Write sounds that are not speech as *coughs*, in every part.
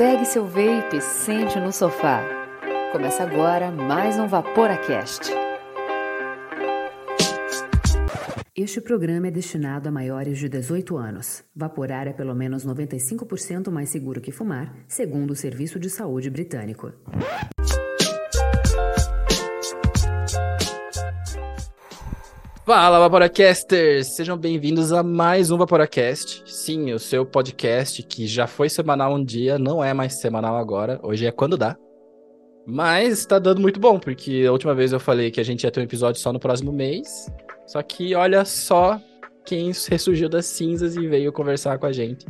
Pegue seu vape e sente no sofá. Começa agora mais um VaporaCast. Este programa é destinado a maiores de 18 anos. Vaporar é pelo menos 95% mais seguro que fumar, segundo o Serviço de Saúde Britânico. Fala, Vaporacasters! Sejam bem-vindos a mais um Vaporacast. Sim, o seu podcast que já foi semanal um dia, não é mais semanal agora. Hoje é quando dá. Mas tá dando muito bom, porque a última vez eu falei que a gente ia ter um episódio só no próximo mês. Só que olha só quem ressurgiu das cinzas e veio conversar com a gente.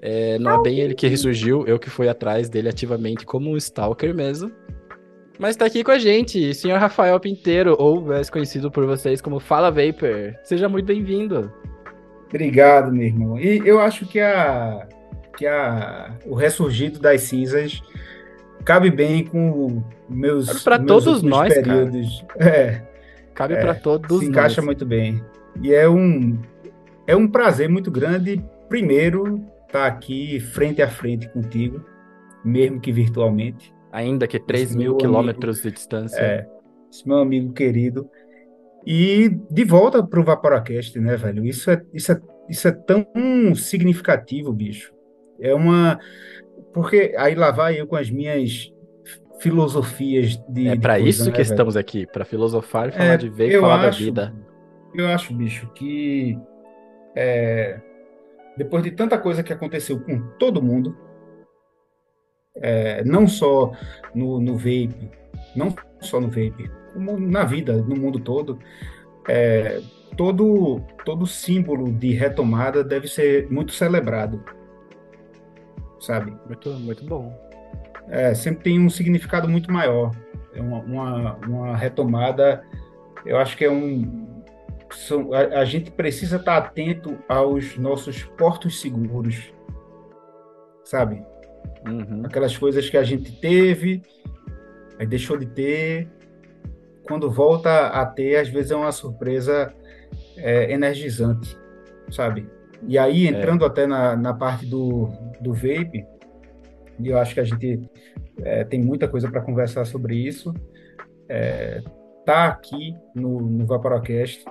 É, não é bem ele que ressurgiu, eu que fui atrás dele ativamente como um stalker mesmo. Mas tá aqui com a gente, senhor Rafael Pinteiro, ou mais conhecido por vocês como Fala Vapor. Seja muito bem-vindo. Obrigado, meu irmão. E eu acho que a que a o ressurgido das cinzas cabe bem com meus para todos nós, períodos. É, Cabe É, pra todos se encaixa nós. muito bem. E é um é um prazer muito grande primeiro estar aqui frente a frente contigo, mesmo que virtualmente. Ainda que 3 Esse mil quilômetros de distância. É, esse meu amigo querido. E de volta pro Vaporacast, né, velho? Isso é, isso é, isso é tão significativo, bicho. É uma. Porque aí lá vai eu com as minhas filosofias de. É coisa, isso né, que velho? estamos aqui, pra filosofar e falar É, de ver e falar da acho- vida. Eu acho, bicho, que é, depois de tanta coisa que aconteceu com todo mundo, é, não só no, no vape, não só no vape, como na vida, no mundo todo, é, todo, todo símbolo de retomada deve ser muito celebrado, sabe? Muito, muito bom. É, sempre tem um significado muito maior. É uma, uma, uma retomada, eu acho que é um. são- a, a gente precisa estar atento aos nossos portos seguros, sabe? Uhum. Aquelas coisas que a gente teve, aí deixou de ter. Quando volta a ter, às vezes é uma surpresa é, energizante, sabe? E aí, entrando até na, na parte do, do vape, e eu acho que a gente é, tem muita coisa para conversar sobre isso. É, tá aqui no, no Vaporacast,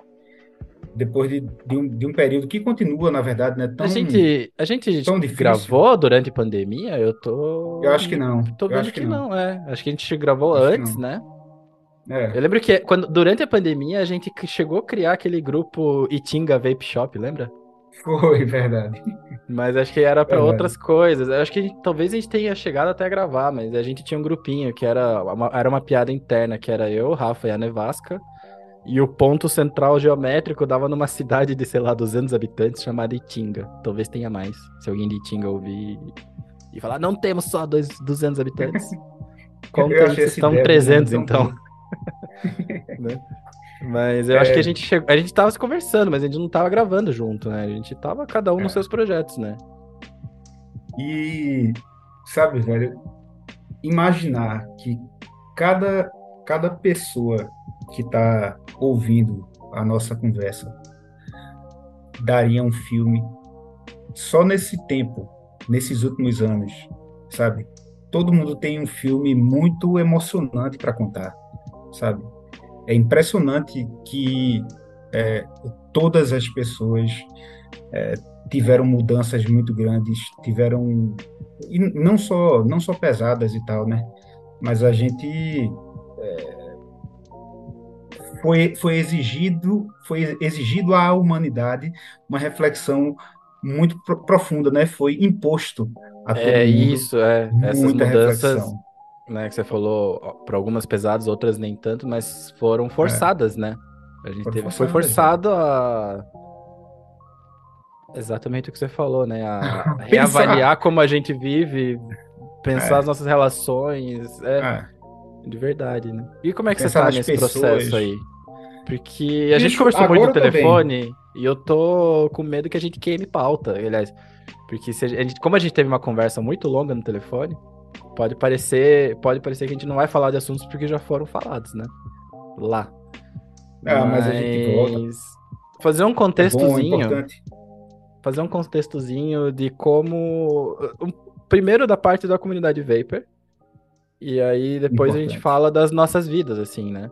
depois de, de, um, de um período que continua, na verdade, né? Tão, A gente, a gente tão difícil. gravou durante a pandemia? Eu tô. Eu acho que não. Tô Eu vendo acho que, que não. é. Acho que a gente gravou Acho antes, não. né? É, Eu lembro que quando, durante a pandemia a gente chegou a criar aquele grupo Itinga Vape Shop, lembra? foi verdade. Mas acho que era Verdade. outras coisas. Acho que a gente- talvez a gente tenha chegado até a gravar, mas a gente tinha um grupinho que era uma, era uma piada interna, que era eu, o Rafa e a Nevasca. E o ponto central geométrico dava numa cidade de, sei lá, 200 habitantes chamada Itinga. Talvez tenha mais. Se alguém de Itinga ouvir e falar, não temos só dois, 200 habitantes. *laughs* Tem, essa estão ideia 300 muito então. *laughs* Né? Mas eu acho É. que a gente chegou, a gente tava se conversando, mas a gente não tava gravando junto, né? A gente tava cada um É. nos seus projetos, né? E, sabe, velho, imaginar que cada, cada pessoa que está ouvindo a nossa conversa daria um filme só nesse tempo, nesses últimos anos, sabe? Todo mundo tem um filme muito emocionante para contar, sabe? É impressionante que é, todas as pessoas é, tiveram mudanças muito grandes, tiveram não só não só pesadas e tal, né? Mas a gente é, foi foi exigido foi exigido à humanidade uma reflexão muito pro- profunda, né? Foi imposto a todo É mundo isso, é. Essas mudanças, reflexão. né, que você falou, para algumas pesadas, outras nem tanto, mas foram forçadas, né? A gente teve, foi forçadas, forçado a. Exatamente o que você falou, né? A *laughs* reavaliar como a gente vive, pensar É. as nossas relações. É, Ah, de verdade, né? E como é que Pensar você tá nesse pessoas. processo aí? Porque a gente Bicho, conversou muito no telefone e eu tô com medo que a gente queime pauta, aliás. Porque se a gente, como a gente teve uma conversa muito longa no telefone, pode parecer, pode parecer que a gente não vai falar de assuntos porque já foram falados, né? Lá. Ah, mas a gente volta. Mas Fazer um é bom, é contextozinho, fazer um contextozinho de como primeiro da parte da comunidade Vapor. E aí depois Importante. a gente fala das nossas vidas, assim, né?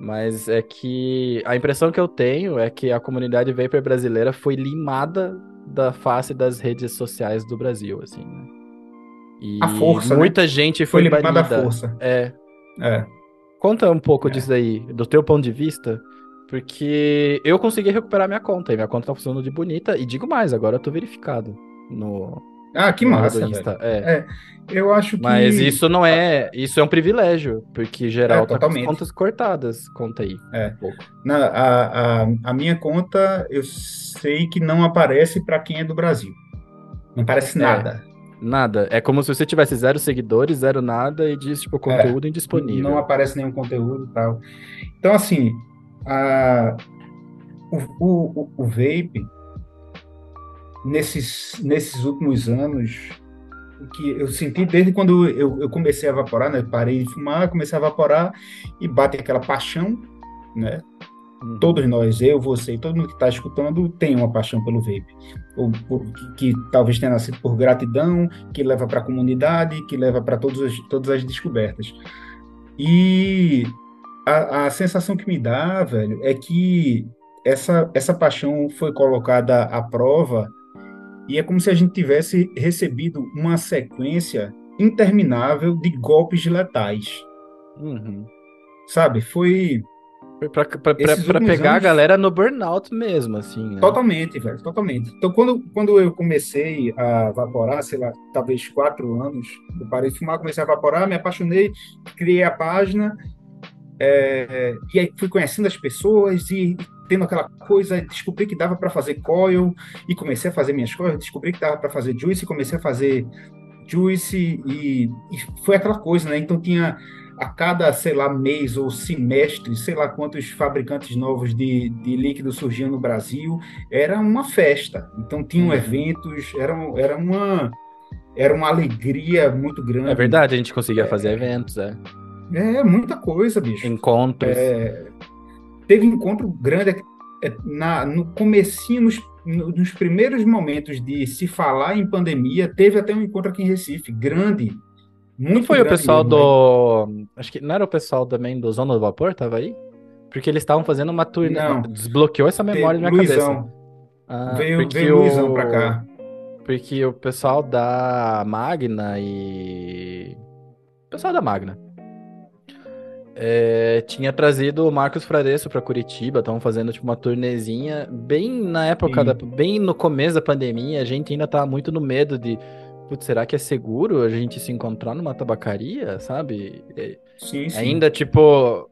Mas é que a impressão que eu tenho é que a comunidade Vapor brasileira foi limada da face das redes sociais do Brasil, assim, né? E a força, muita né? gente foi, foi limada a força. É. É. Conta um pouco é. disso aí, do teu ponto de vista, porque eu consegui recuperar minha conta e minha conta tá funcionando de bonita e digo mais, agora eu tô verificado no ah, que massa, Insta. É. é. Eu acho que. Mas isso não é. Isso é um privilégio, porque geral é, tá com as contas cortadas. Conta aí. É. Um Na, a, a, a minha conta, eu sei que não aparece para quem é do Brasil. Não aparece é. nada. Nada. É como se você tivesse zero seguidores, zero nada e diz, tipo, conteúdo é, indisponível. Não aparece nenhum conteúdo e tal. Então, assim, a, o, o, o vape, nesses, nesses últimos anos que eu senti desde quando eu, eu comecei a evaporar, né? Parei de fumar, comecei a evaporar e bate aquela paixão, né? Uhum. Todos nós, eu, você, todo mundo que está escutando tem uma paixão pelo vape, ou por, que, que, talvez tenha nascido por gratidão, que leva para a comunidade, que leva para todas as, todas as descobertas. E a, a sensação que me dá, velho, é que essa, essa paixão foi colocada à prova e é como se a gente tivesse recebido uma sequência interminável de golpes letais. Uhum. Sabe? Foi. Foi pra, pra, pra, pegar anos... a galera no burnout mesmo, assim. Né? Totalmente, velho, totalmente. Então, quando, quando eu comecei a evaporar, sei lá, talvez quatro anos, eu parei de fumar, comecei a evaporar, me apaixonei, criei a página, é, e aí fui conhecendo as pessoas e tendo aquela coisa, descobri que dava para fazer coil e comecei a fazer minhas coisas, descobri que dava para fazer juice e comecei a fazer juice e, e, foi aquela coisa, né? Então tinha a cada, sei lá, mês ou semestre, sei lá quantos fabricantes novos de, de líquido surgiam no Brasil, era uma festa. Então tinham uhum. eventos, era, era uma era uma alegria muito grande. É verdade, a gente conseguia fazer eventos, é. É, muita coisa, bicho. Encontros. É, teve encontro grande é, na, no comecinho, nos, nos primeiros momentos de se falar em pandemia, teve até um encontro aqui em Recife, grande. Muito não foi o pessoal do. Né? Acho que não era o pessoal também do Zona do Vapor, tava aí? Porque eles estavam fazendo uma turnê. Não. Desbloqueou essa memória na minha Luizão. cabeça. Ah, veio veio o Luizão pra cá. Porque o pessoal da Magna e. O pessoal da Magna é, tinha trazido o Marcos Fradesso para Curitiba, estavam fazendo tipo uma turnezinha bem na época, da, bem no começo da pandemia, a gente ainda tava muito no medo de, putz, será que é seguro a gente se encontrar numa tabacaria, sabe? Sim, sim. Ainda tipo,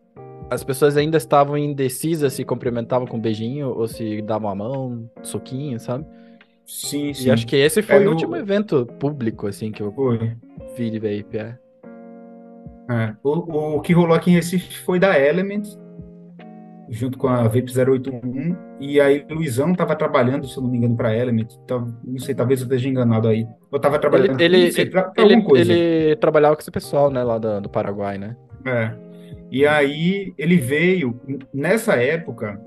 as pessoas ainda estavam indecisas se cumprimentavam com um beijinho ou se davam a mão, soquinho, sabe? Sim, sim. E acho que esse foi é o último evento público, assim, que eu foi. vi de vape, é. O, o que rolou aqui em Recife foi da Element, junto com a Vape 081, e aí o Luizão estava trabalhando, se eu não me engano, para a Element, então, não sei, talvez eu esteja enganado aí. Eu estava trabalhando ele, ele, pra ele, ele, trabalhava com esse pessoal, né, lá do, do Paraguai, né? É. E aí ele veio, nessa época,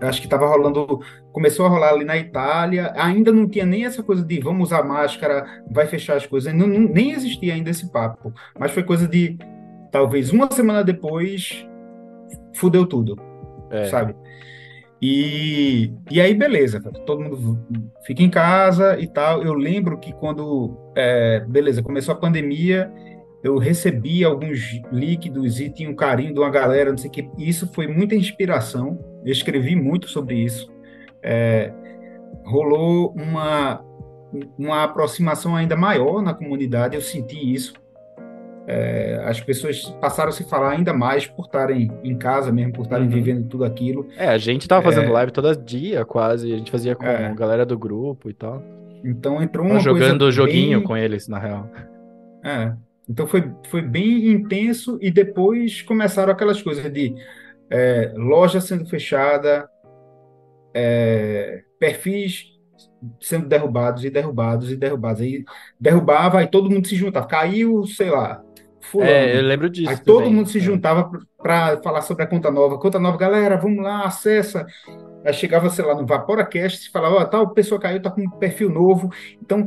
acho que estava rolando, começou a rolar ali na Itália, ainda não tinha nem essa coisa de vamos usar máscara, vai fechar as coisas, não, não, nem existia ainda esse papo, mas foi coisa de talvez uma semana depois fudeu tudo, é. sabe? E, e aí, beleza, todo mundo fica em casa e tal. Eu lembro que quando, é, beleza, começou a pandemia, eu recebi alguns líquidos e tinha um carinho de uma galera, não sei o que. Isso foi muita inspiração. Eu escrevi muito sobre isso. É, rolou uma, uma aproximação ainda maior na comunidade, eu senti isso. É, as pessoas passaram a se falar ainda mais por estarem em casa mesmo, por estarem uhum. vivendo tudo aquilo. É, a gente tava fazendo é, live todo dia, quase. A gente fazia com é, a galera do grupo e tal. Então entrou uma jogando joguinho bem... com eles, na real. É, então foi, foi bem intenso e depois começaram aquelas coisas de é, loja sendo fechada, é, perfis sendo derrubados e derrubados e derrubados. Aí derrubava, aí todo mundo se juntava. Caiu, sei lá, fulano. É, eu lembro disso. Aí também. todo mundo se é. juntava para falar sobre a conta nova. Conta nova, galera, vamos lá, acessa. Aí chegava, sei lá, no VaporaCast e falava, ó, oh, tal pessoa caiu, tá com um perfil novo. Então,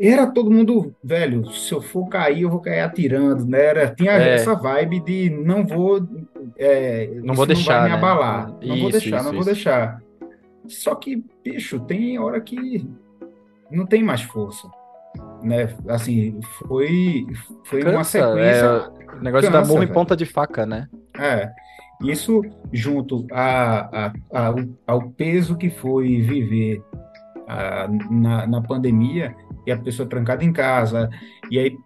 era todo mundo, velho, se eu for cair, eu vou cair atirando, né? Era, tinha É. essa vibe de não vou, é, Não vou deixar, vai me né? abalar, não vou Isso, deixar, isso, não vou isso. deixar. Só que, bicho, tem hora que não tem mais força, né? Assim, foi, foi uma Cansa, sequência, é, o negócio da cansa, murro em ponta de faca, né? é, isso junto a, a- ao, ao peso que foi viver ah, na, na pandemia e a pessoa trancada em casa, e aí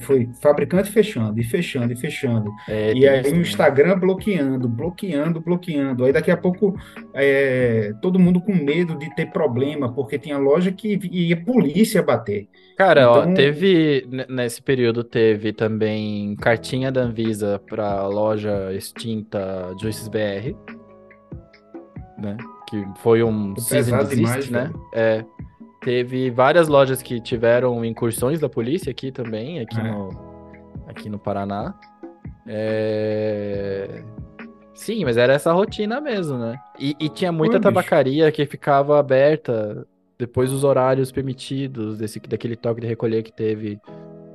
foi fabricante fechando, e fechando, e fechando. É, E aí o. Instagram bloqueando, bloqueando, bloqueando. Aí daqui a pouco é, todo mundo com medo de ter problema, porque tinha loja que ia polícia bater. Cara, ó, Então- teve, n- nesse período teve também cartinha da Anvisa pra loja extinta Juices BR, né? Que foi um cease and desist, né? velho. É, teve várias lojas que tiveram incursões da polícia aqui também, aqui É. no, aqui no Paraná. É... Sim, mas era essa rotina mesmo, né? E, e tinha muita Pô, bicho. tabacaria que ficava aberta depois dos horários permitidos, desse, daquele toque de recolher que teve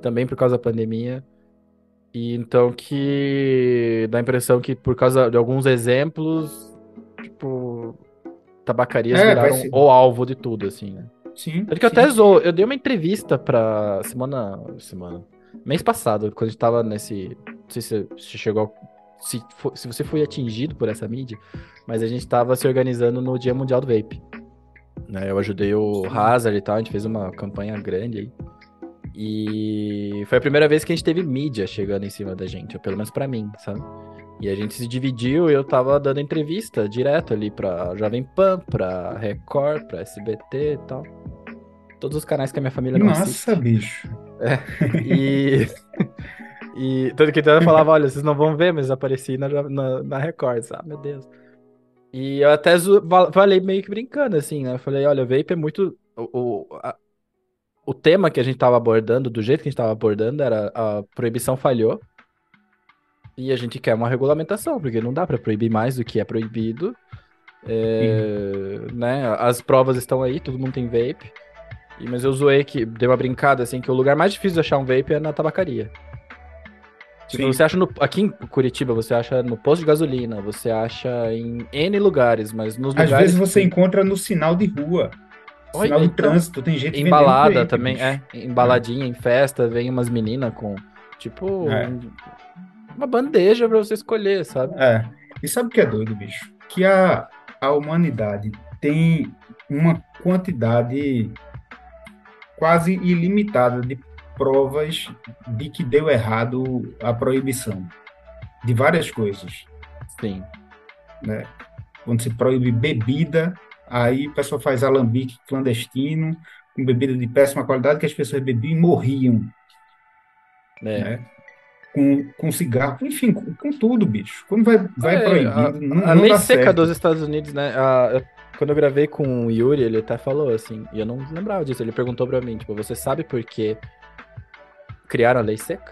também por causa da pandemia. E então que dá a impressão que por causa de alguns exemplos, tipo, tabacarias É, viraram o alvo de tudo, assim, né? Sim. Tanto que eu até zoo, eu dei uma entrevista pra semana, semana, mês passado, quando a gente tava nesse, não sei se você chegou, se, fo- se você foi atingido por essa mídia, mas a gente tava se organizando no Dia Mundial do Vape. Né, eu ajudei o Hazard e tal, a gente fez uma campanha grande aí. E foi a primeira vez que a gente teve mídia chegando em cima da gente, ou pelo menos pra mim, sabe? E a gente se dividiu e eu tava dando entrevista direto ali pra Jovem Pan, pra Record, pra SBT e tal. Todos os canais que a minha família não assiste. Nossa, bicho. E. *laughs* e tanto que então eu falava: olha, vocês não vão ver, mas apareci na, na, na Record. Ah, meu Deus. E eu até falei meio que brincando, assim, né? Eu falei: olha, vape é muito. O, o, a- o tema que a gente tava abordando, do jeito que a gente tava abordando, era a proibição falhou. E a gente quer uma regulamentação, porque não dá pra proibir mais do que é proibido. É, né? As provas estão aí, todo mundo tem vape. Mas eu zoei que, dei uma brincada, assim, que o lugar mais difícil de achar um vape é na tabacaria. Tipo, você acha no, aqui em Curitiba, você acha no posto de gasolina, você acha em N lugares, mas nos Às lugares. vezes você que- encontra no sinal de rua, Olha, sinal de então, trânsito, tem gente Embalada vape, também, bicho. é. Embaladinha em festa, vem umas meninas com, tipo, É. um- uma bandeja pra você escolher, sabe? É. E sabe o que é doido, bicho? Que a, a humanidade tem uma quantidade quase ilimitada de provas de que deu errado a proibição de várias coisas, Sim. né? Quando se proíbe bebida, aí o pessoal faz alambique clandestino com bebida de péssima qualidade que as pessoas bebiam e morriam, É. né? Com, com cigarro, enfim, com, com tudo, bicho. Quando vai, vai É, proibindo, não, A não lei seca certo. dos Estados Unidos, né? a- quando eu gravei com o Yuri, ele até falou assim, e eu não lembrava disso. Ele perguntou pra mim, tipo, você sabe por que criaram a lei seca?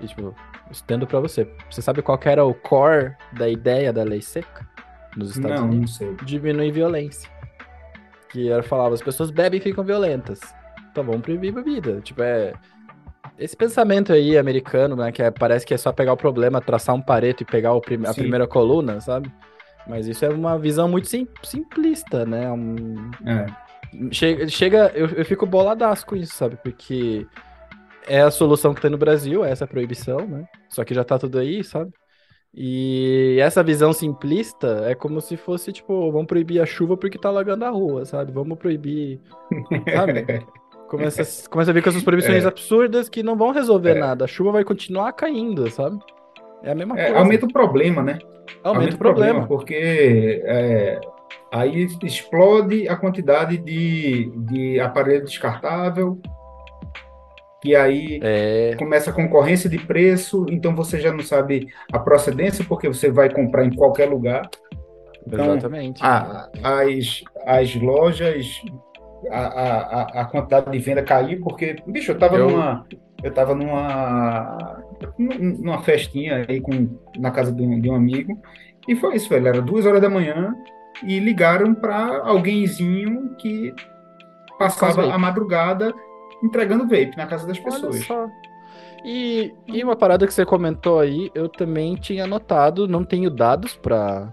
E, tipo, estendo pra você. Você sabe qual era o core da ideia da lei seca nos Estados Não, não Unidos? sei. Diminuir violência. Que era falava, as pessoas bebem e ficam violentas. Então vamos proibir bebida. Tipo, é. Esse pensamento aí americano, né? Que é- parece que é só pegar o problema, traçar um pareto e pegar o prim- a primeira coluna, sabe? Mas isso é uma visão muito sim- simplista, né? Um- É. Chega, chega eu, eu fico boladaço com isso, sabe? Porque é a solução que tem no Brasil, é essa proibição, né? Só que já tá tudo aí, sabe? E essa visão simplista é como se fosse, tipo, vamos proibir a chuva porque tá alagando a rua, sabe? Vamos proibir, sabe? *laughs* Começa, começa a vir com essas proibições É. absurdas que não vão resolver É. nada. A chuva vai continuar caindo, sabe? É a mesma É, coisa. aumenta o problema, né? Aumenta o problema. porque é, aí explode a quantidade de, de aparelho descartável, que aí É, começa a concorrência de preço, então você já não sabe a procedência, porque você vai comprar em qualquer lugar. Então, exatamente. a- as, as lojas, a, a, a- a quantidade de venda caiu, porque, bicho, eu tava Eu- numa. Eu tava numa. num- numa festinha aí com, na casa de um, de um amigo, e foi isso, velho. Era duas horas da manhã e ligaram para alguémzinho que passava a madrugada entregando vape na casa das pessoas. E, e uma parada que você comentou aí, eu também tinha notado, não tenho dados pra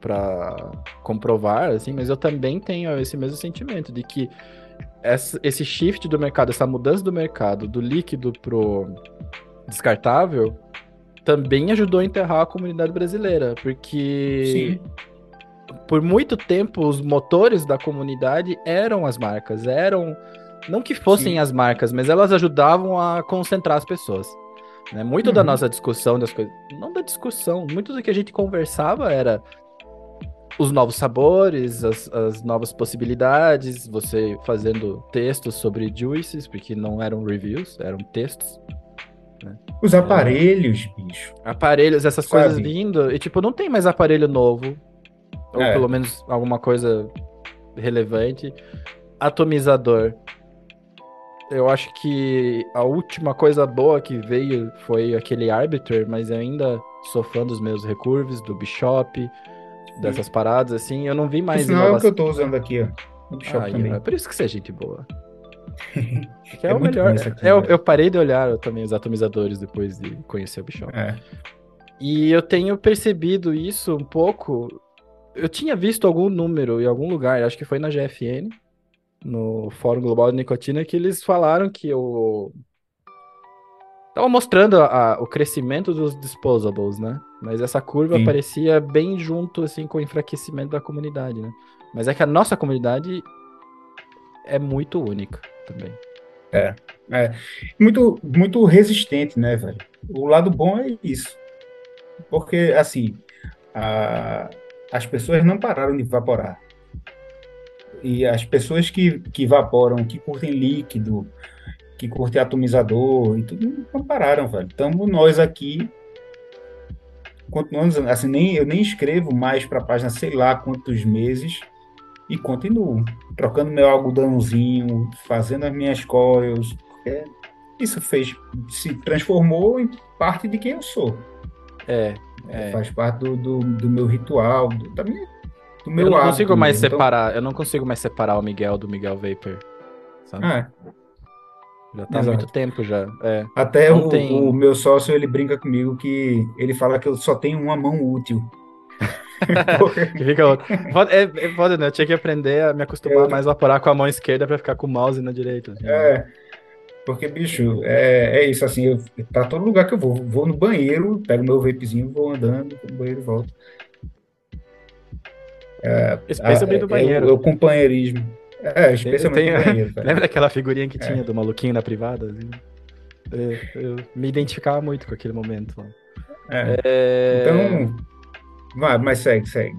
para comprovar, assim, mas eu também tenho esse mesmo sentimento de que essa- esse shift do mercado, essa mudança do mercado do líquido pro descartável também ajudou a enterrar a comunidade brasileira, porque Sim. por muito tempo os motores da comunidade eram as marcas, eram não que fossem Sim. as marcas, mas elas ajudavam a concentrar as pessoas. Né? Muito da Uhum. nossa discussão das coisas, não da discussão, muito do que a gente conversava era os novos sabores, as, as novas possibilidades, você fazendo textos sobre juices, porque não eram reviews, eram textos. Os aparelhos, bicho. aparelhos, essas Sabe? coisas vindo, e tipo, não tem mais aparelho novo, ou É. pelo menos alguma coisa relevante. Atomizador. Eu acho que a última coisa boa que veio foi aquele Arbiter, mas eu ainda sou fã dos meus recurves, do Bishop, dessas paradas, assim. Eu não vi mais sinal, é o que eu tô usando aqui, ó. Aí, também. é por isso que você é gente boa. *laughs* É, É o melhor. aqui, eu, velho. eu parei de olhar também os atomizadores depois de conhecer o Bishop. É. E eu tenho percebido isso um pouco. Eu tinha visto algum número em algum lugar, acho que foi na GFN, no Fórum Global de Nicotina, que eles falaram que o. Tava mostrando a- o crescimento dos disposables, né? Mas essa curva Sim. parecia bem junto, assim, com o enfraquecimento da comunidade, né? Mas é que a nossa comunidade é muito única também. Muito, muito resistente, né, velho? O lado bom é isso. Porque, assim, a- as pessoas não pararam de vaporar. E as pessoas que, que vaporam, que curtem líquido, que curtem atomizador e tudo, não pararam, velho. Estamos nós aqui, continuamos, assim, nem, eu nem escrevo mais para a página, sei lá quantos meses, e continuo trocando meu algodãozinho, fazendo as minhas coils, porque isso fez, se transformou em parte de quem eu sou. É, É, É. Faz parte do, do, do meu ritual, do, da minha, do meu eu não consigo mais mesmo. Então, separar, eu não consigo mais separar o Miguel do Miguel Vapor. Sabe? é, já tá há muito tempo já. É. até o, tem- o meu sócio, ele brinca comigo que ele fala que eu só tenho uma mão útil. *laughs* Que fica outro. É, é foda, né? Eu tinha que aprender a me acostumar Eu- mais a vaporar com a mão esquerda pra ficar com o mouse na direita. assim. É, porque, bicho, é, é isso, assim, eu, pra todo lugar que eu vou, vou no banheiro, pego meu vapezinho, vou andando, vou no banheiro e volto. Espeça bem do é, banheiro. É o, é o companheirismo. É, especialmente tenho- no banheiro, *laughs* velho. Lembra daquela figurinha que É. tinha do maluquinho na privada? assim? É, eu me identificava muito com aquele momento. lá. É. É... Então, vai, mas segue, segue.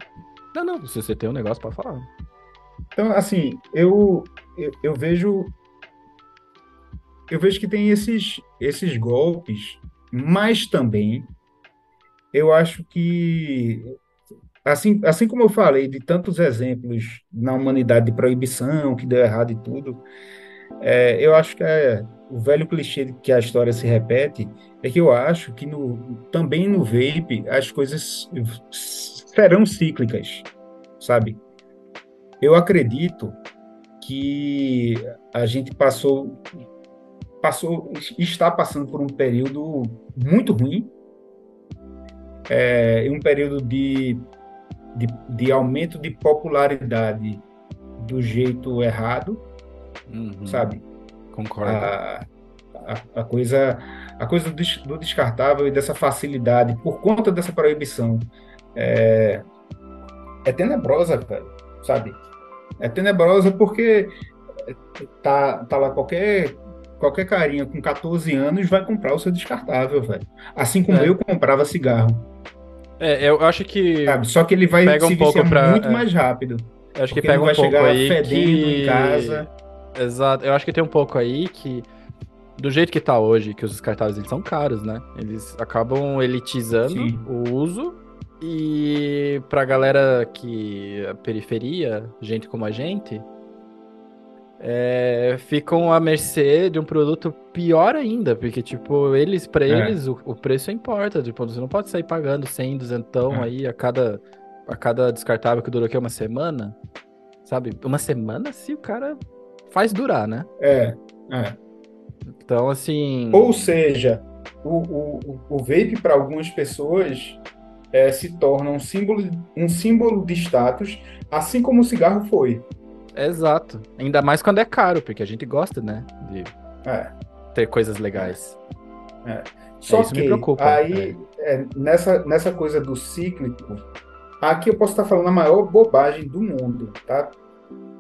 Não, não, se você tem um negócio pra falar. Então, assim, eu, eu, eu vejo eu vejo que tem esses, esses golpes, mas também eu acho que assim, assim como eu falei de tantos exemplos na humanidade de proibição que deu errado e tudo, é, eu acho que é, o velho clichê de que a história se repete é que eu acho que no, também no vape as coisas serão cíclicas, sabe? Eu acredito que a gente passou, passou, está passando por um período muito ruim, é, um período de, de, de aumento de popularidade do jeito errado, Uhum, sabe? Concordo. A, a, a coisa, a coisa do, do descartável e dessa facilidade por conta dessa proibição é, é tenebrosa, velho, sabe? É tenebrosa porque tá, tá lá qualquer qualquer carinha com 14 anos vai comprar o seu descartável, velho. Assim como É. eu comprava cigarro, É, eu acho que. sabe? Só que ele vai Pega um pouco pra- muito é. mais rápido. Eu acho que pega um pouco aí que... em casa. Exato. Eu acho que tem um pouco aí que, do jeito que tá hoje, que os descartáveis eles são caros, né? Eles acabam elitizando Sim. o uso e pra galera que a periferia, gente como a gente, é, ficam à mercê de um produto pior ainda, porque tipo, eles para É. eles o, o preço importa, tipo, você não pode sair pagando 100, 200 É. aí a cada a cada descartável que dura aqui uma semana. sabe? Uma semana se o cara faz durar, né? É, é. Então, assim. Ou seja, o, o, o vape para algumas pessoas é, se torna um símbolo, um símbolo de status, assim como o cigarro foi. Exato. Ainda mais quando é caro, porque a gente gosta, né? De É. ter coisas legais. Só isso me que preocupa, aí, é, nessa, nessa coisa do cíclico, aqui eu posso estar falando a maior bobagem do mundo, tá?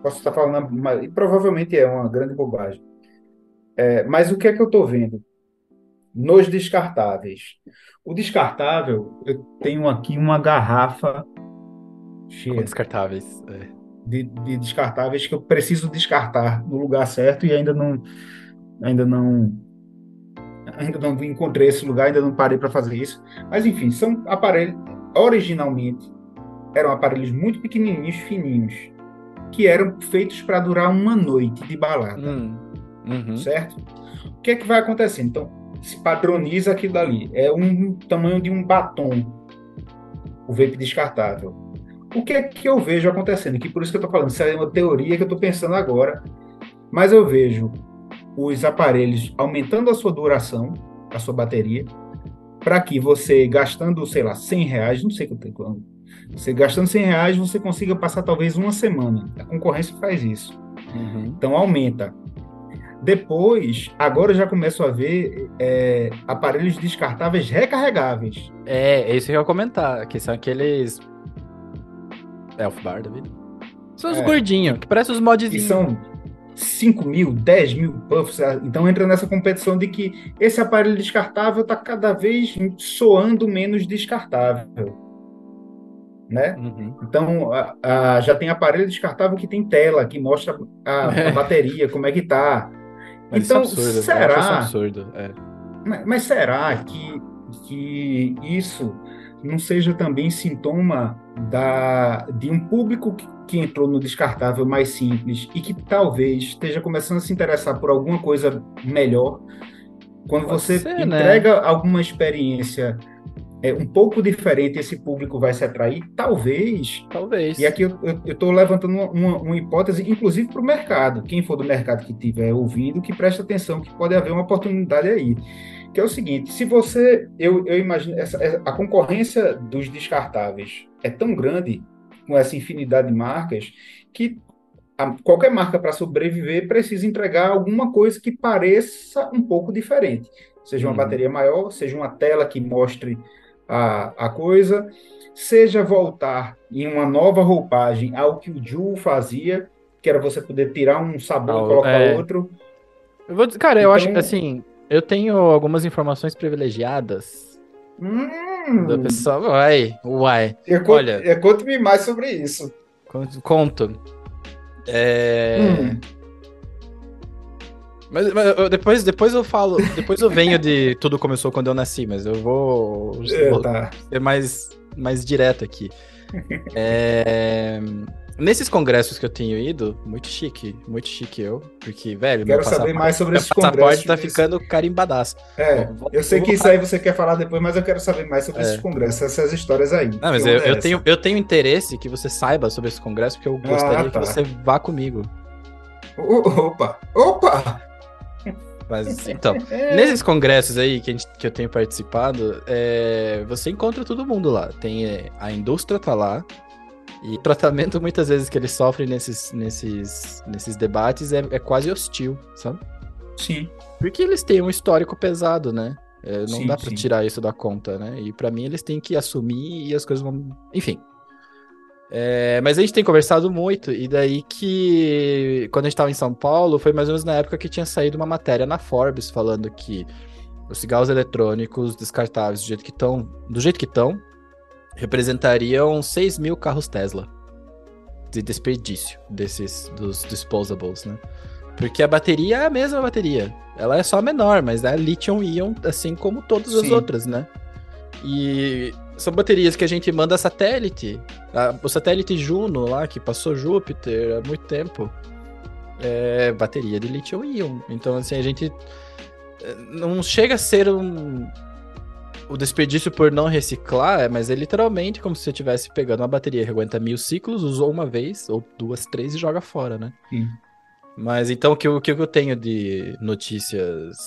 Posso estar falando, uma, e provavelmente é uma grande bobagem. É, mas o que é que eu estou vendo? Nos descartáveis. O descartável, eu tenho aqui uma garrafa Com cheia descartáveis. É. de, de descartáveis que eu preciso descartar no lugar certo e ainda não ainda não ainda não encontrei esse lugar, ainda não parei para fazer isso. Mas enfim, são aparelhos originalmente eram aparelhos muito pequenininhos, fininhos, que eram feitos para durar uma noite de balada, Hum. Uhum. certo? O que é que vai acontecer? Então, se padroniza aquilo dali. É um tamanho de um batom, o vape descartável. O que é que eu vejo acontecendo? Que por isso que eu estou falando, isso é uma teoria que eu estou pensando agora, mas eu vejo os aparelhos aumentando a sua duração, a sua bateria, para que você gastando, sei lá, 100 reais, não sei quanto, você gastando 100 reais, você consiga passar talvez uma semana. A concorrência faz isso. Uhum. Então aumenta. Depois, agora eu já começo a ver é, aparelhos descartáveis recarregáveis. É, é isso que eu ia comentar, que são aqueles. Elf Bar da vida. São os É. gordinhos, que parecem os modzinhos. são 5 mil, 10 mil puffs. Então entra nessa competição de que esse aparelho descartável está cada vez soando menos descartável. Né? Uhum. Então a- a- já tem aparelho descartável que tem tela, que mostra a, a bateria, como é que tá. Mas então, isso é absurdo. será? absurdo. É. Mas, mas será que, que isso não seja também sintoma da, de um público que, que entrou no descartável mais simples e que talvez esteja começando a se interessar por alguma coisa melhor? Quando Pode você ser, né? entrega alguma experiência é, um pouco diferente, esse público vai se atrair? Talvez. Talvez. E aqui eu estou levantando uma, uma- uma hipótese, inclusive para o mercado. Quem for do mercado que estiver ouvindo, que preste atenção, que pode haver uma oportunidade aí. Que é o seguinte: se você. Eu, eu imagino. Essa, a concorrência dos descartáveis é tão grande, com essa infinidade de marcas, que a- qualquer marca para sobreviver precisa entregar alguma coisa que pareça um pouco diferente. Seja uma Uhum. bateria maior, seja uma tela que mostre a, a coisa, seja voltar em uma nova roupagem ao que o Ju fazia, que era você poder tirar um sabor e colocar é. outro. Eu vou dizer, cara, eu acho Então- assim. Eu tenho algumas informações privilegiadas Hum, do pessoal. Uai, uai. eu con- olha. eu- Conte-me mais sobre isso. Conto. conto. É. Hum. Mas, mas eu- depois, depois eu falo, depois eu venho de tudo começou quando eu nasci, mas eu vou, É, vou tá. ser mais, mais direto aqui. É, nesses congressos que eu tenho ido, muito chique, muito chique eu, porque, velho, Quero meu saber mais sobre meu esses passaporte congressos. tá ficando carimbadaço. É, Vou- eu sei que isso aí você quer falar depois, mas eu quero saber mais sobre É. esses congressos, essas histórias aí. Não, mas eu, é eu tenho, eu tenho interesse que você saiba sobre esse congresso, porque eu gostaria tá. que você vá comigo. Opa! Opa! Mas, *laughs* então, É. Nesses congressos aí que, a gente- que eu tenho participado, é, você encontra todo mundo lá. Tem é, a indústria tá lá. E o tratamento, muitas vezes, que eles sofrem nesses, nesses, nesses debates é, é quase hostil, sabe? Sim. Porque eles têm um histórico pesado, né? É, não Sim, dá pra sim. tirar isso da conta, né? E pra mim eles têm que assumir e as coisas vão. Enfim. É, mas a gente tem conversado muito, e daí que quando a gente tava em São Paulo, foi mais ou menos na época que tinha saído uma matéria na Forbes falando que os cigarros eletrônicos descartáveis do jeito que estão, do jeito que estão, representariam 6 mil carros Tesla de desperdício desses dos disposables, né? Porque a bateria é a mesma bateria. Ela é só menor, mas é lithium-ion, assim como todas as Sim. outras, né? E são baterias que a gente manda satélite. A- o satélite Juno lá, que passou Júpiter há muito tempo, é bateria de lithium-ion. Então, assim, a gente eh, não chega a ser um, o desperdício por não reciclar, é, mas é literalmente como se você estivesse pegando uma bateria que aguenta mil ciclos, usou uma vez, ou duas, três e joga fora, né? Sim. Mas então o que, o que eu tenho de notícias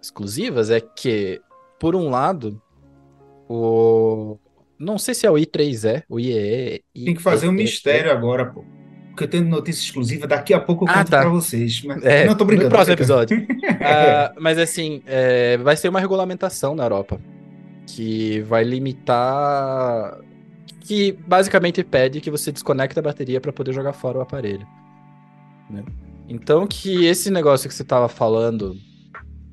exclusivas é que, por um lado, o. Não sei se é o I3E, o IEE. Tem que fazer um mistério agora, pô. Porque eu tenho notícia exclusiva, daqui a pouco eu Ah, conto tá. pra vocês. Mas... É, Não, tô brincando. no próximo episódio. *laughs* Ah, mas assim, é, vai ser uma regulamentação na Europa que vai limitar. Que basicamente pede que você desconecte a bateria para poder jogar fora o aparelho. né? Então, que esse negócio que você tava falando,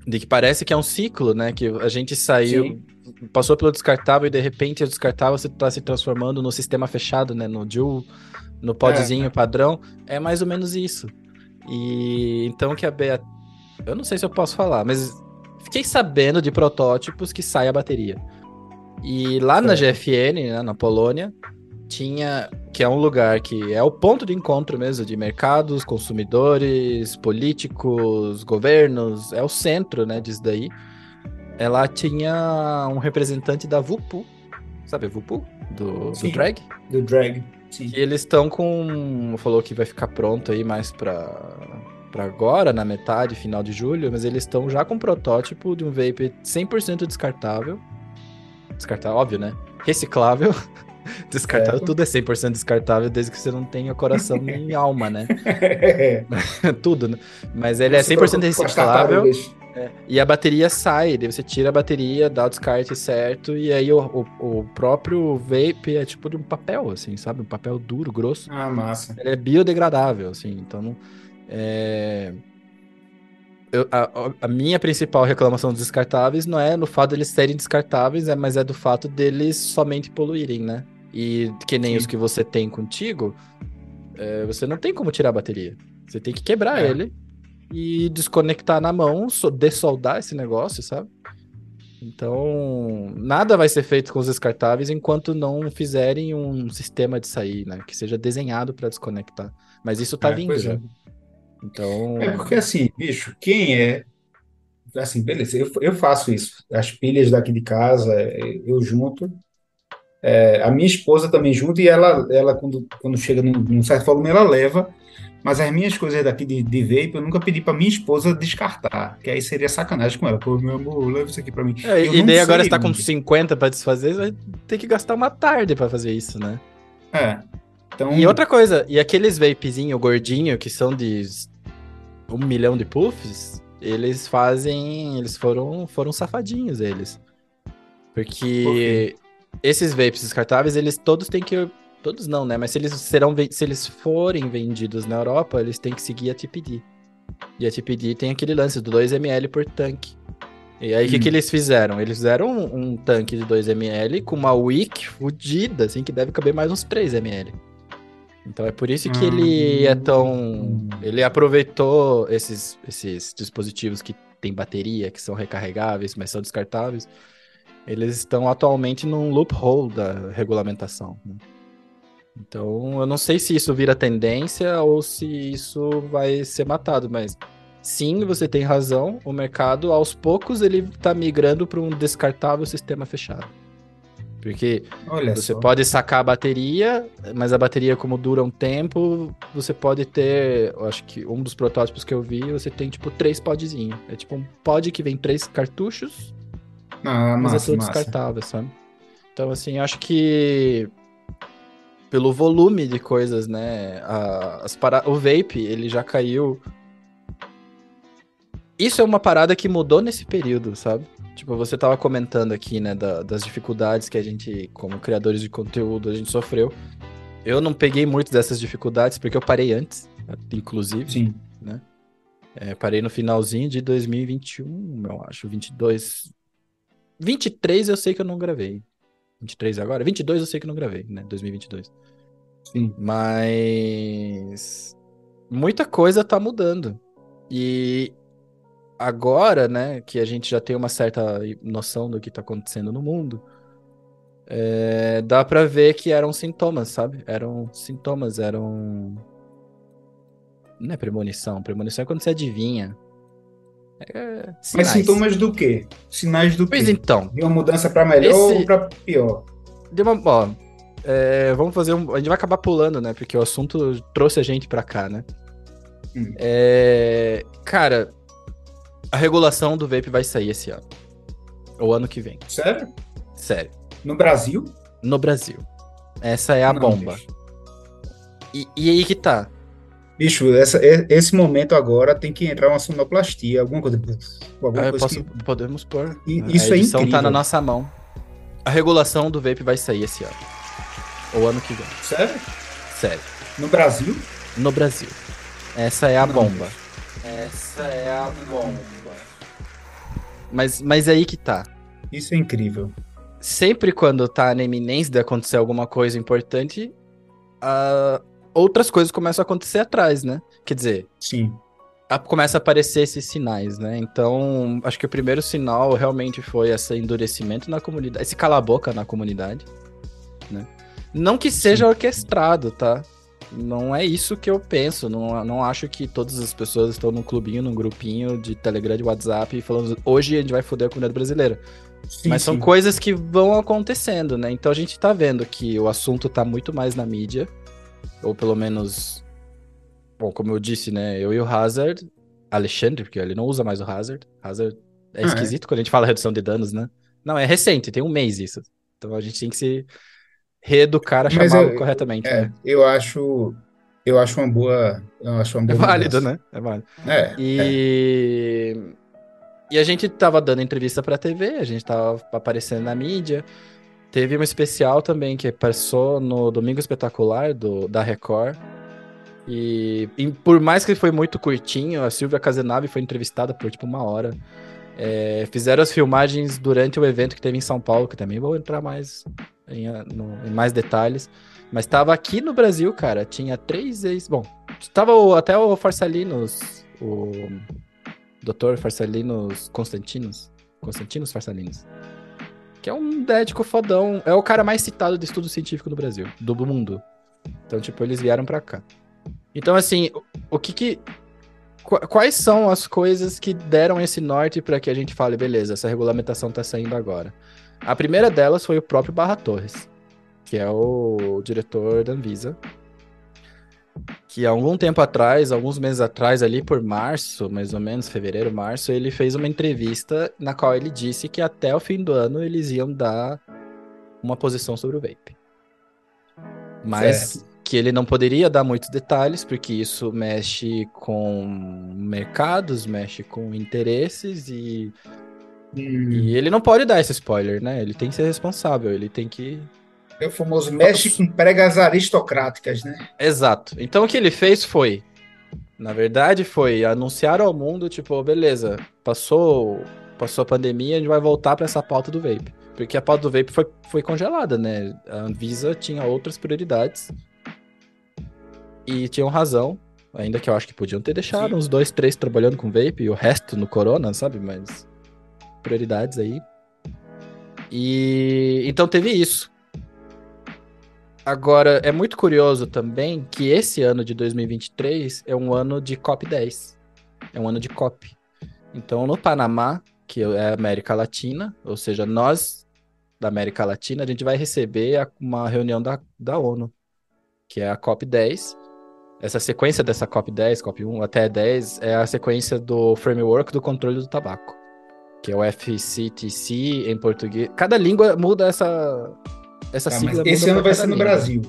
de que parece que é um ciclo, né? Que a gente saiu, Sim. passou pelo descartável e de repente o descartável você tá se transformando no sistema fechado, né? No dual, no podzinho padrão. É mais ou menos isso. E então que a Bea. Eu não sei se eu posso falar, mas fiquei sabendo de protótipos que sai a bateria. E lá na Certo. GFN, né, na Polônia, tinha. Que é um lugar que é o ponto de encontro mesmo de mercados, consumidores, políticos, governos, é o centro, né, disso daí. Ela tinha um representante da Vupu, sabe a Vupu? Do, do Sim. drag? Do drag. Sim. E eles estão com. Falou que vai ficar pronto aí mais pra, pra agora, na metade, final de julho, mas eles estão já com um protótipo de um vape 100% descartável. Descartável, óbvio, né? Reciclável. *laughs* Descartável, Certo. tudo é 100% descartável desde que você não tenha coração *laughs* nem alma, né? *laughs* tudo, né? Mas ele é Se 100% preocupe com as reciclável. tartarugas. E a bateria sai, daí você tira a bateria, dá o descarte certo, e aí o, o, o próprio vape é tipo de um papel, assim, sabe? Um papel duro, grosso. Ah, massa. Ele é biodegradável, assim, então não. É... eu- a, a minha principal reclamação dos descartáveis não é no fato deles serem descartáveis, é, mas é do fato deles somente poluírem, né? E que nem Sim. os que você tem contigo, é, você não tem como tirar a bateria. Você tem que quebrar É. ele e desconectar na mão, so- dessoldar esse negócio, sabe? Então, nada vai ser feito com os descartáveis enquanto não fizerem um sistema de sair, né? Que seja desenhado para desconectar. Mas isso tá É, vindo já. é. Então, É porque assim, bicho, quem é. Assim, beleza, eu, eu faço isso. As pilhas daqui de casa, eu junto. É, a minha esposa também junta e ela, ela quando, quando chega num, num certo volume, ela leva. Mas as minhas coisas daqui de, de vape, eu nunca pedi pra minha esposa descartar. Que aí seria sacanagem com ela. Pô, meu amor, leva isso aqui pra mim. É, e daí agora sei, você tá com mano. 50 para desfazer, vai ter que gastar uma tarde para fazer isso, né? É. Então, E outra coisa, e aqueles vapezinho gordinho que são de um milhão de puffs, eles fazem, eles foram, foram safadinhos eles. Porque esses vapes descartáveis, eles todos têm que todos não, né? Mas se eles serão se eles forem vendidos na Europa, eles têm que seguir a TPD. E a TPD tem aquele lance do 2 ml por tanque. E aí, o que, Hum. que eles fizeram? Eles fizeram um, um tanque de 2 ml com uma wick fodida, assim, que deve caber mais uns 3 ml. Então é por isso que ele é tão. Ele aproveitou esses, esses dispositivos que tem bateria, que são recarregáveis, mas são descartáveis. Eles estão atualmente num loophole da regulamentação. né? Então eu não sei se isso vira tendência ou se isso vai ser matado, mas sim, você tem razão. O mercado, aos poucos, ele está migrando para um descartável sistema fechado. Porque olha você só. pode sacar a bateria, mas a bateria, como dura um tempo, você pode ter. Eu acho que um dos protótipos que eu vi, você tem tipo três podzinhos. É tipo um pod que vem três cartuchos, Ah, mas massa, é tudo massa. descartável, sabe? Então, assim, eu acho que. Pelo volume de coisas, né? a- as para... O vape, ele já caiu. Isso é uma parada que mudou nesse período, sabe? Tipo, você tava comentando aqui, né, da- das dificuldades que a gente, como criadores de conteúdo, a gente sofreu. Eu não peguei muito dessas dificuldades porque eu parei antes, inclusive. Sim. É, parei no finalzinho de 2021, eu acho, 22. 23 eu sei que eu não gravei. 23 agora? 22 eu sei que eu não gravei, né? 2022. Sim. Mas muita coisa tá mudando. E agora, né, que a gente já tem uma certa noção do que tá acontecendo no mundo, é, dá pra ver que eram sintomas, sabe? Eram sintomas, eram. Não é premonição. Premonição é quando você adivinha. É, Mas sintomas do quê? Sinais do Pois quê? então, De uma mudança para melhor Esse- ou para pior? deu uma. Ó, é, vamos fazer um. A gente vai acabar pulando, né? Porque o assunto trouxe a gente pra cá, né? Hum. É, cara, a regulação do vape vai sair esse ano. Ou ano que vem. Sério? Sério. No Brasil? No Brasil. Essa é a Não, bomba. E, e aí que tá. Bicho, essa- esse momento agora tem que entrar uma sonoplastia, alguma coisa. Alguma Ah, coisa posso, que- podemos pôr. E- A isso é edição tá incrível. na nossa mão. A regulação do vape vai sair esse ano. Ou ano que vem. Sério? Sério. No Brasil? No Brasil. Essa é a Não, bomba. bicho. Essa é a bomba. Mas, mas aí que tá. Isso é incrível. Sempre quando tá na iminência de acontecer alguma coisa importante, ah, outras coisas começam a acontecer atrás, né? Quer dizer, Sim. a- começa a aparecer esses sinais, né? Então, acho que o primeiro sinal realmente foi esse endurecimento na comunidade, esse cala-boca na comunidade, né? Não que seja orquestrado, tá? Não é isso que eu penso. Não, não acho que todas as pessoas estão num clubinho, num grupinho de Telegram, de WhatsApp, falando hoje a gente vai foder a comunidade brasileira. Sim, Mas são sim. coisas que vão acontecendo, né? Então a gente tá vendo que o assunto tá muito mais na mídia, ou pelo menos. Bom, como eu disse, né? Eu e o Hazard, Alexandre, porque ele não usa mais o Hazard. Hazard é Ah, é? esquisito quando a gente fala redução de danos, né? Não, é recente, tem um mês isso. Então a gente tem que se reeducar a chamá-lo corretamente. É, né? eu acho. Eu acho uma boa. Eu acho uma É boa válido, mudança. né? É válido. É. é. E... e a gente tava dando entrevista pra TV, a gente tava aparecendo na mídia. Teve um especial também que passou no Domingo Espetacular do, da Record. E, e por mais que foi muito curtinho, a Silvia Casenave foi entrevistada por tipo uma hora. É, fizeram as filmagens durante o evento que teve em São Paulo, que também vou entrar mais em, ah, no- em mais detalhes. Mas tava aqui no Brasil, cara. Tinha três ex. Bom, tava o- até o Farsalinos, o Dr. Farsalinos Constantinos. Constantinos Farsalinos. Que é um médico fodão. É o cara mais citado de estudo científico no Brasil, do mundo. Então, tipo, eles vieram pra cá. Então, assim, o, que que. qu- Quais são as coisas que deram esse norte pra que a gente fale, beleza, essa regulamentação tá saindo agora? A primeira delas foi o próprio Barra Torres, que é o diretor da Anvisa, que há algum tempo atrás, alguns meses atrás, ali por março, mais ou menos, fevereiro, março, ele fez uma entrevista na qual ele disse que até o fim do ano eles iam dar uma posição sobre o vape. Mas que ele não poderia dar muitos detalhes, porque isso mexe com mercados, mexe com interesses e, Hum, e ele não pode dar esse spoiler, né? Ele tem que ser responsável, ele tem que é o famoso mexe com pregas aristocráticas, né? Exato. Então o que ele fez foi, na verdade, foi anunciar ao mundo, tipo, beleza, passou, passou a pandemia, a gente vai voltar para essa pauta do vape. Porque a pauta do vape foi, foi congelada, né? A Anvisa tinha outras prioridades. E tinham razão, ainda que eu acho que podiam ter deixado Sim. uns dois, três trabalhando com vape e o resto no corona, sabe? Mas prioridades aí. E então teve isso. Agora, é muito curioso também que esse ano de 2023 é um ano de COP10. É um ano de COP. Então, no Panamá, que é América Latina, ou seja, nós da América Latina, a gente vai receber uma reunião da, da ONU, que é a COP10. Essa sequência dessa COP10, COP1 até 10, é a sequência do Framework do Controle do Tabaco, que é o FCTC em português. Cada língua muda essa, essa Tá, sigla. esse ano vai ser no língua. Brasil.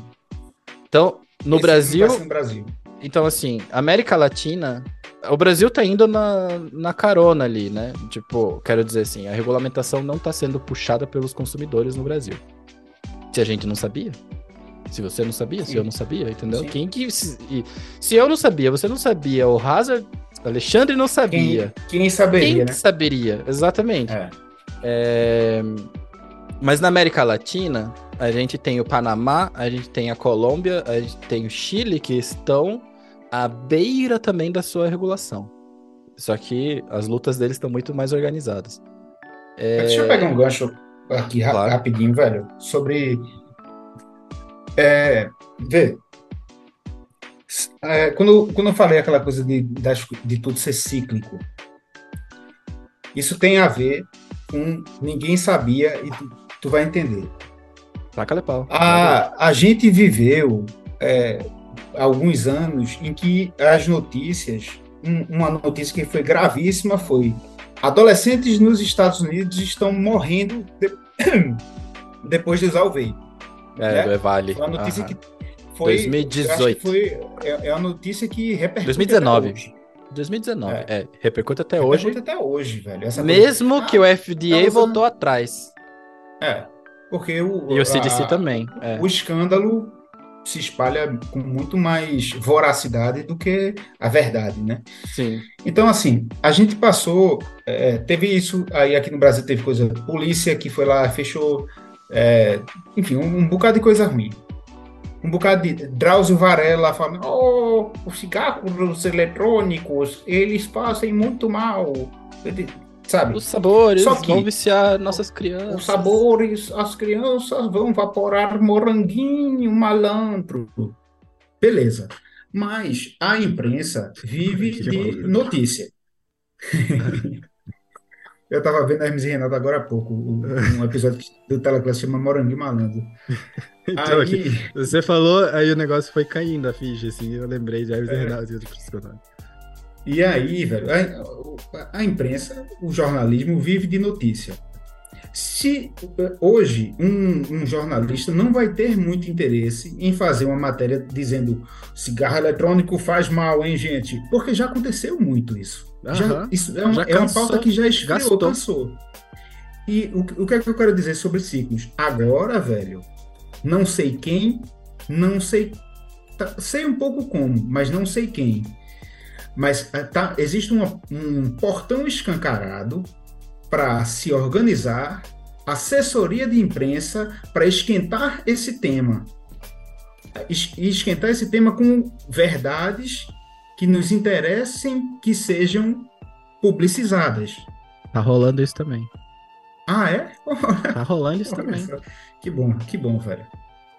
Então, no Esse Brasil, ano vai ser no Brasil. então assim, América Latina, o Brasil tá indo na, na carona ali, né? Tipo, quero dizer assim, a regulamentação não tá sendo puxada pelos consumidores no Brasil. Se a gente não sabia. Se você não sabia, se Sim. eu não sabia, entendeu? Sim. Quem que. Se, se eu não sabia, você não sabia, o Hazard, Alexandre não Quem, sabia. quem saberia, Quem né? saberia? Exatamente. É. É, Mas na América Latina, a gente tem o Panamá, a gente tem a Colômbia, a gente tem o Chile, que estão à beira também da sua regulação. Só que as lutas deles estão muito mais organizadas. É, Deixa eu pegar um gancho aqui Claro. rapidinho, velho, sobre. É, vê. É, quando, quando eu falei aquela coisa de, de tudo ser cíclico, Isso tem a ver com ninguém sabia e tu, tu vai entender. Taca pau. A, a gente viveu é, alguns anos em que as notícias, um, uma notícia que foi gravíssima foi adolescentes nos Estados Unidos estão morrendo de, *coughs* depois de usar o vape. É, né? do Evale. Foi uma notícia que foi... 2018. Foi, é, é uma notícia que repercute 2019. 2019, é. é. Repercute até repercute hoje. até hoje, velho. Essa Mesmo coisa... que ah, o FDA tá voltou atrás. É, porque o... E o CDC a, também. É. O escândalo se espalha com muito mais voracidade do que a verdade, né? Sim. Então, assim, a gente passou, é, teve isso, aí aqui no Brasil teve coisa, polícia que foi lá, fechou, é, enfim, um, um, bocado de coisa ruim. Um bocado de Drauzio Varela falando, oh, os cigarros eletrônicos, eles fazem muito mal sabe? Os sabores Só que, vão viciar nossas crianças. Os sabores, as crianças vão vaporar moranguinho, malandro. Beleza. Mas a imprensa vive de notícia. *laughs* Eu estava vendo a Hermes e Renato agora há pouco, um episódio do Teleclass chama Moranguinho Malandro. *laughs* Então, aí... você falou, aí o negócio foi caindo a ficha, assim, eu lembrei de Hermes é. e Renato e outros personagens. E aí, velho, a, a, imprensa, o jornalismo vive de notícia. Se hoje um, um, jornalista não vai ter muito interesse em fazer uma matéria dizendo cigarro eletrônico faz mal, hein, gente? Porque já aconteceu muito isso. Uhum. Já, isso é, uma, é uma pauta que já esfriou, gastou. cansou. E o, o que é que eu quero dizer sobre ciclos? Agora, velho, não sei quem, não sei. Tá, sei um pouco como, mas não sei quem mas eh, tá, existe uma, um portão escancarado para se organizar, assessoria de imprensa para esquentar esse tema. E esquentar esse tema com verdades que nos interessem que sejam publicizadas. Tá rolando isso também. Ah, é? *laughs* Tá rolando isso também. Que bom, que bom, velho.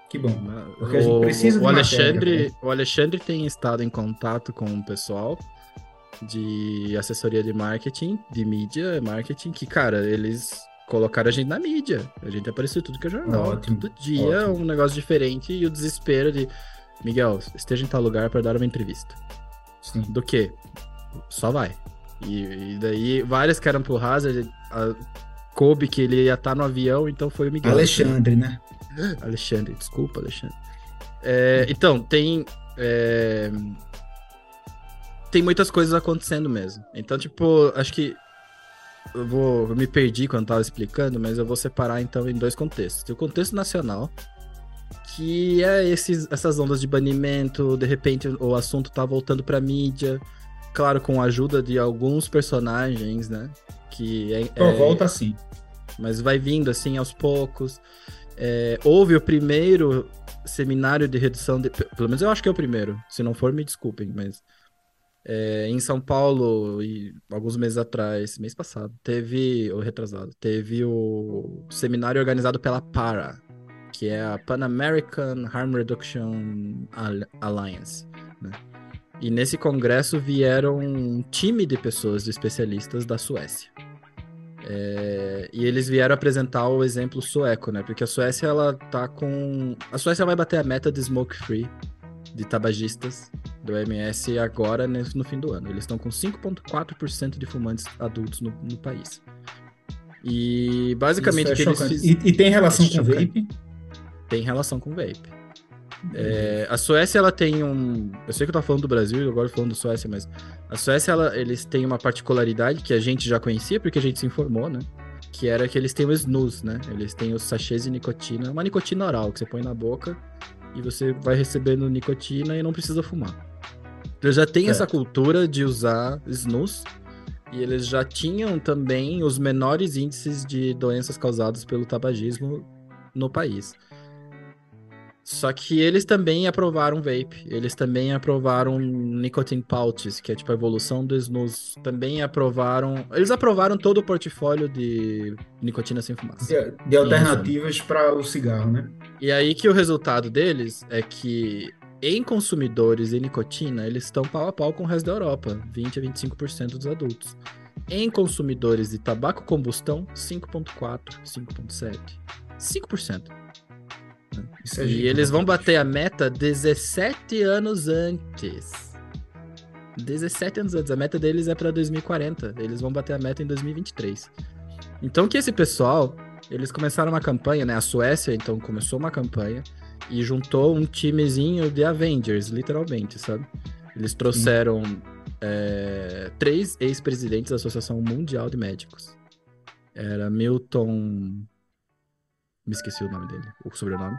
Que bom. Porque a gente precisa o, Alexandre, matéria, o Alexandre tem estado em contato com o pessoal de assessoria de marketing, de mídia, marketing, que, cara, eles colocaram a gente na mídia. A gente apareceu tudo que é jornal. Ótimo, todo dia ótimo. um negócio diferente e o desespero de Miguel, esteja em tal lugar para dar uma entrevista. Sim. Do que? Só vai. E, e, daí várias que eram pro Hazard, a, coube que ele ia estar tá no avião, então foi o Miguel. Alexandre, né? Alexandre, desculpa, Alexandre. É, então, tem. É, tem muitas coisas acontecendo mesmo. Então, tipo, acho que. Eu vou. Eu me perdi quando tava explicando, mas eu vou separar então em dois contextos. Tem o contexto nacional, que é esses, essas ondas de banimento, de repente o assunto tá voltando pra mídia. Claro, com a ajuda de alguns personagens, né? Que é, então, é, volta assim. Mas vai vindo assim aos poucos. É, houve o primeiro seminário de redução de. Pelo menos eu acho que é o primeiro. Se não for, me desculpem, mas. É, em São Paulo, e alguns meses atrás, mês passado, teve, ou retrasado, teve o seminário organizado pela PARA, que é a Pan American Harm Reduction Alliance. Né? E nesse congresso vieram um time de pessoas, de especialistas da Suécia. É, e eles vieram apresentar o exemplo sueco, né? Porque a Suécia, ela tá com... A Suécia vai bater a meta de smoke free, de tabagistas, do MS agora no fim do ano. Eles estão com 5,4% de fumantes adultos no, no, país. E basicamente é o que eles fizeram... E, e, tem relação é com vape? Tem relação com vape. É, a Suécia, ela tem um. Eu sei que eu tô falando do Brasil, agora falando da Suécia, mas a Suécia, ela, eles têm uma particularidade que a gente já conhecia, porque a gente se informou, né? Que era que eles têm o snus, né? Eles têm os sachês de nicotina, uma nicotina oral que você põe na boca e você vai recebendo nicotina e não precisa fumar. Eles já têm essa cultura de usar snus e eles já tinham também os menores índices de doenças causadas pelo tabagismo no país. Só que eles também aprovaram vape, eles também aprovaram nicotine pouches, que é tipo a evolução do snus. Também aprovaram, eles aprovaram todo o portfólio de nicotina sem fumaça. De, de alternativas para o cigarro, né? E aí que o resultado deles é que em consumidores e nicotina, eles estão pau a pau com o resto da Europa, 20 a 25% dos adultos. Em consumidores de tabaco combustão, 5,4, 5,7. 5%. Isso é E gigante. eles vão bater a meta 17 anos antes. 17 anos antes. A meta deles é para 2040. Eles vão bater a meta em 2023. Então que esse pessoal, eles começaram uma campanha, né? A Suécia, então, começou uma campanha e juntou um timezinho de Avengers, literalmente, sabe? Eles trouxeram é, três ex-presidentes da Associação Mundial de Médicos. Era Milton... Me esqueci o nome dele, o sobrenome.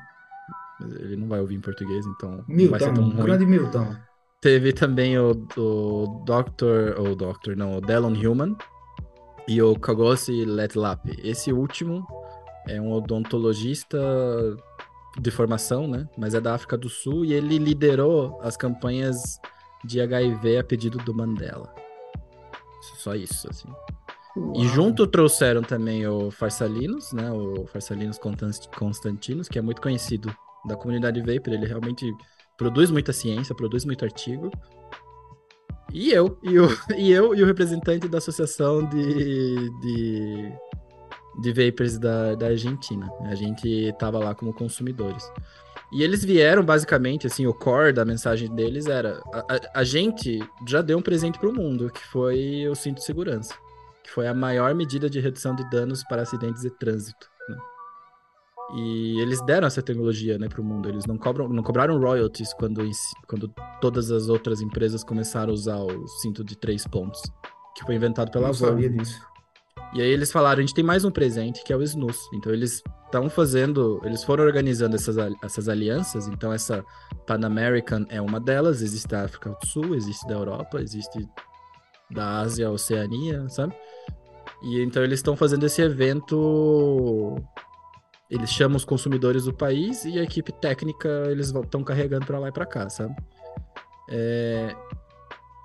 Mas Ele não vai ouvir em português, então Milton, grande Milton. Teve também o, o Dr. ou Dr. não, o Delon Human e o Kagosi Letlap. Esse último é um odontologista de formação, né? Mas é da África do Sul e ele liderou as campanhas de HIV a pedido do Mandela. Só isso, assim. E junto trouxeram também o Farsalinos, né? O Farsalinos Constan- Constantinos, que é muito conhecido da comunidade Vapor. Ele realmente produz muita ciência, produz muito artigo. E eu, e, o, *laughs* e eu e o representante da associação de, de, de vapers da, da Argentina. A gente tava lá como consumidores. E eles vieram, basicamente, assim, o core da mensagem deles era: a, a- a gente já deu um presente para o mundo, que foi o cinto de segurança, que foi a maior medida de redução de danos para acidentes de trânsito. né? E eles deram essa tecnologia né, para o mundo. Eles não, cobram, não cobraram royalties quando, quando todas as outras empresas começaram a usar o cinto de três pontos, que foi inventado pela Volvo. sabia disso. E aí eles falaram, a gente tem mais um presente, que é o SNUS. Então eles estão fazendo, eles foram organizando essas, essas alianças. Então essa Pan American é uma delas, existe da África do Sul, existe da Europa, existe da Ásia, Oceania, sabe? E então eles estão fazendo esse evento, eles chamam os consumidores do país e a equipe técnica eles estão carregando para lá e para cá, sabe? É,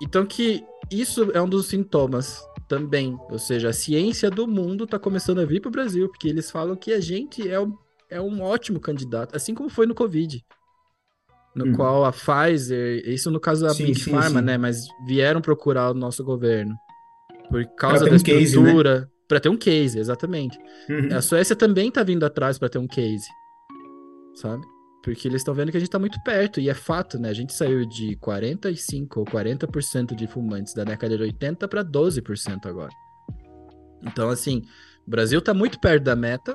Então que isso é um dos sintomas também. Ou seja, a ciência do mundo está começando a vir para o Brasil, porque eles falam que a gente é um, é um ótimo candidato, assim como foi no Covid. No Hum. qual a Pfizer, isso no caso da Sim, Big sim, Pharma, sim. né? Mas vieram procurar o nosso governo. Por causa da um case, né? estrutura. Para ter um case, exatamente. Uhum. A Suécia também tá vindo atrás para ter um case. Sabe? Porque eles estão vendo que a gente tá muito perto. E é fato, né? A gente saiu de 45 ou 40% de fumantes da década de 80 para 12% agora. Então, assim, o Brasil tá muito perto da meta.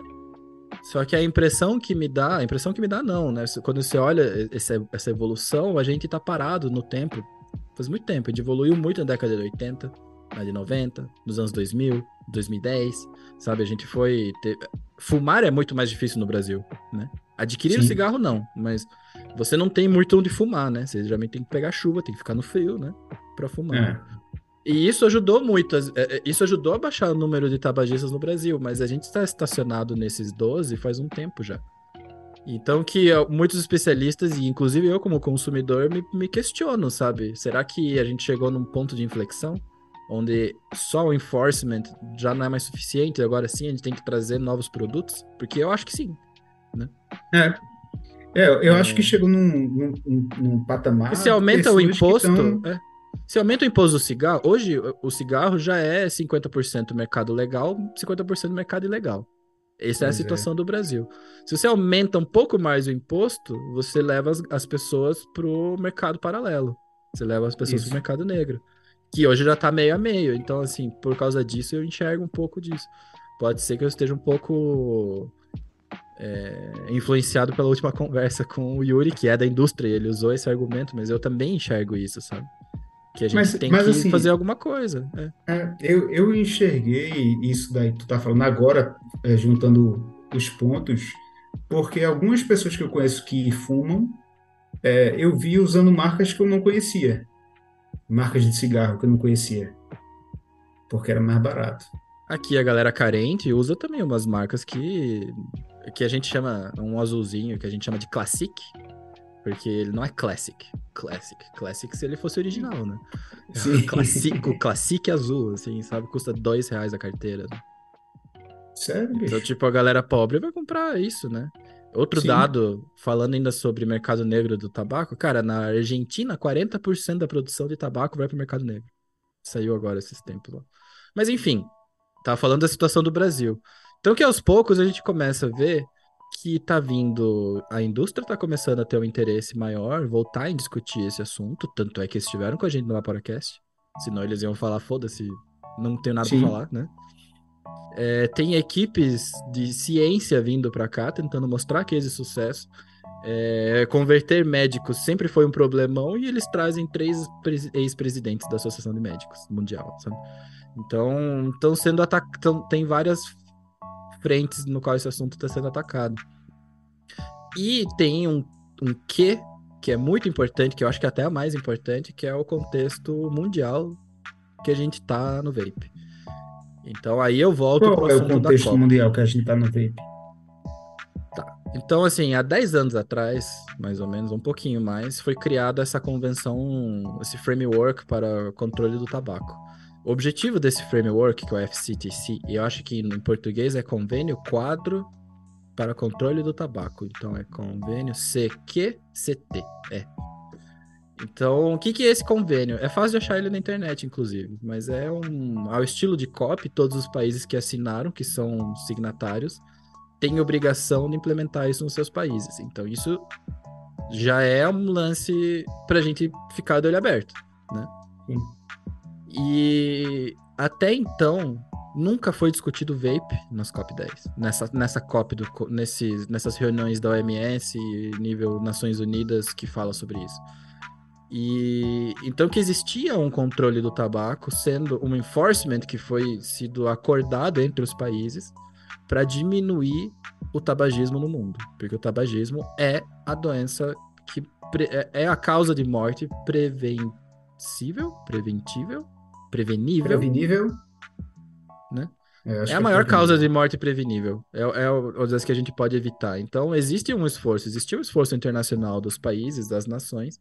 Só que a impressão que me dá, a impressão que me dá não, né? Quando você olha essa, essa evolução, a gente tá parado no tempo. Faz muito tempo. A gente evoluiu muito na década de 80, na de 90, nos anos 2000, 2010, sabe? A gente foi. ter- Fumar é muito mais difícil no Brasil, né? Adquirir o Sim. cigarro, não, mas você não tem muito onde fumar, né? Você geralmente tem que pegar chuva, tem que ficar no frio, né? Pra fumar. É. E isso ajudou muito, é, é, isso ajudou a baixar o número de tabagistas no Brasil, mas a gente está estacionado nesses 12 faz um tempo já. Então que ó, muitos especialistas, e inclusive eu como consumidor, me, me questiono, sabe? Será que a gente chegou num ponto de inflexão? Onde só o enforcement já não é mais suficiente, agora sim a gente tem que trazer novos produtos? Porque eu acho que sim. É. É, eu É. acho que chegou num, num, num- num patamar. Se aumenta o imposto. tão- é. Se aumenta o imposto do cigarro, hoje o- cigarro já é 50% mercado legal, 50% mercado ilegal. Essa é a Pois é. situação do Brasil. Se você aumenta um pouco mais o imposto, você leva as, as pessoas pro mercado paralelo. Você leva as pessoas Isso. pro mercado negro. Que hoje já tá meio a meio. Então, assim, por causa disso, eu enxergo um pouco disso. Pode ser que eu esteja um pouco é, influenciado pela última *laughs* conversa com o Yuri, que é da indústria, e ele usou esse argumento, mas eu também enxergo isso, sabe? Que a gente Mas- tem mas que assim- fazer alguma coisa. é. É, eu, eu enxerguei isso daí que tu tá falando agora, é, juntando os pontos, porque algumas pessoas que eu conheço que fumam, é, eu vi usando marcas que eu não conhecia. Marcas de cigarro que eu não conhecia. Porque era mais barato. Aqui a galera carente usa também umas marcas que, que a gente chama, um azulzinho, que a gente chama de Classic, porque ele não é Classic. Classic. Classic se ele fosse original, né? Sim. *laughs* Classic, o Classic azul, assim, sabe? Custa dois reais a carteira. né? Sério, Então, tipo, a galera pobre vai comprar isso, né? Outro Sim. dado, falando ainda sobre mercado negro do tabaco, cara, na Argentina, 40% da produção de tabaco vai pro mercado negro. Saiu agora esses tempos lá. Mas enfim, tava falando da situação do Brasil. Então que aos poucos a gente começa a ver que tá vindo, a indústria tá começando a ter um interesse maior, voltar a discutir esse assunto, tanto é que eles estiveram com a gente no Vaporacast, senão eles iam falar, foda-se, não tenho nada Sim. pra falar, né? É, tem equipes de ciência vindo para cá, tentando mostrar que existe sucesso. É, converter médicos sempre foi um problemão e eles trazem três ex-presidentes da Associação de Médicos Mundial, sabe? Então, estão sendo atacados. Tem várias frentes no qual esse assunto está sendo atacado. E tem um, um quê que é muito importante, que eu acho que é até a mais importante, que é o contexto mundial que a gente tá no vape. Então aí eu volto Qual é o contexto mundial que a gente tá no vape? Tá. Então, assim, há 10 anos atrás, mais ou menos, um pouquinho mais, foi criada essa convenção, esse framework para controle do tabaco. O objetivo desse framework, que é o FCTC, e eu acho que em português é Convênio Quadro para Controle do Tabaco. Então é Convênio CQCT. É. Então, o que, que é esse convênio? É fácil de achar ele na internet, inclusive, mas é um ao estilo de COP, todos os países que assinaram, que são signatários, têm obrigação de implementar isso nos seus países. Então, isso já é um lance para a gente ficar de olho aberto, né? Sim. E até então, nunca foi discutido vape nas COP10. Nessa, nessa COP, do, nesse, nessas reuniões da OMS, nível Nações Unidas, que fala sobre isso. E então que existia um controle do tabaco, sendo um enforcement que foi sido acordado entre os países para diminuir o tabagismo no mundo, porque o tabagismo é a doença que é, é a causa de morte prevencível, preventível prevenível. Prevenível. Né? É, é a maior é causa de morte prevenível. É, é o que a gente pode evitar. Então, existe um esforço, existiu um esforço internacional dos países, das nações,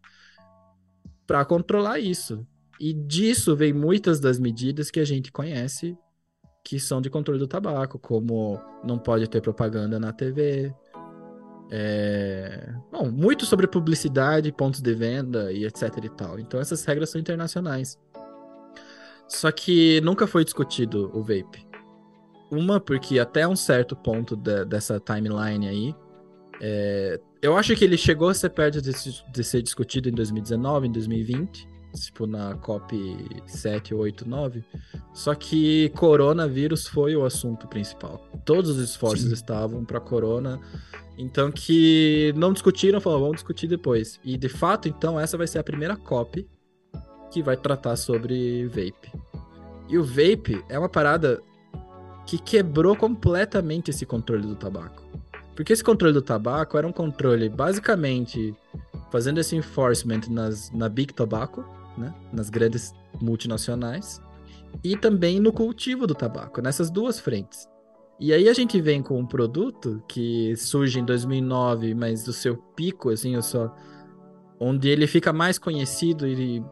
para controlar isso. E disso vem muitas das medidas que a gente conhece que são de controle do tabaco, como não pode ter propaganda na TV. É... Bom, muito sobre publicidade, pontos de venda e etc e tal. Então essas regras são internacionais. Só que nunca foi discutido o vape. Uma, porque até um certo ponto de, dessa timeline aí, é, eu acho que ele chegou a ser perto de, de, ser discutido em 2019, em 2020, tipo na COP 7, 8, 9. Só que coronavírus foi o assunto principal. Todos os esforços Sim. estavam para corona. Então que não discutiram, falaram, vamos discutir depois. E de fato, então, essa vai ser a primeira COP que vai tratar sobre vape. E o vape é uma parada que quebrou completamente esse controle do tabaco. Porque esse controle do tabaco era um controle basicamente fazendo esse enforcement nas, na Big Tobacco, né? nas grandes multinacionais, e também no cultivo do tabaco, nessas duas frentes. E aí a gente vem com um produto que surge em 2009, mas o seu pico, assim, só onde ele fica mais conhecido e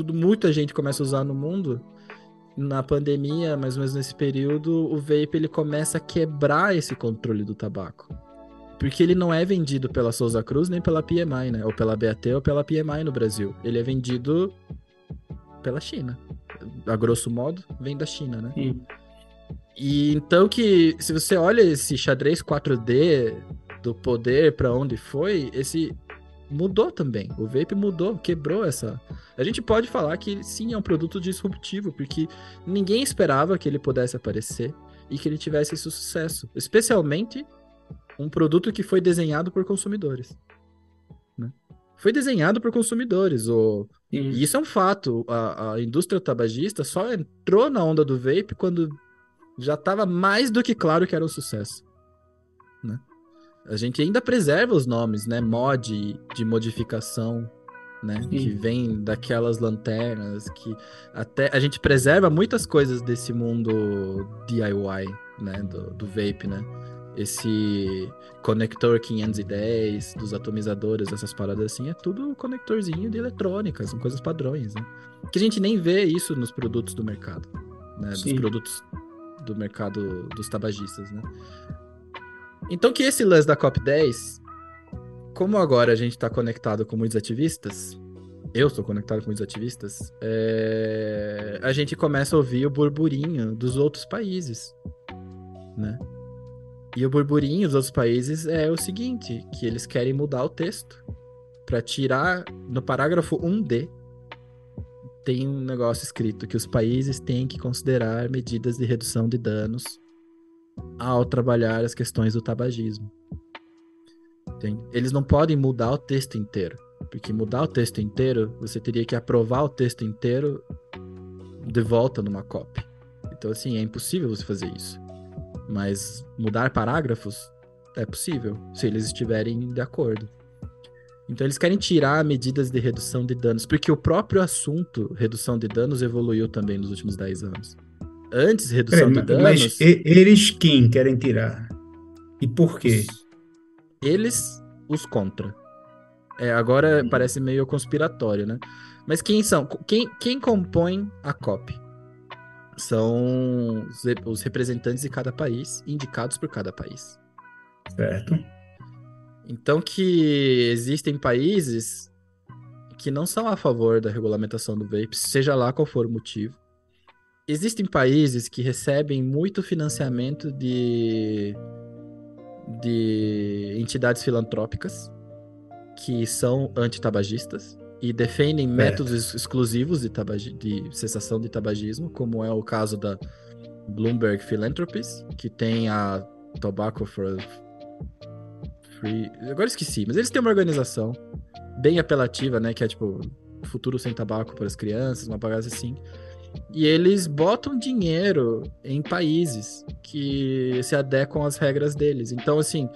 tudo muita gente começa a usar no mundo, na pandemia, mais ou menos nesse período, o vape ele começa a quebrar esse controle do tabaco. Porque ele não é vendido pela Souza Cruz nem pela PMI, né? Ou pela BAT ou pela PMI no Brasil. Ele é vendido pela China. A grosso modo, vem da China, né? Sim. E então que se você olha esse xadrez 4D do poder para onde foi, esse mudou também. O vape mudou, quebrou essa. A gente pode falar que sim, é um produto disruptivo, porque ninguém esperava que ele pudesse aparecer e que ele tivesse esse sucesso. Especialmente um produto que foi desenhado por consumidores. Né? Foi desenhado por consumidores. O... E isso é um fato. A, a indústria tabagista só entrou na onda do vape quando já estava mais do que claro que era um sucesso. Né? A gente ainda preserva os nomes, né? Mod de modificação, né? Sim. Que vem daquelas lanternas, que até a gente preserva muitas coisas desse mundo DIY, né? Do, do vape, né? Esse conector 510 dos atomizadores, essas paradas assim, é tudo conectorzinho de eletrônica, são coisas padrões, né? Que a gente nem vê isso nos produtos do mercado, né? Sim. Dos produtos do mercado dos tabagistas, né? Então que esse lance da COP10, como agora a gente está conectado com muitos ativistas, eu sou conectado com muitos ativistas, é, a gente começa a ouvir o burburinho dos outros países, né? E o burburinho dos outros países é o seguinte, que eles querem mudar o texto para tirar no parágrafo 1D tem um negócio escrito que os países têm que considerar medidas de redução de danos ao trabalhar as questões do tabagismo. Eles não podem mudar o texto inteiro, porque mudar o texto inteiro, você teria que aprovar o texto inteiro de volta numa COP. Então, assim, é impossível você fazer isso. Mas mudar parágrafos é possível, se eles estiverem de acordo. Então eles querem tirar medidas de redução de danos, porque o próprio assunto redução de danos evoluiu também nos últimos 10 anos. Antes, redução de danos. Mas eles quem querem tirar? E por quê? Eles, os contra. É, agora hum. parece meio conspiratório, né? Mas quem são? Quem, quem compõe a COP? São os representantes de cada país, indicados por cada país. Certo. Então que existem países que não são a favor da regulamentação do vape, seja lá qual for o motivo. Existem países que recebem muito financiamento de, de entidades filantrópicas que são antitabagistas e defendem é. métodos exclusivos de, tabagi de cessação de tabagismo, como é o caso da Bloomberg Philanthropies, que tem a Tobacco for Free. Agora esqueci, mas eles têm uma organização bem apelativa, né? Que é tipo futuro sem tabaco para as crianças, uma bagaça assim. E eles botam dinheiro em países que se adequam às regras deles. Então, assim,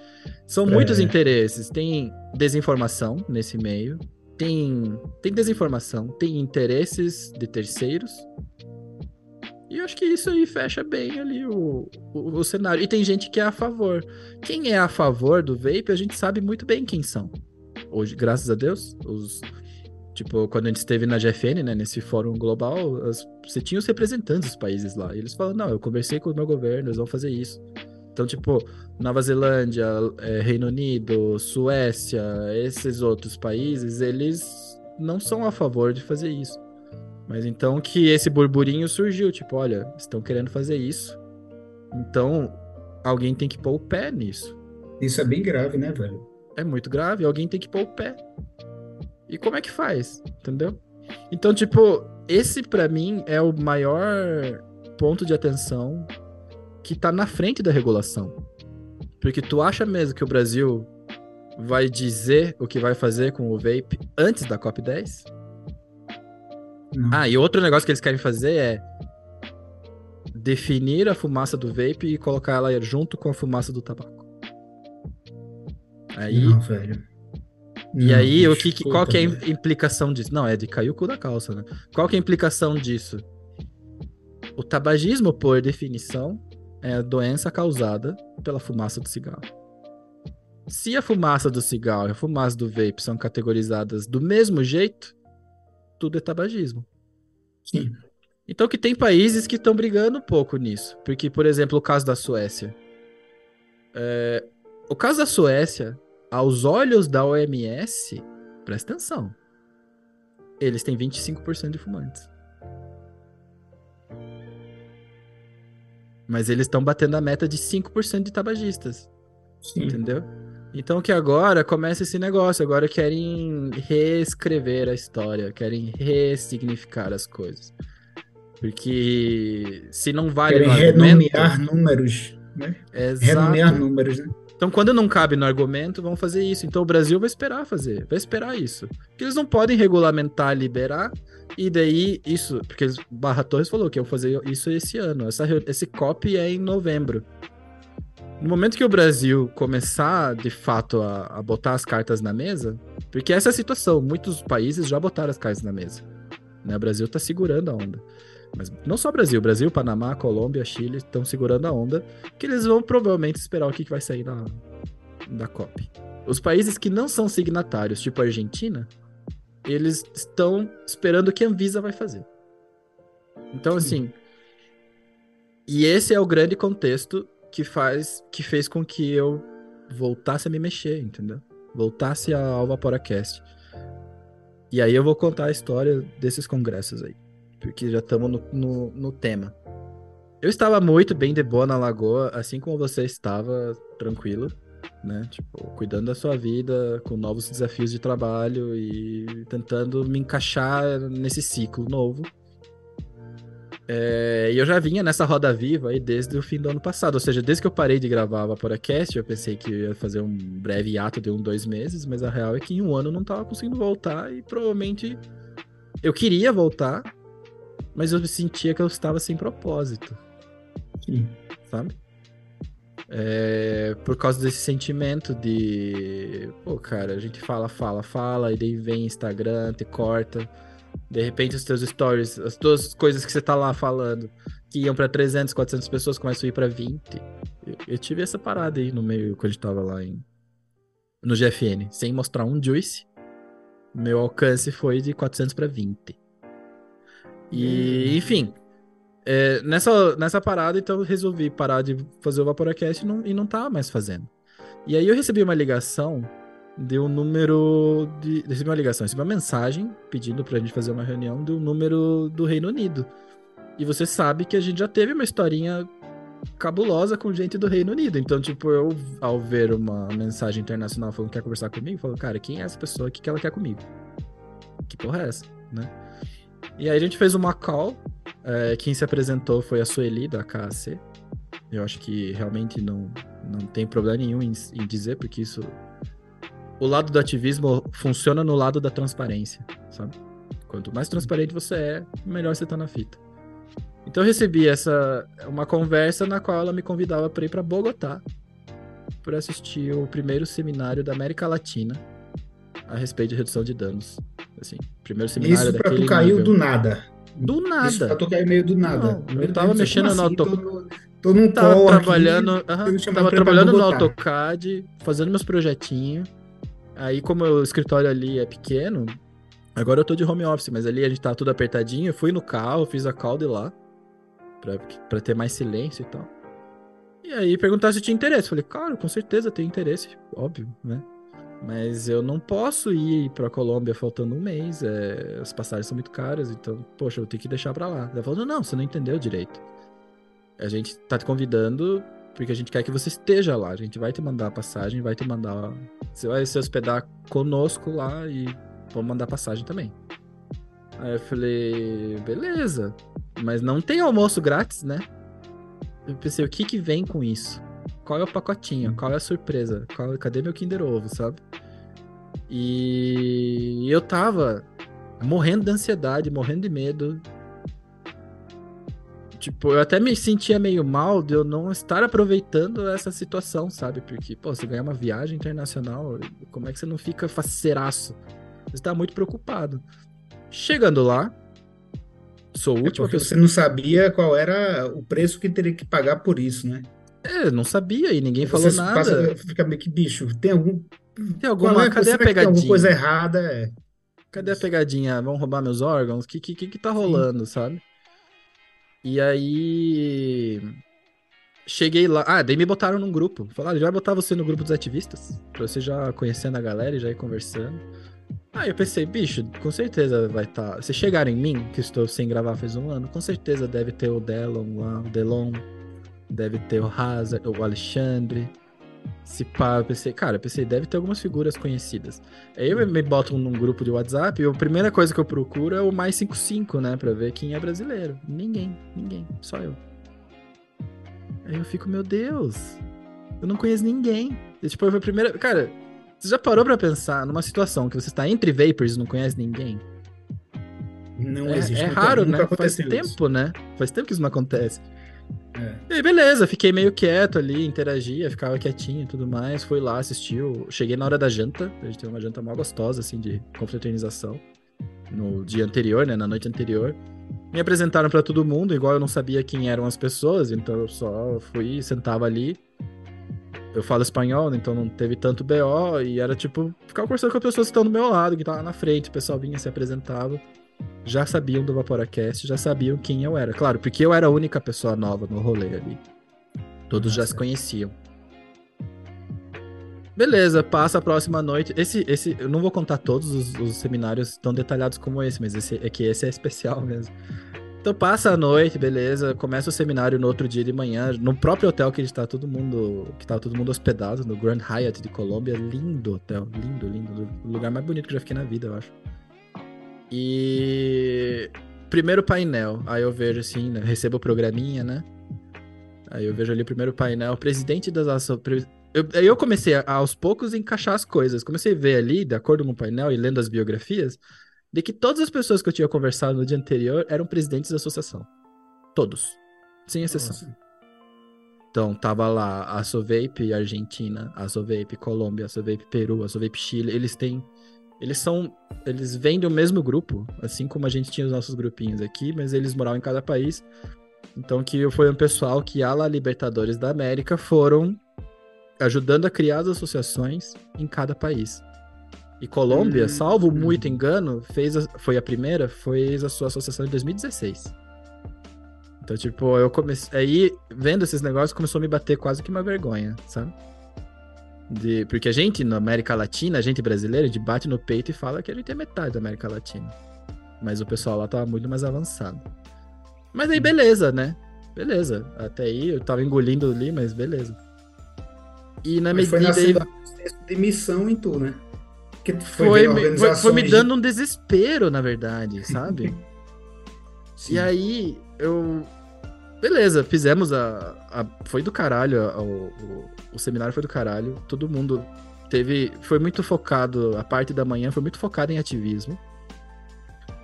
são muitos é. interesses. Tem desinformação nesse meio, tem, tem desinformação, tem interesses de terceiros e eu acho que isso aí fecha bem ali o, o, o, cenário. E tem gente que é a favor. Quem é a favor do vape, a gente sabe muito bem quem são. Hoje, graças a Deus, os. Tipo, quando a gente esteve na GFN, né, nesse fórum global, as, você tinha os representantes dos países lá. E eles falam, não, eu conversei com o meu governo, eles vão fazer isso. Então, tipo, Nova Zelândia, é, Reino Unido, Suécia, esses outros países, eles não são a favor de fazer isso. Mas então que esse burburinho surgiu, tipo, olha, estão querendo fazer isso. Então, alguém tem que pôr o pé nisso. Isso é bem grave, né, velho? É muito grave, alguém tem que pôr o pé. E como é que faz? Entendeu? Então, tipo, esse para mim é o maior ponto de atenção que tá na frente da regulação. Porque tu acha mesmo que o Brasil vai dizer o que vai fazer com o vape antes da COP10? Não. Ah, e outro negócio que eles querem fazer é definir a fumaça do vape e colocar ela junto com a fumaça do tabaco. Aí. Não, velho. E aí, o que, qual que é a implicação disso? Não, é de cair o cu da calça, né? Qual que é a implicação disso? O tabagismo, por definição, é a doença causada pela fumaça do cigarro. Se a fumaça do cigarro e a fumaça do vape são categorizadas do mesmo jeito, tudo é tabagismo. Sim. Então que tem países que estão brigando um pouco nisso. Porque, por exemplo, o caso da Suécia. É... O caso da Suécia, aos olhos da OMS, presta atenção. Eles têm 25% de fumantes. Mas eles estão batendo a meta de 5% de tabagistas. Sim. Entendeu? Então que agora começa esse negócio, agora querem reescrever a história, querem ressignificar as coisas. Porque se não vale querem renomear números, né? Exato. Renomear números, né? Então, quando não cabe no argumento, vão fazer isso. Então, o Brasil vai esperar fazer, vai esperar isso. Porque eles não podem regulamentar, liberar, e daí isso. Porque Barra Torres falou que eu fazer isso esse ano. Essa, esse COP é em novembro. No momento que o Brasil começar, de fato, a, a, botar as cartas na mesa, porque essa é a situação, muitos países já botaram as cartas na mesa. Né? O Brasil está segurando a onda. Mas não só Brasil, Brasil, Panamá, Colômbia, Chile estão segurando a onda, que eles vão provavelmente esperar o que, que vai sair da, da COP. Os países que não são signatários, tipo a Argentina, eles estão esperando o que a Anvisa vai fazer. Então, assim. E esse é o grande contexto que faz que fez com que eu voltasse a me mexer, entendeu? Voltasse ao Vaporacast. E aí eu vou contar a história desses congressos aí. Porque já estamos no, no, no, tema. Eu estava muito bem de boa na lagoa, assim como você estava, tranquilo, né? Tipo, cuidando da sua vida, com novos desafios de trabalho e tentando me encaixar nesse ciclo novo. É, e eu já vinha nessa roda viva aí desde o fim do ano passado, ou seja, desde que eu parei de gravar a Vaporacast, eu pensei que ia fazer um breve ato de um, dois meses, mas a real é que em um ano eu não tava conseguindo voltar e provavelmente eu queria voltar, mas eu sentia que eu estava sem propósito. Sim. Sabe? É, por causa desse sentimento de. Pô, cara, a gente fala, fala, fala, e daí vem Instagram, te corta. De repente, os teus stories, as tuas coisas que você tá lá falando, que iam para 300, 400 pessoas, começam a ir para 20. Eu, eu, tive essa parada aí no meio, quando a gente tava lá em, no GFN, sem mostrar um juice. Meu alcance foi de 400 para 20. E, enfim, é, nessa, nessa parada, então, eu resolvi parar de fazer o Vaporacast e não, e não tava mais fazendo. E aí eu recebi uma ligação deu um número de. Recebi uma ligação, recebi uma mensagem pedindo pra gente fazer uma reunião do número do Reino Unido. E você sabe que a gente já teve uma historinha cabulosa com gente do Reino Unido. Então, tipo, eu, ao ver uma mensagem internacional falando que quer conversar comigo, falo, cara, quem é essa pessoa? O que, que ela quer comigo? Que porra é essa, né? E aí a gente fez uma call. É, quem se apresentou foi a Sueli, da KAC. Eu acho que realmente não, não tem problema nenhum em, em dizer, porque isso o lado do ativismo funciona no lado da transparência, sabe? Quanto mais transparente você é, melhor você tá na fita. Então eu recebi essa uma conversa na qual ela me convidava para ir para Bogotá para assistir o primeiro seminário da América Latina a respeito de redução de danos. Assim, primeiro seminário Isso pra tu caiu nível. do nada. Do nada. Isso pra tu caiu meio do nada. Não, eu tava mexendo no assim, auto... tô, tô num tava trabalhando, aqui, tava trabalhando no AutoCAD, fazendo meus projetinhos. Aí, como o escritório ali é pequeno, agora eu tô de home office, mas ali a gente tá tudo apertadinho. Eu fui no carro, fiz a call de lá, pra, pra ter mais silêncio e tal. E aí perguntar se tinha interesse. Falei, claro, com certeza tem interesse, óbvio, né? Mas eu não posso ir pra Colômbia faltando um mês, é, as passagens são muito caras, então, poxa, eu tenho que deixar pra lá. Ela falou, não, você não entendeu direito. A gente tá te convidando porque a gente quer que você esteja lá. A gente vai te mandar a passagem, vai te mandar. Você vai se hospedar conosco lá e vamos mandar passagem também. Aí eu falei, beleza. Mas não tem almoço grátis, né? Eu pensei, o que que vem com isso? Qual é o pacotinho? Qual é a surpresa? Qual... Cadê meu Kinder Ovo, sabe? E eu tava morrendo de ansiedade, morrendo de medo Tipo, eu até me sentia meio mal de eu não estar aproveitando essa situação, sabe? Porque, pô, você ganhar uma viagem internacional, como é que você não fica faceraço? Você tá muito preocupado. Chegando lá, sou o é último. É você não sabia qual era o preço que teria que pagar por isso, né? É, não sabia e ninguém falou nada. Passa, fica meio que bicho. Tem algum. Tem alguma. É? Cadê a pegadinha? Tem alguma coisa errada. É... Cadê a pegadinha? Vão roubar meus órgãos? O que, que, que tá rolando, Sim. sabe? E aí. Cheguei lá. Ah, daí me botaram num grupo. Falaram, já vai botar você no grupo dos ativistas. Pra você já conhecendo a galera e já ir conversando. Aí eu pensei, bicho, com certeza vai estar. Tá... Se chegarem em mim, que estou sem gravar faz um ano, com certeza deve ter o Delon lá, o Delon. Deve ter o Hazard, o Alexandre. Se pá, eu pensei, cara, eu pensei, deve ter algumas figuras conhecidas. Aí eu me boto num grupo de WhatsApp e a primeira coisa que eu procuro é o mais 55, né? Pra ver quem é brasileiro. Ninguém, ninguém, só eu. Aí eu fico, meu Deus, eu não conheço ninguém. E, tipo, foi a primeira. Cara, você já parou pra pensar numa situação que você está entre vapors e não conhece ninguém? Não é, existe. É raro, né? Faz tempo, né? Faz tempo que isso não acontece. É. E beleza, fiquei meio quieto ali, interagia, ficava quietinho e tudo mais. Fui lá, assistiu. Cheguei na hora da janta. A gente teve uma janta mal gostosa, assim, de confraternização. No dia anterior, né? Na noite anterior. Me apresentaram para todo mundo, igual eu não sabia quem eram as pessoas, então eu só fui, sentava ali. Eu falo espanhol, né, então não teve tanto BO, e era tipo, ficar conversando com as pessoas que estão do meu lado, que estavam na frente, o pessoal vinha, se apresentava já sabiam do Vaporacast, já sabiam quem eu era. Claro, porque eu era a única pessoa nova no rolê ali. Todos Nossa. já se conheciam. Beleza, passa a próxima noite. Esse, esse, eu não vou contar todos os, os seminários tão detalhados como esse, mas esse é que esse é especial mesmo. Então passa a noite, beleza. Começa o seminário no outro dia de manhã, no próprio hotel que está todo mundo, que tá todo mundo hospedado, no Grand Hyatt de Colômbia. Lindo hotel, lindo, lindo. O lugar mais bonito que eu já fiquei na vida, eu acho. E primeiro painel, aí eu vejo assim, né, recebo o programinha, né? Aí eu vejo ali o primeiro painel, presidente das ações. Eu, aí eu comecei a, aos poucos a encaixar as coisas. Comecei a ver ali, de acordo com o painel e lendo as biografias, de que todas as pessoas que eu tinha conversado no dia anterior eram presidentes da associação. Todos. Sem exceção. Nossa. Então, tava lá a Sovape Argentina, a Sovape Colômbia, a Sovape Peru, a Sovape Chile. Eles têm. Eles são. Eles vêm do mesmo grupo, assim como a gente tinha os nossos grupinhos aqui, mas eles moravam em cada país. Então, que foi um pessoal que, a La Libertadores da América, foram ajudando a criar as associações em cada país. E Colômbia, hum, salvo hum. muito engano, fez a, foi a primeira, fez a sua associação em 2016. Então, tipo, eu comecei. Aí, vendo esses negócios, começou a me bater quase que uma vergonha, sabe? De, porque a gente, na América Latina, a gente brasileira, a gente bate no peito e fala que a gente é metade da América Latina. Mas o pessoal lá tava muito mais avançado. Mas aí, beleza, né? Beleza. Até aí eu tava engolindo ali, mas beleza. E na mas medida. Foi nascendo de missão em tu, né? Que foi, foi, foi, foi, me dando um desespero, na verdade, sabe? *laughs* e aí, eu. Beleza, fizemos a. a... Foi do caralho. A, o, o, o seminário foi do caralho. Todo mundo teve. Foi muito focado. A parte da manhã foi muito focada em ativismo.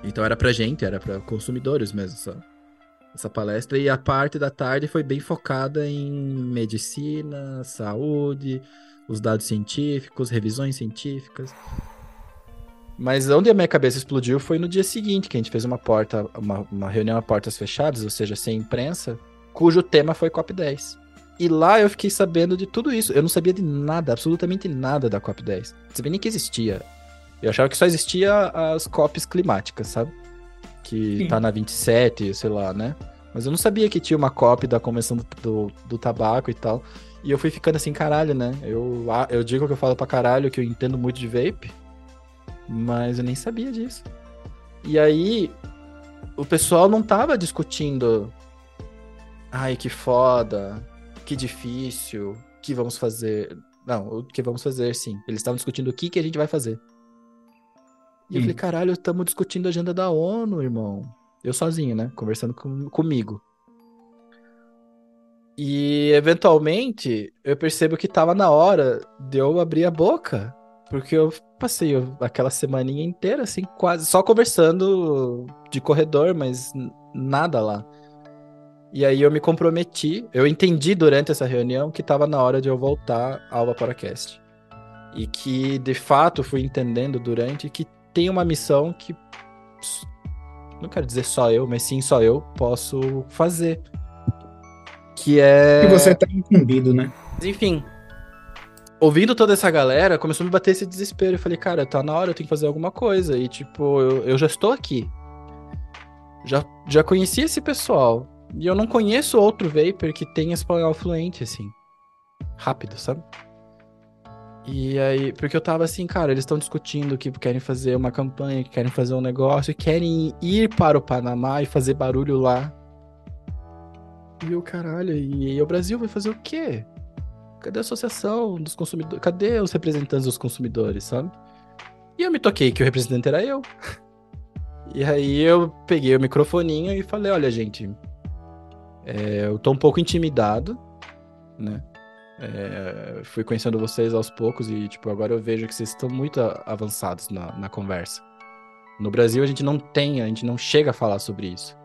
Então era pra gente, era pra consumidores mesmo, essa, essa palestra. E a parte da tarde foi bem focada em medicina, saúde, os dados científicos, revisões científicas. Mas onde a minha cabeça explodiu foi no dia seguinte, que a gente fez uma porta, uma, uma reunião a portas fechadas, ou seja, sem imprensa, cujo tema foi COP10. E lá eu fiquei sabendo de tudo isso. Eu não sabia de nada, absolutamente nada da COP10. Não sabia nem que existia. Eu achava que só existia as COPs climáticas, sabe? Que Sim. tá na 27, sei lá, né? Mas eu não sabia que tinha uma COP da Convenção do, do, do Tabaco e tal. E eu fui ficando assim, caralho, né? Eu, eu digo que eu falo pra caralho que eu entendo muito de vape, mas eu nem sabia disso. E aí, o pessoal não tava discutindo. Ai, que foda, que difícil, o que vamos fazer. Não, o que vamos fazer, sim. Eles estavam discutindo o que, que a gente vai fazer. E eu falei, caralho, estamos discutindo a agenda da ONU, irmão. Eu sozinho, né? Conversando com, comigo. E eventualmente eu percebo que tava na hora de eu abrir a boca. Porque eu passei aquela semaninha inteira, assim, quase só conversando de corredor, mas nada lá. E aí eu me comprometi, eu entendi durante essa reunião que tava na hora de eu voltar ao Vaporacast. E que, de fato, fui entendendo durante que tem uma missão que. Não quero dizer só eu, mas sim só eu posso fazer. Que é. Que você tá incumbido, né? Enfim. Ouvindo toda essa galera, começou a me bater esse desespero. Eu falei, cara, tá na hora, eu tenho que fazer alguma coisa. E, tipo, eu, eu já estou aqui. Já, já conheci esse pessoal. E eu não conheço outro Vapor que tenha espanhol fluente, assim. Rápido, sabe? E aí, porque eu tava assim, cara, eles estão discutindo que querem fazer uma campanha, que querem fazer um negócio, querem ir para o Panamá e fazer barulho lá. E o caralho, e, e o Brasil vai fazer o quê? Cadê a associação dos consumidores? Cadê os representantes dos consumidores, sabe? E eu me toquei que o representante era eu. *laughs* E aí eu peguei o microfoninho e falei, olha, gente, é, eu tô um pouco intimidado, né? É, fui conhecendo vocês aos poucos e, tipo, agora eu vejo que vocês estão muito avançados na, na conversa. No Brasil a gente não tem, a gente não chega a falar sobre isso.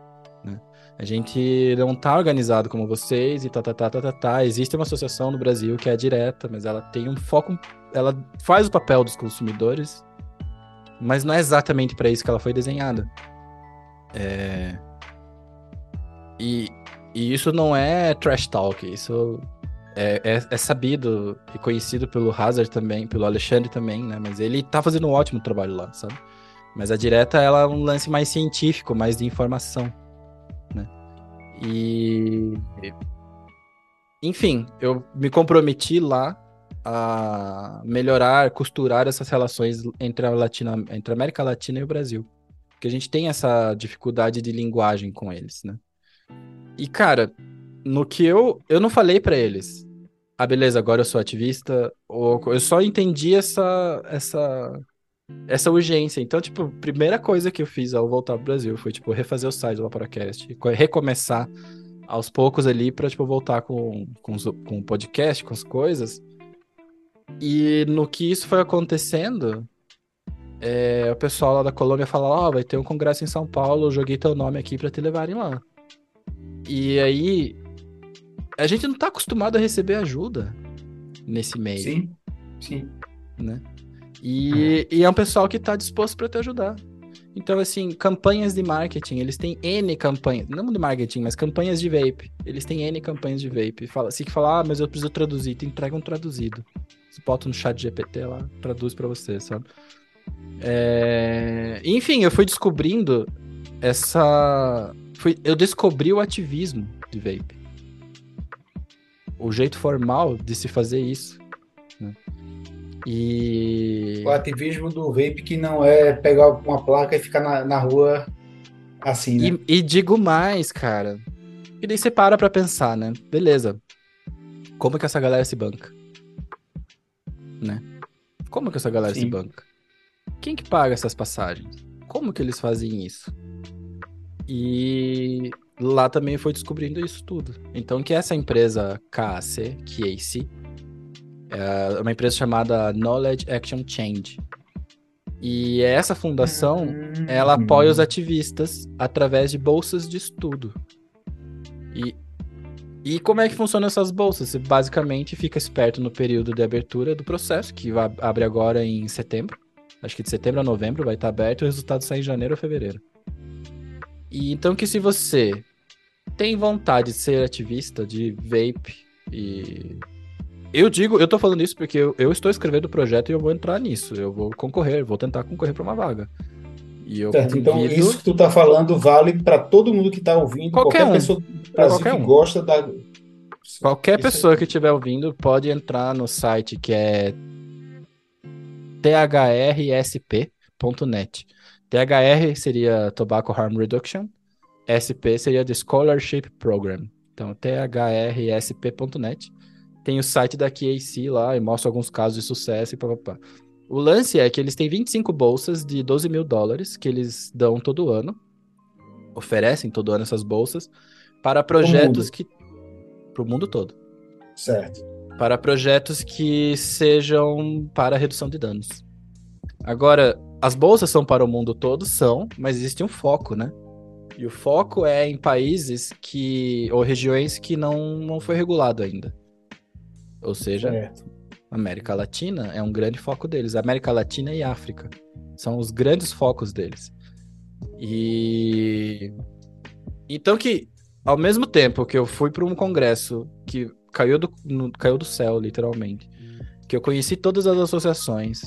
A gente não tá organizado como vocês e tá, tá, tá, tá, tá, tá. Existe uma associação no Brasil que é direta, mas ela tem um foco, ela faz o papel dos consumidores, mas não é exatamente para isso que ela foi desenhada. É... E, e isso não é trash talk, isso é, é, é, sabido e conhecido pelo Hazard também, pelo Alexandre também, né? Mas ele tá fazendo um ótimo trabalho lá, sabe? Mas a direta, ela é um lance mais científico, mais de informação. E. Enfim, eu me comprometi lá a melhorar, costurar essas relações entre a, Latina, entre a América Latina e o Brasil. Porque a gente tem essa dificuldade de linguagem com eles, né? E, cara, no que eu. Eu não falei para eles. Ah, beleza, agora eu sou ativista. Ou, eu só entendi essa, essa, essa urgência. Então, tipo, primeira coisa que eu fiz ao voltar pro Brasil foi, tipo, refazer o site do Vaporacast. Recomeçar aos poucos ali pra, tipo, voltar com, com, com o podcast, com as coisas. E no que isso foi acontecendo, é, o pessoal lá da Colômbia fala: Ó, oh, vai ter um congresso em São Paulo, eu joguei teu nome aqui pra te levarem lá. E aí, a gente não tá acostumado a receber ajuda nesse meio. Sim, sim. Né? E, e é um pessoal que tá disposto para te ajudar. Então, assim, campanhas de marketing, eles têm N campanhas, não de marketing, mas campanhas de vape. Eles têm N campanhas de vape. Fala, se que falar, ah, mas eu preciso traduzir, te entregam um traduzido. Você bota no chat GPT lá, traduz para você, sabe? É... Enfim, eu fui descobrindo essa. Fui... Eu descobri o ativismo de vape. O jeito formal de se fazer isso. Né? E. O ativismo do vape que não é pegar uma placa e ficar na, na rua assim, né? E, e digo mais, cara. E daí você para pra pensar, né? Beleza. Como que essa galera se banca? Né? Como que essa galera Sim. se banca? Quem que paga essas passagens? Como que eles fazem isso? E lá também foi descobrindo isso tudo. Então que essa empresa KAC, KAC, é uma empresa chamada Knowledge Action Change. E essa fundação, uhum. ela apoia os ativistas através de bolsas de estudo. E, e como é que funcionam essas bolsas? Você basicamente fica esperto no período de abertura do processo, que vai, abre agora em setembro. Acho que de setembro a novembro vai estar aberto e o resultado sai em janeiro ou fevereiro. E então que se você tem vontade de ser ativista de vape e eu digo, eu tô falando isso porque eu, eu, estou escrevendo o projeto e eu vou entrar nisso. Eu vou concorrer, vou tentar concorrer para uma vaga. Eu certo, então então isso que tu tá falando vale para todo mundo que tá ouvindo, qualquer, qualquer um. pessoa do Brasil qualquer que um. gosta da Qualquer isso pessoa aí. que estiver ouvindo pode entrar no site que é thrsp.net. THR seria Tobacco Harm Reduction, SP seria The Scholarship Program. Então, thrsp.net tem o site da QAC lá e mostra alguns casos de sucesso e papapá. O lance é que eles têm 25 bolsas de 12 mil dólares que eles dão todo ano. Oferecem todo ano essas bolsas para projetos que. Para o mundo todo. Certo. Para projetos que sejam para redução de danos. Agora, as bolsas são para o mundo todo, são, mas existe um foco, né? E o foco é em países que. ou regiões que não, não foi regulado ainda. Ou seja, certo. América Latina é um grande foco deles. América Latina e África são os grandes focos deles. E então que ao mesmo tempo que eu fui para um congresso que caiu do, no, caiu do céu, literalmente, que eu conheci todas as associações,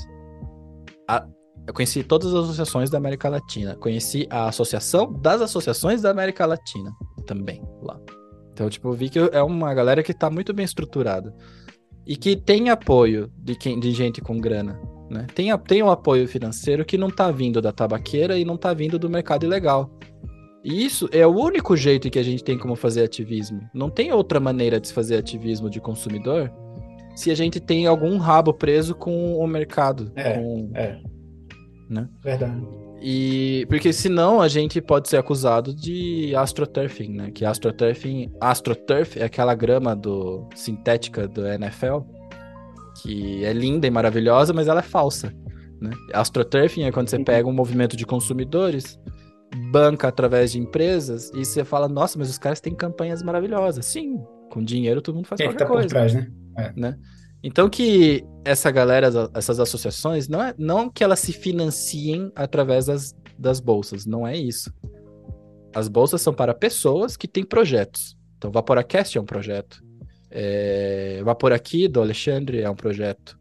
a, eu conheci todas as associações da América Latina, conheci a Associação das Associações da América Latina também lá. Então, tipo, eu vi que é uma galera que está muito bem estruturada e que tem apoio de, quem, de gente com grana. Né? Tem, tem um apoio financeiro que não está vindo da tabaqueira e não está vindo do mercado ilegal. E isso é o único jeito que a gente tem como fazer ativismo. Não tem outra maneira de se fazer ativismo de consumidor se a gente tem algum rabo preso com o mercado. É, com, é. Né? Verdade. E porque senão a gente pode ser acusado de astroturfing, né? Que astroturfing, astroturf é aquela grama do sintética do NFL que é linda e maravilhosa, mas ela é falsa, né? Astroturfing é quando você pega um movimento de consumidores, banca através de empresas e você fala: "Nossa, mas os caras têm campanhas maravilhosas". Sim, com dinheiro todo mundo faz Quem qualquer é que tá coisa, por trás, né? É. né? Então que essa galera, essas associações, não é não que elas se financiem através das, das bolsas, não é isso. As bolsas são para pessoas que têm projetos. Então, Vaporacast é um projeto. É, Vapor Aqui, do Alexandre, é um projeto.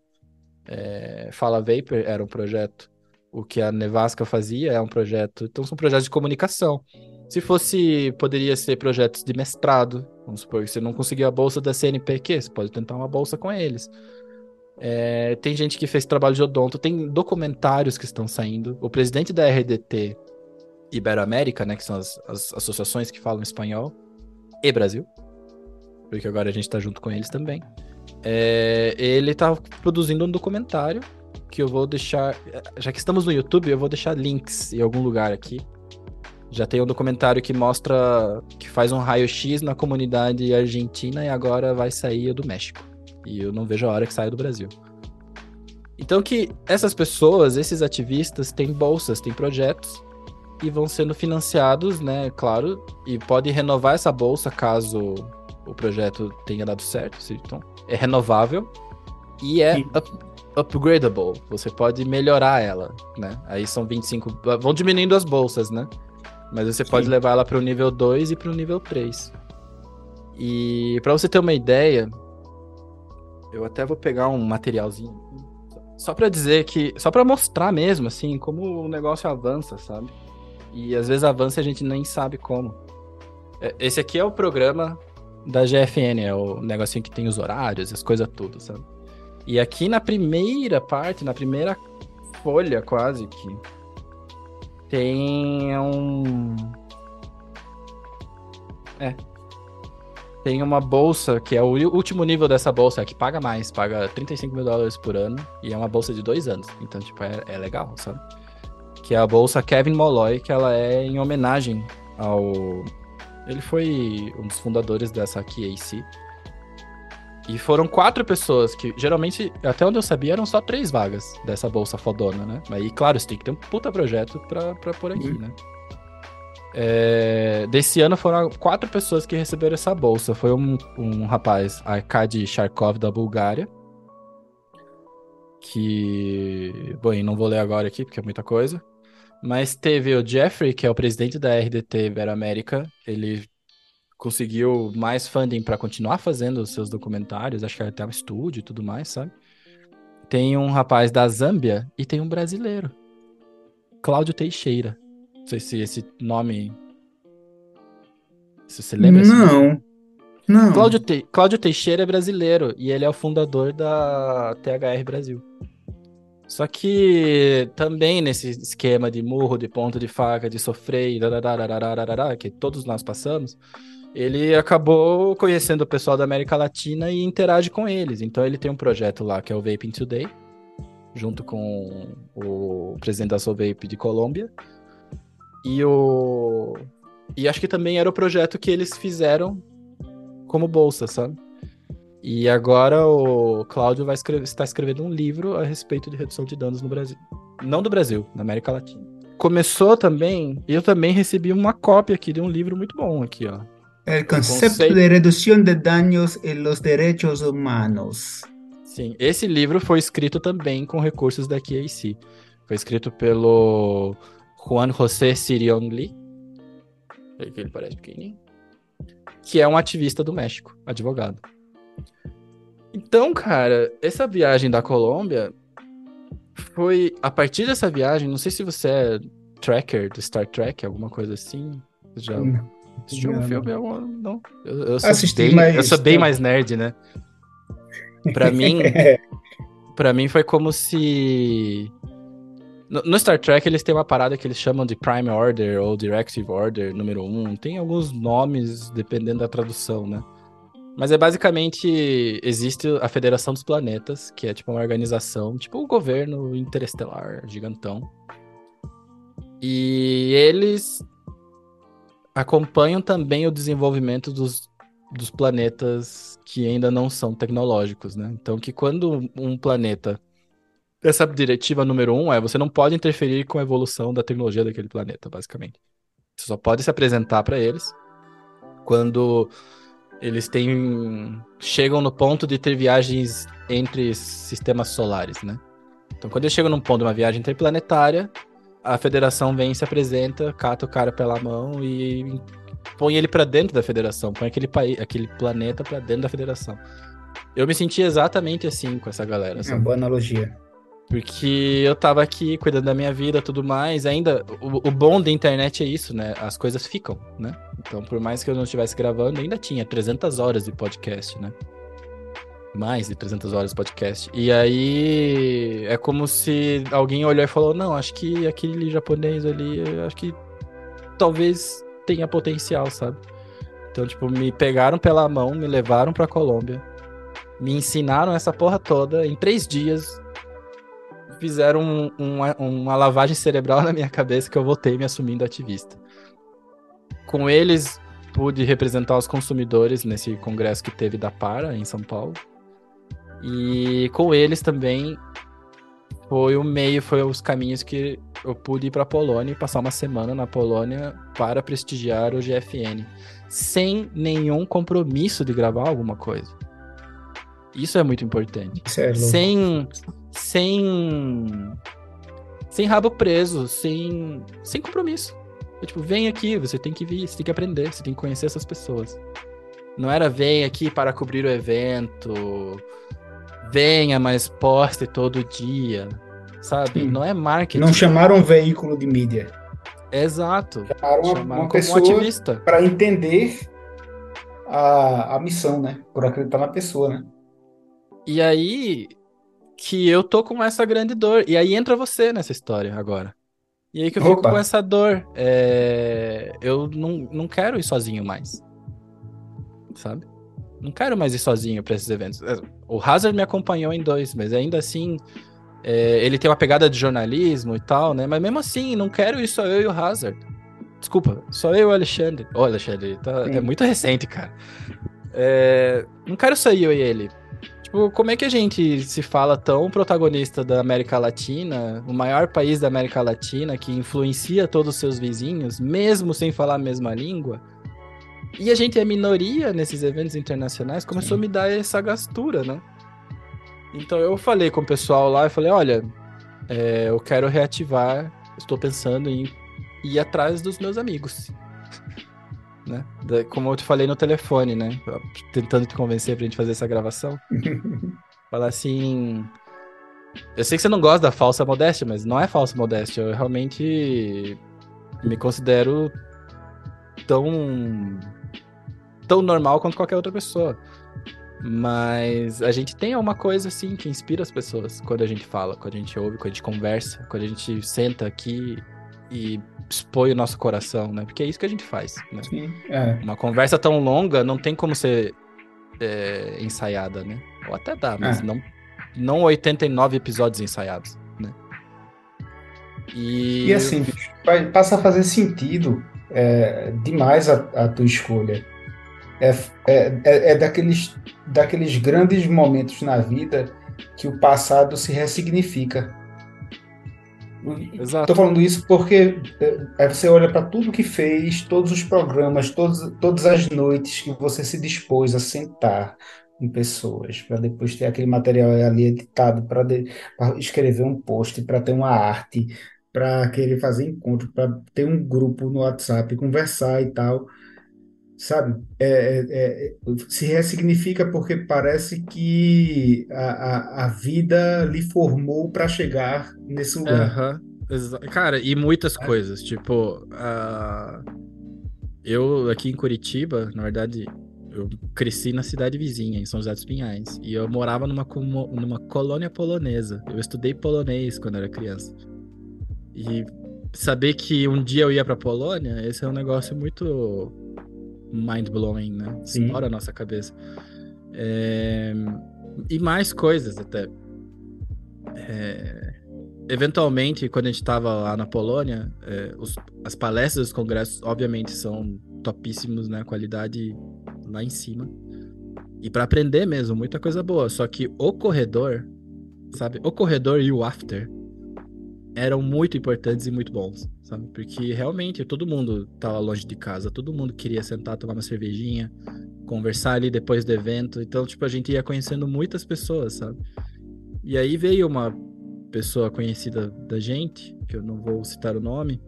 É, Fala Vapor era um projeto. O que a Nevasca fazia é um projeto. Então, são projetos de comunicação. Se fosse, poderia ser projetos de mestrado. Vamos supor que você não conseguiu a bolsa da CNPq, você pode tentar uma bolsa com eles. É, tem gente que fez trabalho de odonto, tem documentários que estão saindo. O presidente da RDT Iberoamérica, né, que são as, as associações que falam espanhol, e Brasil, porque agora a gente tá junto com eles também. É, ele tá produzindo um documentário que eu vou deixar. Já que estamos no YouTube, eu vou deixar links em algum lugar aqui. Já tem um documentário que mostra. que faz um raio-x na comunidade argentina e agora vai sair do México. E eu não vejo a hora que saia do Brasil. Então que essas pessoas, esses ativistas, têm bolsas, têm projetos e vão sendo financiados, né, claro, e pode renovar essa bolsa caso o projeto tenha dado certo, então é renovável e é up, upgradable, você pode melhorar ela, né? Aí são 25, vão diminuindo as bolsas, né? Mas você Sim. pode levar ela para o nível 2 e para o nível 3. E para você ter uma ideia, eu até vou pegar um materialzinho só para dizer que, só para mostrar mesmo assim como o negócio avança, sabe? E às vezes avança e a gente nem sabe como. É, esse aqui é o programa da GFN, é o negocinho que tem os horários, as coisas tudo, sabe? E aqui na primeira parte, na primeira folha quase que tem um é tem uma bolsa que é o último nível dessa bolsa, é que paga mais, paga 35 mil dólares por ano e é uma bolsa de dois anos, então tipo é, é legal, sabe? que é a bolsa Kevin Molloy, que ela é em homenagem ao. Ele foi um dos fundadores dessa QAC. E foram quatro pessoas que, geralmente, até onde eu sabia, eram só três vagas dessa bolsa fodona, né? Aí, claro, você tem que ter um puta projeto pra, pra pôr aqui, uhum. né? É, desse ano foram quatro pessoas que receberam essa bolsa. Foi um, um rapaz, Arkady Sharkov, da Bulgária. Que. Bom, não vou ler agora aqui, porque é muita coisa. Mas teve o Jeffrey, que é o presidente da RDT Iberoamérica, ele conseguiu mais funding para continuar fazendo os seus documentários, acho que até um estúdio e tudo mais, sabe? Tem um rapaz da Zâmbia e tem um brasileiro, Cláudio Teixeira. Não sei se esse nome. Se você lembra? Não. Não. Cláudio, Te... Cláudio Teixeira é brasileiro e ele é o fundador da THR Brasil. Só que também nesse esquema de murro, de ponto de faca, de sofrer, e que todos nós passamos, ele acabou conhecendo o pessoal da América Latina e interage com eles. Então ele tem um projeto lá que é o Vaping Today, junto com o presidente da Sovape de Colômbia. E o e acho que também era o projeto que eles fizeram como bolsa, sabe? E agora o Cláudio vai escrever, está escrevendo um livro a respeito de redução de danos no Brasil. Não do Brasil, na América Latina. Começou também, eu também recebi uma cópia aqui de um livro muito bom aqui, ó. El concepto conceito... de redução de danos em los derechos humanos. Sim, esse livro foi escrito também com recursos da QAC. Foi escrito pelo Juan José Siriongli. Ele parece pequenininho. Que é um ativista do México, advogado. Então, cara, essa viagem da Colômbia foi a partir dessa viagem. Não sei se você é tracker do Star Trek, alguma coisa assim. Já assistiu um filme? Eu, não. Eu, eu sou, Assisti, bem, mas... eu sou bem mais nerd, né? Pra mim, *laughs* para mim foi como se no, no, Star Trek eles têm uma parada que eles chamam de Prime Order ou Directive Order número 1. Tem alguns nomes dependendo da tradução, né? Mas é basicamente existe a Federação dos Planetas, que é tipo uma organização, tipo um governo interestelar gigantão. E eles acompanham também o desenvolvimento dos, dos planetas que ainda não são tecnológicos, né? Então que quando um planeta essa diretiva número um é você não pode interferir com a evolução da tecnologia daquele planeta, basicamente. Você só pode se apresentar para eles quando eles têm chegam no ponto de ter viagens entre sistemas solares, né? Então, quando eles chegam num ponto de uma viagem interplanetária, a federação vem, se apresenta, cata o cara pela mão e põe ele para dentro da federação, põe aquele país, aquele planeta para dentro da federação. Eu me senti exatamente assim com essa galera. É uma boa analogia. Porque eu tava aqui cuidando da minha vida tudo mais. Ainda, o, o, bom da internet é isso, né? As coisas ficam, né? Então, por mais que eu não estivesse gravando, ainda tinha 300 horas de podcast, né? mais de 300 horas de podcast. E aí é como se alguém olhou e falou: Não, acho que aquele japonês ali, acho que talvez tenha potencial, sabe? Então, tipo, me pegaram pela mão, me levaram pra Colômbia, me ensinaram essa porra toda. Em três dias, fizeram um, uma, uma lavagem cerebral *laughs* na minha cabeça que eu voltei me assumindo ativista. Com eles, pude representar os consumidores nesse congresso que teve da Para, em São Paulo. E com eles também foi o meio, foi os caminhos que eu pude ir para a Polônia e passar uma semana na Polônia para prestigiar o GFN, sem nenhum compromisso de gravar alguma coisa. Isso é muito importante. É sem sem sem rabo preso, sem sem compromisso. Eu, tipo, vem aqui, você tem que vir, você tem que aprender, você tem que conhecer essas pessoas. Não era vem aqui para cobrir o evento, venha, mas poste todo dia, sabe? Não é marketing. Não chamaram um veículo de mídia. Exato. Chamaram uma, chamaram uma pessoa um para entender a, a missão, né? Por acreditar na pessoa, né? E aí que eu tô com essa grande dor. E aí entra você nessa história agora. E aí que eu fico Opa. com essa dor. É... Eu não, não quero ir sozinho mais. Sabe? Não quero mais ir sozinho para esses eventos. É, o Hazard me acompanhou em dois, mas ainda assim. É... ele tem uma pegada de jornalismo e tal, né? Mas mesmo assim, não quero ir só eu e o Hazard. Desculpa, só eu e o Alexandre. Ô, Alexandre, tá... é muito recente, cara. É... Não quero sair eu e ele. Tipo, como é que a gente se fala tão protagonista da América Latina, o maior país da América Latina, que influencia todos os seus vizinhos, mesmo sem falar a mesma língua? E a gente é minoria nesses eventos internacionais, começou Sim. a me dar essa gastura, né? Então eu falei com o pessoal lá, eu falei, olha, é, eu quero reativar, estou pensando em ir atrás dos meus amigos né? Como eu te falei no telefone, né? Tentando te convencer pra gente fazer essa gravação. *laughs* Falar assim. Eu sei que você não gosta da falsa modéstia, mas não é falsa modéstia. Eu realmente me considero tão. tão normal quanto qualquer outra pessoa. Mas a gente tem uma coisa assim que inspira as pessoas quando a gente fala, quando a gente ouve, quando a gente conversa, quando a gente senta aqui e expõe o nosso coração, né? Porque é isso que a gente faz. Né? Sim, é. Uma conversa tão longa não tem como ser é, ensaiada, né? Ou até dá, mas é. não, não 89 episódios ensaiados, né? E, e assim, passa a fazer sentido é, demais a, a, tua escolha. É, é, é, é daqueles, daqueles grandes momentos na vida que o passado se ressignifica. Estou falando isso porque é, você olha para tudo que fez, todos os programas, todos, todas as noites que você se dispôs a sentar com pessoas, para depois ter aquele material ali editado, para escrever um post, para ter uma arte, para querer fazer encontro, para ter um grupo no WhatsApp, conversar e tal. Sabe? É, é, é, se ressignifica porque parece que a, a, a vida lhe formou para chegar nesse lugar. Uhum. Cara, e muitas é. coisas. Tipo, uh, eu aqui em Curitiba, na verdade, eu cresci na cidade vizinha, em São José dos Pinhais. E eu morava numa, numa colônia polonesa. Eu estudei polonês quando era criança. E saber que um dia eu ia pra Polônia, esse é um negócio muito mind-blowing, né? Explora a nossa cabeça. É... E mais coisas até. É... Eventualmente, quando a gente estava lá na Polônia, é, os... as palestras dos congressos, obviamente, são topíssimos, né? Qualidade lá em cima. E para aprender mesmo, muita coisa boa. Só que o corredor, sabe? O corredor e o after eram muito importantes e muito bons, sabe? Porque realmente todo mundo tava longe de casa, todo mundo queria sentar, tomar uma cervejinha, conversar ali depois do evento. Então, tipo, a gente ia conhecendo muitas pessoas, sabe? E aí veio uma pessoa conhecida da gente, que eu não vou citar o nome.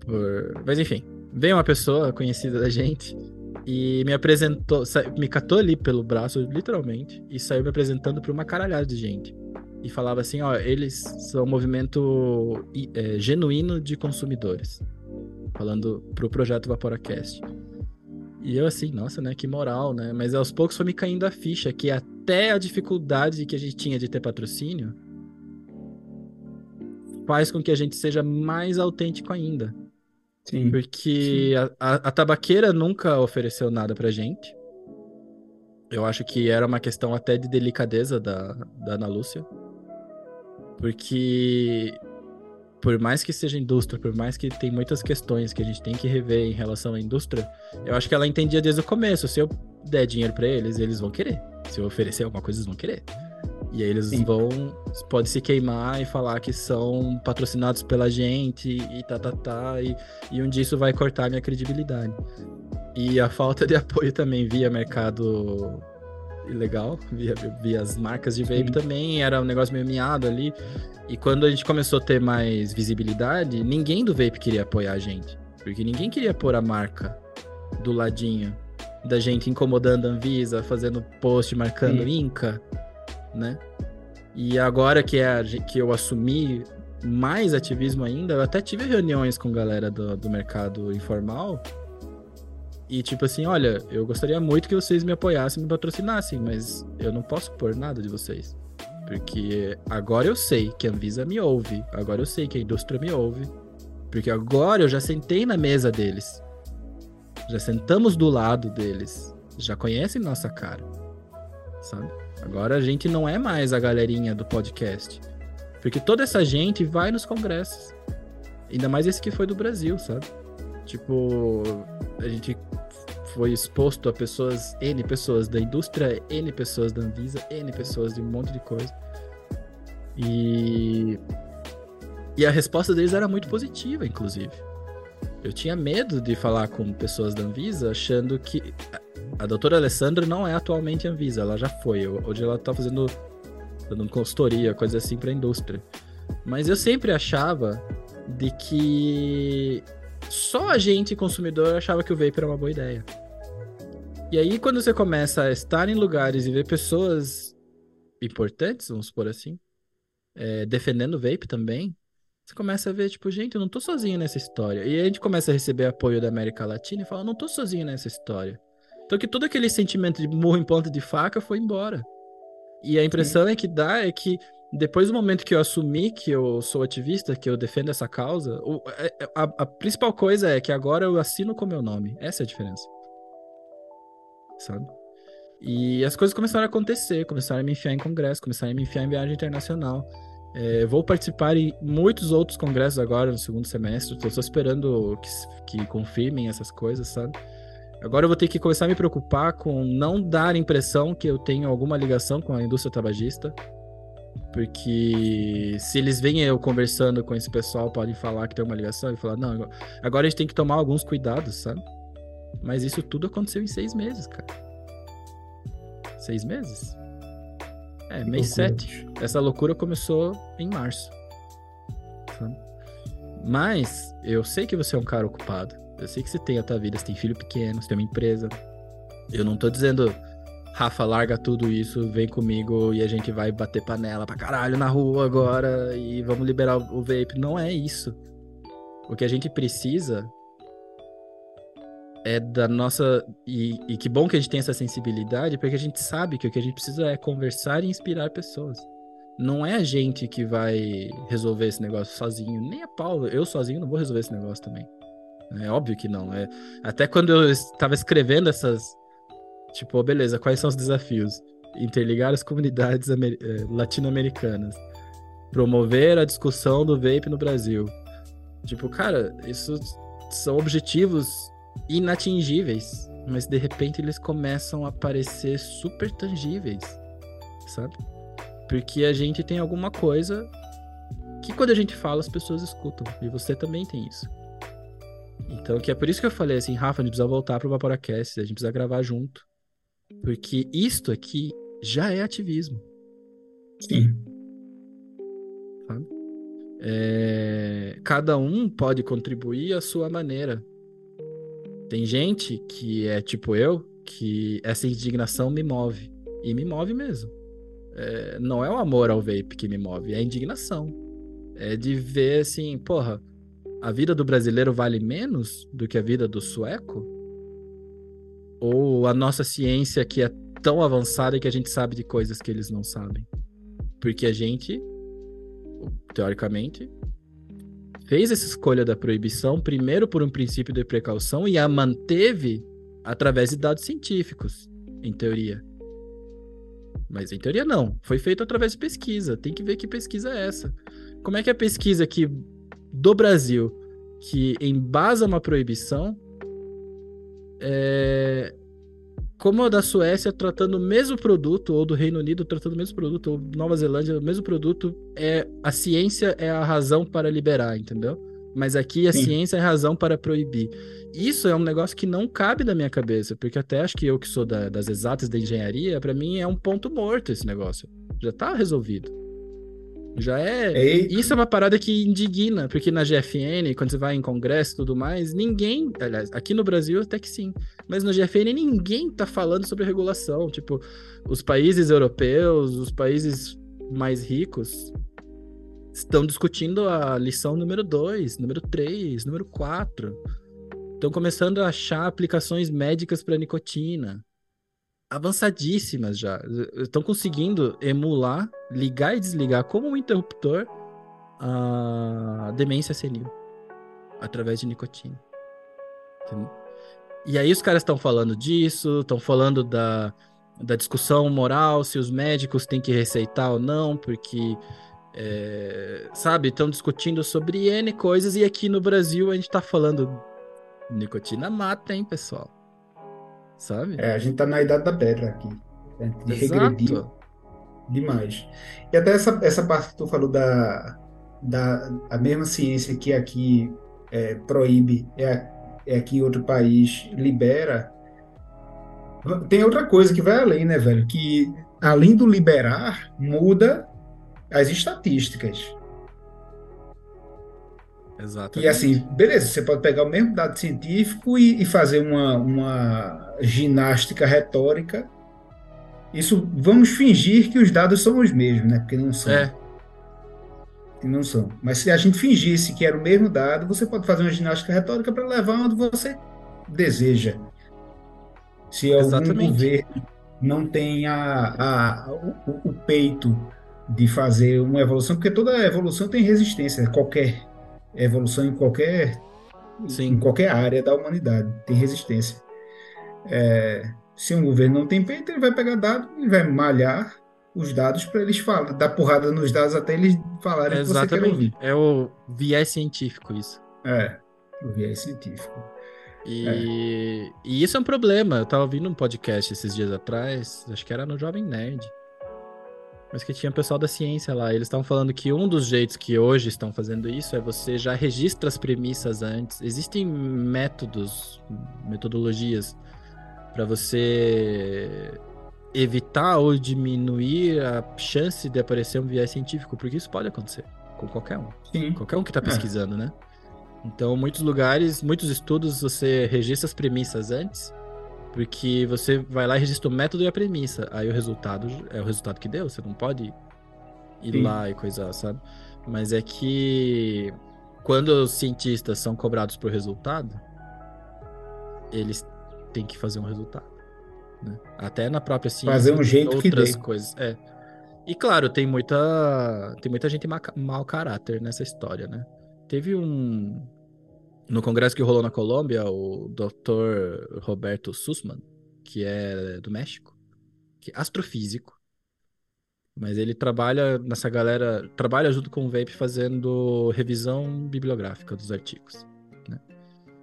Por... Mas enfim, veio uma pessoa conhecida da gente e me apresentou, me catou ali pelo braço, literalmente, e saiu me apresentando para uma caralhada de gente e falava assim, ó, eles são um movimento é, genuíno de consumidores, falando pro projeto Vaporacast. E eu assim, nossa, né, que moral, né? Mas aos poucos foi me caindo a ficha que até a dificuldade que a gente tinha de ter patrocínio faz com que a gente seja mais autêntico ainda. Sim. Porque Sim. A, a, tabaqueira nunca ofereceu nada pra gente. Eu acho que era uma questão até de delicadeza da, da Ana Lúcia. Porque por mais que seja indústria, por mais que tem muitas questões que a gente tem que rever em relação à indústria, eu acho que ela entendia desde o começo. Se eu der dinheiro para eles, eles vão querer. Se eu oferecer alguma coisa, eles vão querer. E aí eles Sim. vão. Pode se queimar e falar que são patrocinados pela gente e tá, tá, tá. E, e um dia isso vai cortar minha credibilidade. E a falta de *laughs* apoio também via mercado ilegal, via, via as marcas de vape Sim. também, era um negócio meio miado ali. E quando a gente começou a ter mais visibilidade, ninguém do vape queria apoiar a gente. Porque ninguém queria pôr a marca do ladinho da gente incomodando a Anvisa, fazendo post marcando Sim. Inca né? E agora que, é, que eu assumi mais ativismo ainda, eu até tive reuniões com galera do, do mercado informal. E tipo assim, olha, eu gostaria muito que vocês me apoiassem, me patrocinassem, mas eu não posso pôr nada de vocês. Porque agora eu sei que a Anvisa me ouve, agora eu sei que a indústria me ouve. Porque agora eu já sentei na mesa deles. Já sentamos do lado deles. Já conhecem nossa cara. Sabe? Agora a gente não é mais a galerinha do podcast. Porque toda essa gente vai nos congressos. Ainda mais esse que foi do Brasil, sabe? Tipo, a gente foi exposto a pessoas, N pessoas da indústria, N pessoas da Anvisa, N pessoas de um monte de coisa. E. E a resposta deles era muito positiva, inclusive. Eu tinha medo de falar com pessoas da Anvisa achando que a doutora Alessandra não é atualmente Anvisa, ela já foi. Hoje ela tá fazendo dando consultoria, coisa assim pra indústria. Mas eu sempre achava de que só a gente, consumidor, achava que o vape era uma boa ideia. E aí, quando você começa a estar em lugares e ver pessoas importantes, vamos supor assim, é, defendendo o vape também, você começa a ver, tipo, gente, eu não tô sozinho nessa história. E aí a gente começa a receber apoio da América Latina e fala, eu não tô sozinho nessa história. Então que todo aquele sentimento de morro em ponta de faca foi embora. E a impressão Sim. é que dá é que depois do momento que eu assumi que eu sou ativista, que eu defendo essa causa, é, é, a, a principal coisa é que agora eu assino com meu nome. Essa é a diferença. Sabe? E as coisas começaram a acontecer, começaram a me enfiar em congresso, começaram a me enfiar em viagem internacional. É, vou participar em muitos outros congressos agora no segundo semestre. Estou só esperando que, que confirmem essas coisas, sabe? Agora eu vou ter que começar a me preocupar com não dar a impressão que eu tenho alguma ligação com a indústria tabagista. Porque se eles veem eu conversando com esse pessoal, podem falar que tem uma ligação e falar, não, agora a gente tem que tomar alguns cuidados, sabe? Mas isso tudo aconteceu em seis meses, cara. Seis meses? É, mês sete. Essa loucura começou em março. Mas eu sei que você é um cara ocupado. Eu sei que você tem a tua vida, você tem filho pequeno, você tem uma empresa. Eu não tô dizendo, Rafa, larga tudo isso, vem comigo e a gente vai bater panela pra caralho na rua agora e vamos liberar o vape. Não é isso. O que a gente precisa é da nossa. E, e que bom que a gente tem essa sensibilidade, porque a gente sabe que o que a gente precisa é conversar e inspirar pessoas. Não é a gente que vai resolver esse negócio sozinho, nem a Paula. Eu sozinho não vou resolver esse negócio também. É óbvio que não. É... Até quando eu estava escrevendo essas. Tipo, beleza, quais são os desafios? Interligar as comunidades amer... Eh, latino-americanas. Promover a discussão do vape no Brasil. Tipo, cara, isso são objetivos inatingíveis. Mas de repente eles começam a parecer super tangíveis. Sabe? Porque a gente tem alguma coisa que quando a gente fala as pessoas escutam. E você também tem isso. Então, que é por isso que eu falei assim, Rafa, a gente precisa voltar pro Vaporacast, a gente precisa gravar junto. Porque isto aqui já é ativismo. Sim. Sabe? É... Cada um pode contribuir à sua maneira. Tem gente que é tipo eu, que essa indignação me move. E me move mesmo. É... Não é o amor ao vape que me move, é a indignação. É de ver assim, porra, a vida do brasileiro vale menos do que a vida do sueco? ou a nossa ciência que é tão avançada que a gente sabe de coisas que eles não sabem? Porque a gente, teoricamente, fez essa escolha da proibição primeiro por um princípio de precaução e a manteve através de dados científicos, em teoria. Mas em teoria não, foi feito através de pesquisa. Tem que ver que pesquisa é essa. Como é que a pesquisa aqui do Brasil, que embasa uma proibição, é, como a da Suécia tratando o mesmo produto, ou do Reino Unido tratando o mesmo produto, ou Nova Zelândia o mesmo produto, é a ciência é a razão para liberar, entendeu? Mas aqui a Sim. ciência é a razão para proibir. Isso é um negócio que não cabe na minha cabeça, porque até acho que eu que sou da, das exatas da engenharia, para mim é um ponto morto esse negócio. Já tá resolvido. Já é. Eita. Isso é uma parada que indigna, porque na GFN, quando você vai em congresso e tudo mais, ninguém. Aliás, aqui no Brasil até que sim. Mas no GFN ninguém tá falando sobre regulação. Tipo, os países europeus, os países mais ricos, estão discutindo a lição número 2, número 3, número 4. Estão começando a achar aplicações médicas para nicotina avançadíssimas já. Estão conseguindo emular, ligar e desligar como um interruptor a demência senil através de nicotina. E aí os caras estão falando disso, estão falando da, da discussão moral, se os médicos têm que receitar ou não, porque, é, sabe, estão discutindo sobre N coisas e aqui no Brasil a gente está falando nicotina mata, hein, pessoal? Sabe? É, a gente tá na idade da pedra aqui. A gente regrediu demais. E até essa, essa parte que tu falou da, da a mesma ciência que aqui é, proíbe, é, é aqui em outro país libera. Tem outra coisa que vai além, né, velho? Que além do liberar, muda as estatísticas. Exato. E assim, beleza, você pode pegar o mesmo dado científico e, e fazer uma, uma ginástica retórica. Isso, vamos fingir que os dados são os mesmos, né? Porque não são. É. Não são. Mas se a gente fingisse que era o mesmo dado, você pode fazer uma ginástica retórica para levar onde você deseja. Se algum governo não tem a, a, o, o peito de fazer uma evolução, porque toda evolução tem resistência, qualquer evolução em qualquer, Sim. em qualquer área da humanidade, tem resistência. É, se um governo não tem peito, ele vai pegar dados e vai malhar os dados para eles falar, dar porrada nos dados até eles falarem é que você quer ouvir. É o viés científico isso. É, o viés científico. E, é. e isso é um problema. Eu tava ouvindo um podcast esses dias atrás, acho que era no Jovem Nerd, mas que tinha pessoal da ciência lá. Eles estavam falando que um dos jeitos que hoje estão fazendo isso é você já registra as premissas antes. Existem métodos, metodologias para você evitar ou diminuir a chance de aparecer um viés científico, porque isso pode acontecer com qualquer um. Sim. Qualquer um que está é. pesquisando, é. né? Então, muitos lugares, muitos estudos, você registra as premissas antes porque você vai lá e registra o método e a premissa. Aí o resultado é o resultado que deu. Você não pode ir Sim. lá e coisar, sabe? Mas é que quando os cientistas são cobrados por resultado, eles têm que fazer um resultado. Né? Até na própria ciência. Fazer um jeito outras que coisas. É. E claro, tem muita tem muita gente ma mau caráter nessa história, né? Teve um no congresso que rolou na Colômbia, o Dr. Roberto Sussman, que é do México, que é astrofísico, mas ele trabalha nessa galera, trabalha junto com o Vape fazendo revisão bibliográfica dos artigos. Né?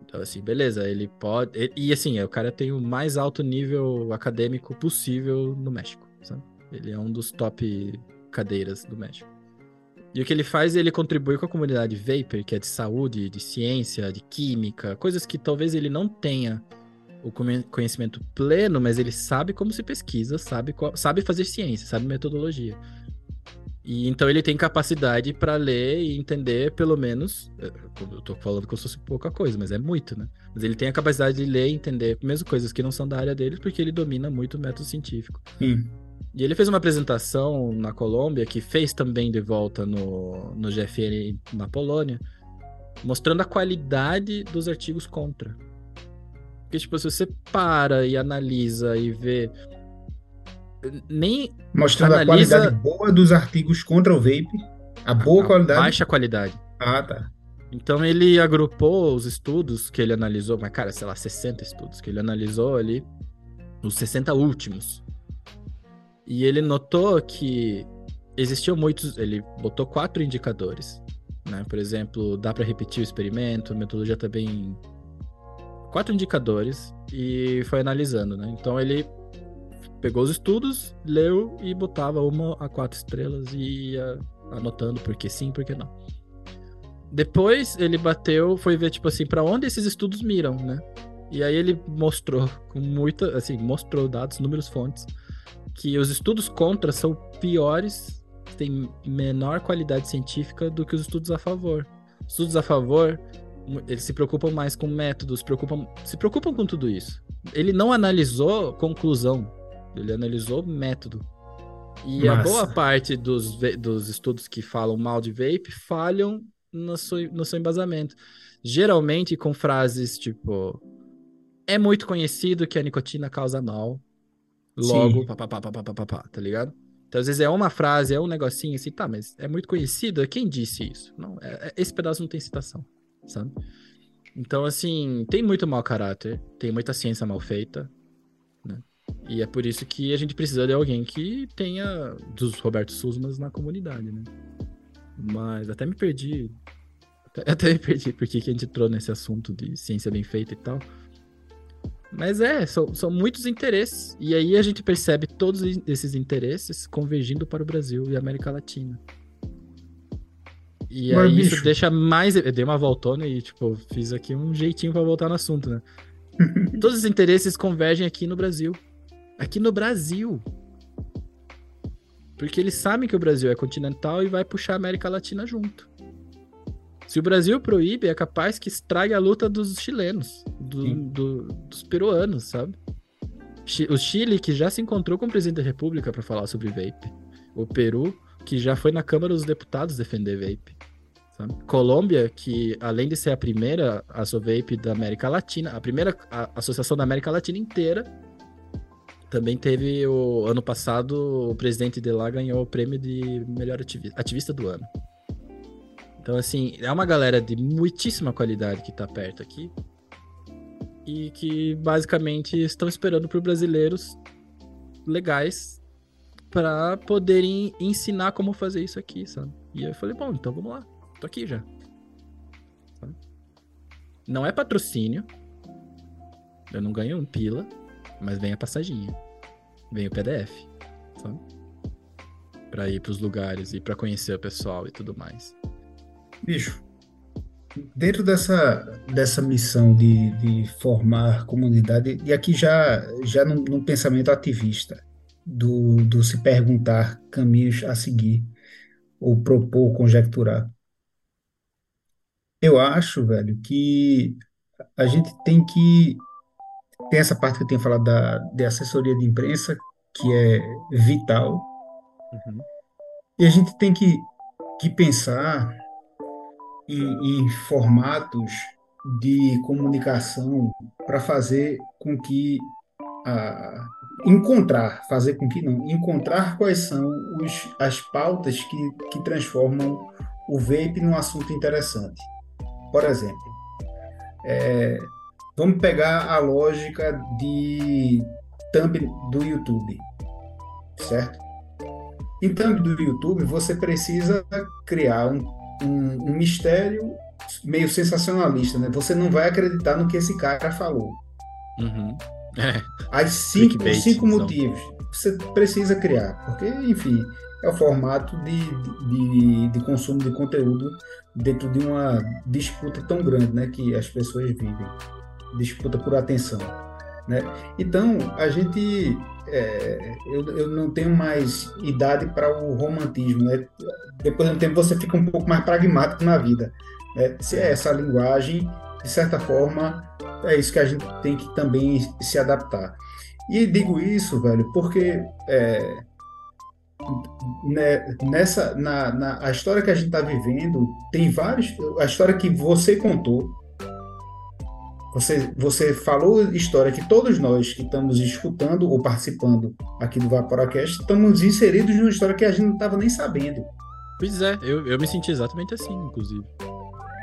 Então, assim, beleza, ele pode. E assim, o cara tem o mais alto nível acadêmico possível no México. Sabe? Ele é um dos top cadeiras do México. E o que ele faz, ele contribui com a comunidade Vapor, que é de saúde, de ciência, de química, coisas que talvez ele não tenha o conhecimento pleno, mas ele sabe como se pesquisa, sabe, qual, sabe fazer ciência, sabe metodologia. E então ele tem capacidade para ler e entender, pelo menos. Eh, eu tô falando como se fosse pouca coisa, mas é muito, né? Mas ele tem a capacidade de ler e entender, mesmo coisas que não são da área dele, porque ele domina muito o método científico. Sim. E ele fez uma apresentação na Colômbia, que fez também de volta no, no GFN na Polônia, mostrando a qualidade dos artigos contra. Porque, tipo, se você para e analisa e vê. Nem. Mostrando analisa... a qualidade boa dos artigos contra o vape. A boa a qualidade. Baixa qualidade. Ah, tá. Então ele agrupou os estudos que ele analisou, mas, cara, sei lá, 60 estudos que ele analisou ali, os 60 últimos. E ele notou que existiam muitos. Ele botou quatro indicadores. Né? Por exemplo, dá para repetir o experimento, a metodologia também. Quatro indicadores e foi analisando, né? Então ele pegou os estudos, leu e botava uma a quatro estrelas e ia anotando porque sim, porque não. Depois ele bateu, foi ver, tipo assim, para onde esses estudos miram, né? E aí ele mostrou, com muita, assim, mostrou dados, números, fontes, que os estudos contra são piores, têm menor qualidade científica do que os estudos a favor. Estudos a favor, eles se preocupam mais com métodos, se preocupam, se preocupam com tudo isso. Ele não analisou conclusão, ele analisou método. E Massa. a boa parte dos, dos estudos que falam mal de vape falham no seu, no seu embasamento. Geralmente com frases tipo: É muito conhecido que a nicotina causa mal. Logo, pá, pá, pá, pá, pá, pá, pá, tá ligado? Então, às vezes é uma frase, é um negocinho assim, tá, mas é muito conhecido. Quem disse isso? Não, é, é, esse pedaço não tem citação, sabe? Então, assim, tem muito mau caráter, tem muita ciência mal feita, né? E é por isso que a gente precisa de alguém que tenha dos Roberto Susmas na comunidade, né? Mas até me perdi. Até, *laughs* até me perdi porque que a gente entrou nesse assunto de ciência bem feita e tal. Mas é, são, são muitos interesses. E aí a gente percebe todos esses interesses convergindo para o Brasil e a América Latina. E Mas, aí bicho. isso deixa mais. Eu dei uma voltona e, tipo, fiz aqui um jeitinho para voltar no assunto, né? *laughs* Todos os interesses convergem aqui no Brasil. Aqui no Brasil. Porque eles sabem que o Brasil é continental e vai puxar a América Latina junto. Se o Brasil proíbe, é capaz que estrague a luta dos chilenos, do, do, dos peruanos, sabe? O Chile, que já se encontrou com o presidente da República para falar sobre vape. O Peru, que já foi na Câmara dos Deputados defender vape. Sabe? Colômbia, que além de ser a primeira vape da América Latina, a primeira a associação da América Latina inteira, também teve o ano passado, o presidente de lá ganhou o prêmio de melhor ativista, ativista do ano. Então, assim, é uma galera de muitíssima qualidade que tá perto aqui. E que basicamente estão esperando por brasileiros legais para poderem ensinar como fazer isso aqui, sabe? E eu falei, bom, então vamos lá, tô aqui já. Não é patrocínio, eu não ganho um pila, mas vem a passaginha. Vem o PDF, sabe? Pra ir pros lugares e para conhecer o pessoal e tudo mais. Bicho, dentro dessa, dessa missão de, de formar comunidade, e aqui já, já num, num pensamento ativista, do, do se perguntar caminhos a seguir, ou propor, conjecturar. Eu acho, velho, que a gente tem que tem essa parte que eu tenho falado da, de assessoria de imprensa, que é vital. Uhum. E a gente tem que, que pensar em, formatos de comunicação para fazer com que a, encontrar, fazer com que não, encontrar quais são os, as pautas que, que transformam o vape num assunto interessante. Por exemplo, é, Vamos pegar a lógica de thumb do YouTube, certo? Em thumb do YouTube, você precisa criar um, um, um mistério meio sensacionalista, né? Você não vai acreditar no que esse cara falou. Uhum. É. As cinco, cinco motivos você precisa criar, porque, enfim, é o formato de, de, de, consumo de conteúdo dentro de uma disputa tão grande, né, que as pessoas vivem disputa por atenção. Né? Então, a gente. É, eu, eu não tenho mais idade para o romantismo. Né? Depois de um tempo, você fica um pouco mais pragmático na vida. Né? Se é essa linguagem, de certa forma, é isso que a gente tem que também se adaptar. E digo isso, velho, porque é, né, nessa na, na, a história que a gente está vivendo tem vários a história que você contou Você, você falou história que todos nós que estamos escutando ou participando aqui do Vaporacast estamos inseridos numa história que a gente não estava nem sabendo. Pois é, eu, eu me senti exatamente assim, inclusive.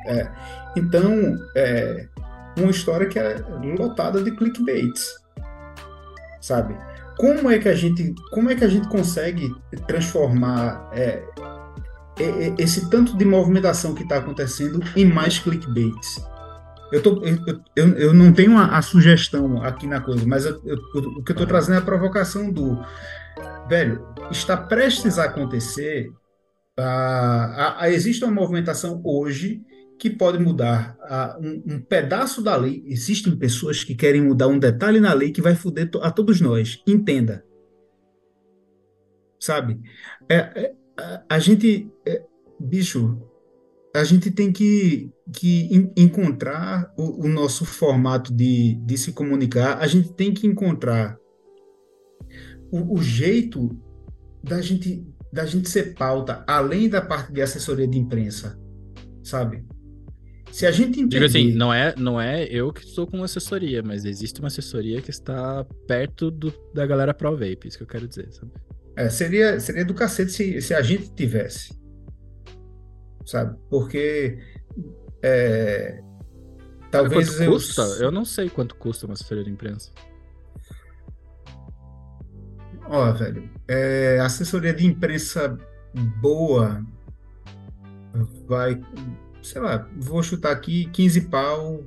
É, então, é uma história que é lotada de clickbaits, sabe? Como é que a gente, como é que a gente consegue transformar é, esse tanto de movimentação que está acontecendo em mais clickbaits? Eu, tô, eu, eu, eu não tenho a, a, sugestão aqui na coisa, mas eu, o que eu estou trazendo é a provocação do velho. Está prestes a acontecer. a, a, existe uma movimentação hoje que pode mudar um, um, pedaço da lei. Existem pessoas que querem mudar um detalhe na lei que vai foder a todos nós. Entenda. Sabe? É, é a, a gente. É, bicho, a gente tem que, que encontrar o, o, nosso formato de, de se comunicar, a gente tem que encontrar o, o, jeito da gente, da gente ser pauta, além da parte de assessoria de imprensa, sabe? Se a gente entender... Digo assim, não é, não é eu que estou com assessoria, mas existe uma assessoria que está perto do, da galera Pro Vape, isso que eu quero dizer, sabe? É, seria, seria do cacete se, se a gente tivesse sabe? Porque é, talvez quanto eu... custa? Eu não sei quanto custa uma assessoria de imprensa. Ó, velho, é, assessoria de imprensa boa vai, sei lá, vou chutar aqui 15 pau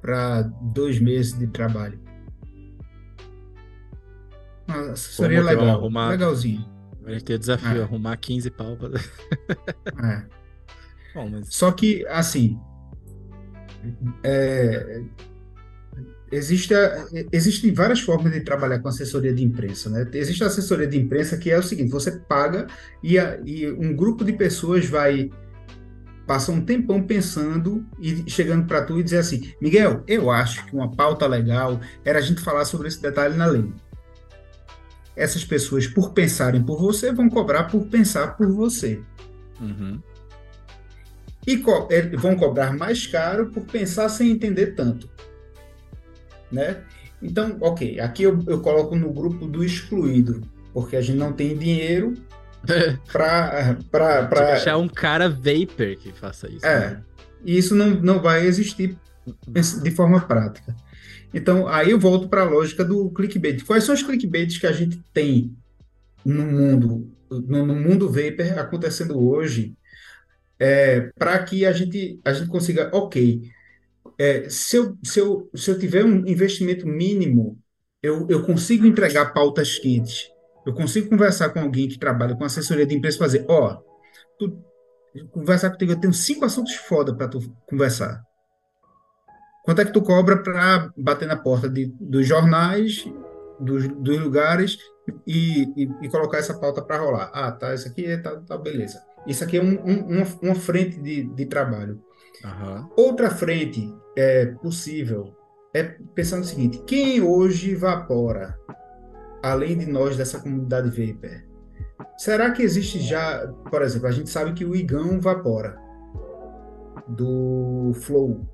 para dois meses de trabalho. Uma assessoria legal, arrumar... legalzinho. Vai ter desafio, é. arrumar 15 pau. Pra... é. *laughs* Bom, mas... Só que, assim, é, existe, existem várias formas de trabalhar com assessoria de imprensa, né? Existe a assessoria de imprensa que é o seguinte: você paga e, a, e um grupo de pessoas vai passa um tempão pensando e chegando para tu e dizer assim, Miguel, eu acho que uma pauta legal era a gente falar sobre esse detalhe na lei essas pessoas, por pensarem por você, vão cobrar por pensar por você. Uhum. E co é, vão cobrar mais caro por pensar sem entender tanto. Né? Então, ok, aqui eu, eu coloco no grupo do excluído, porque a gente não tem dinheiro *laughs* para para achar um cara vapor que faça isso. É. Né? E isso não, não vai existir de forma prática. Então, aí eu volto para a lógica do clickbait. Quais são os clickbaits que a gente tem no mundo, no, no mundo vapor acontecendo hoje, é, para que a gente, a gente consiga, ok, é, se, eu, se, eu, se eu tiver um investimento mínimo, eu, eu consigo entregar pautas quentes, eu consigo conversar com alguém que trabalha com assessoria de empresa e fazer, ó, oh, conversar contigo, eu tenho cinco assuntos foda para tu conversar. Quanto é que tu cobra para bater na porta de, dos jornais, dos, dos lugares e, e, e, colocar essa pauta para rolar? Ah, tá, isso aqui é, tá, tá beleza. Isso aqui é um, um, uma, uma, frente de, de trabalho. Uhum. Outra frente é possível é pensando o seguinte: quem hoje evapora, além de nós dessa comunidade Vapor? Será que existe já, por exemplo, a gente sabe que o Igão vapora do Flow.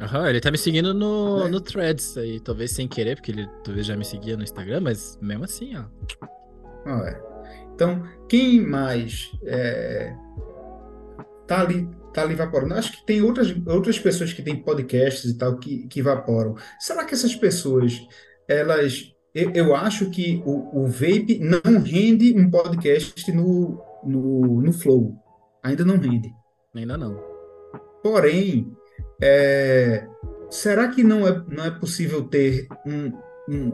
Aham, ele tá me seguindo no, no Threads aí, talvez sem querer, porque ele talvez já me seguia no Instagram, mas mesmo assim, ó. Ah, é. Então, quem mais é, tá ali tá ali evaporando? Acho que tem outras, outras pessoas que têm podcasts e tal que, que evaporam. Será que essas pessoas, elas. Eu, eu acho que o, o Vape não rende um podcast no, no, no Flow. Ainda não rende. Ainda não. Porém, é, será que não é, não é possível ter um, um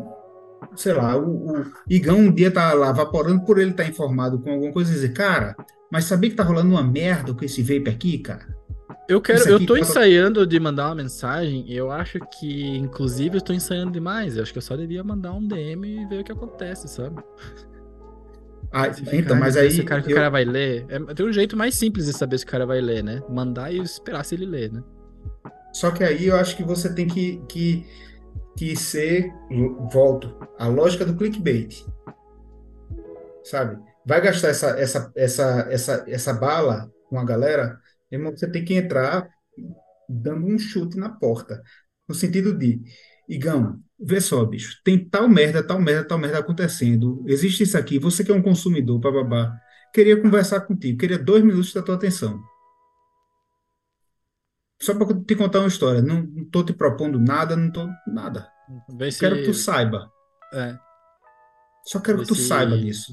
sei lá, o, o, Igão um dia tá lá vaporando por ele estar tá informado com alguma coisa e dizer, cara, mas sabia que tá rolando uma merda com esse vape aqui, cara? Eu quero, eu tô ensaiando de mandar uma mensagem e eu acho que, inclusive, eu tô ensaiando demais. Eu acho que eu só devia mandar um DM e ver o que acontece, sabe? Ah, então, mas aí. Se o cara, eu... o cara vai ler. É, tem um jeito mais simples de saber se o cara vai ler, né? Mandar e esperar se ele ler, né? Só que aí eu acho que você tem que, que, que ser, volto, a lógica do clickbait. Sabe? Vai gastar essa, essa, essa, essa, essa bala com a galera, irmão, você tem que entrar dando um chute na porta, no sentido de, Igão, vê só, bicho, tem tal merda, tal merda, tal merda acontecendo, existe isso aqui, você que é um consumidor, bababá, queria conversar contigo, queria dois minutos da tua atenção. Só para te contar uma história, não, não tô te propondo nada, não tô nada. Vê se... Quero que tu saiba. É. Só quero Vê que tu se- saiba disso.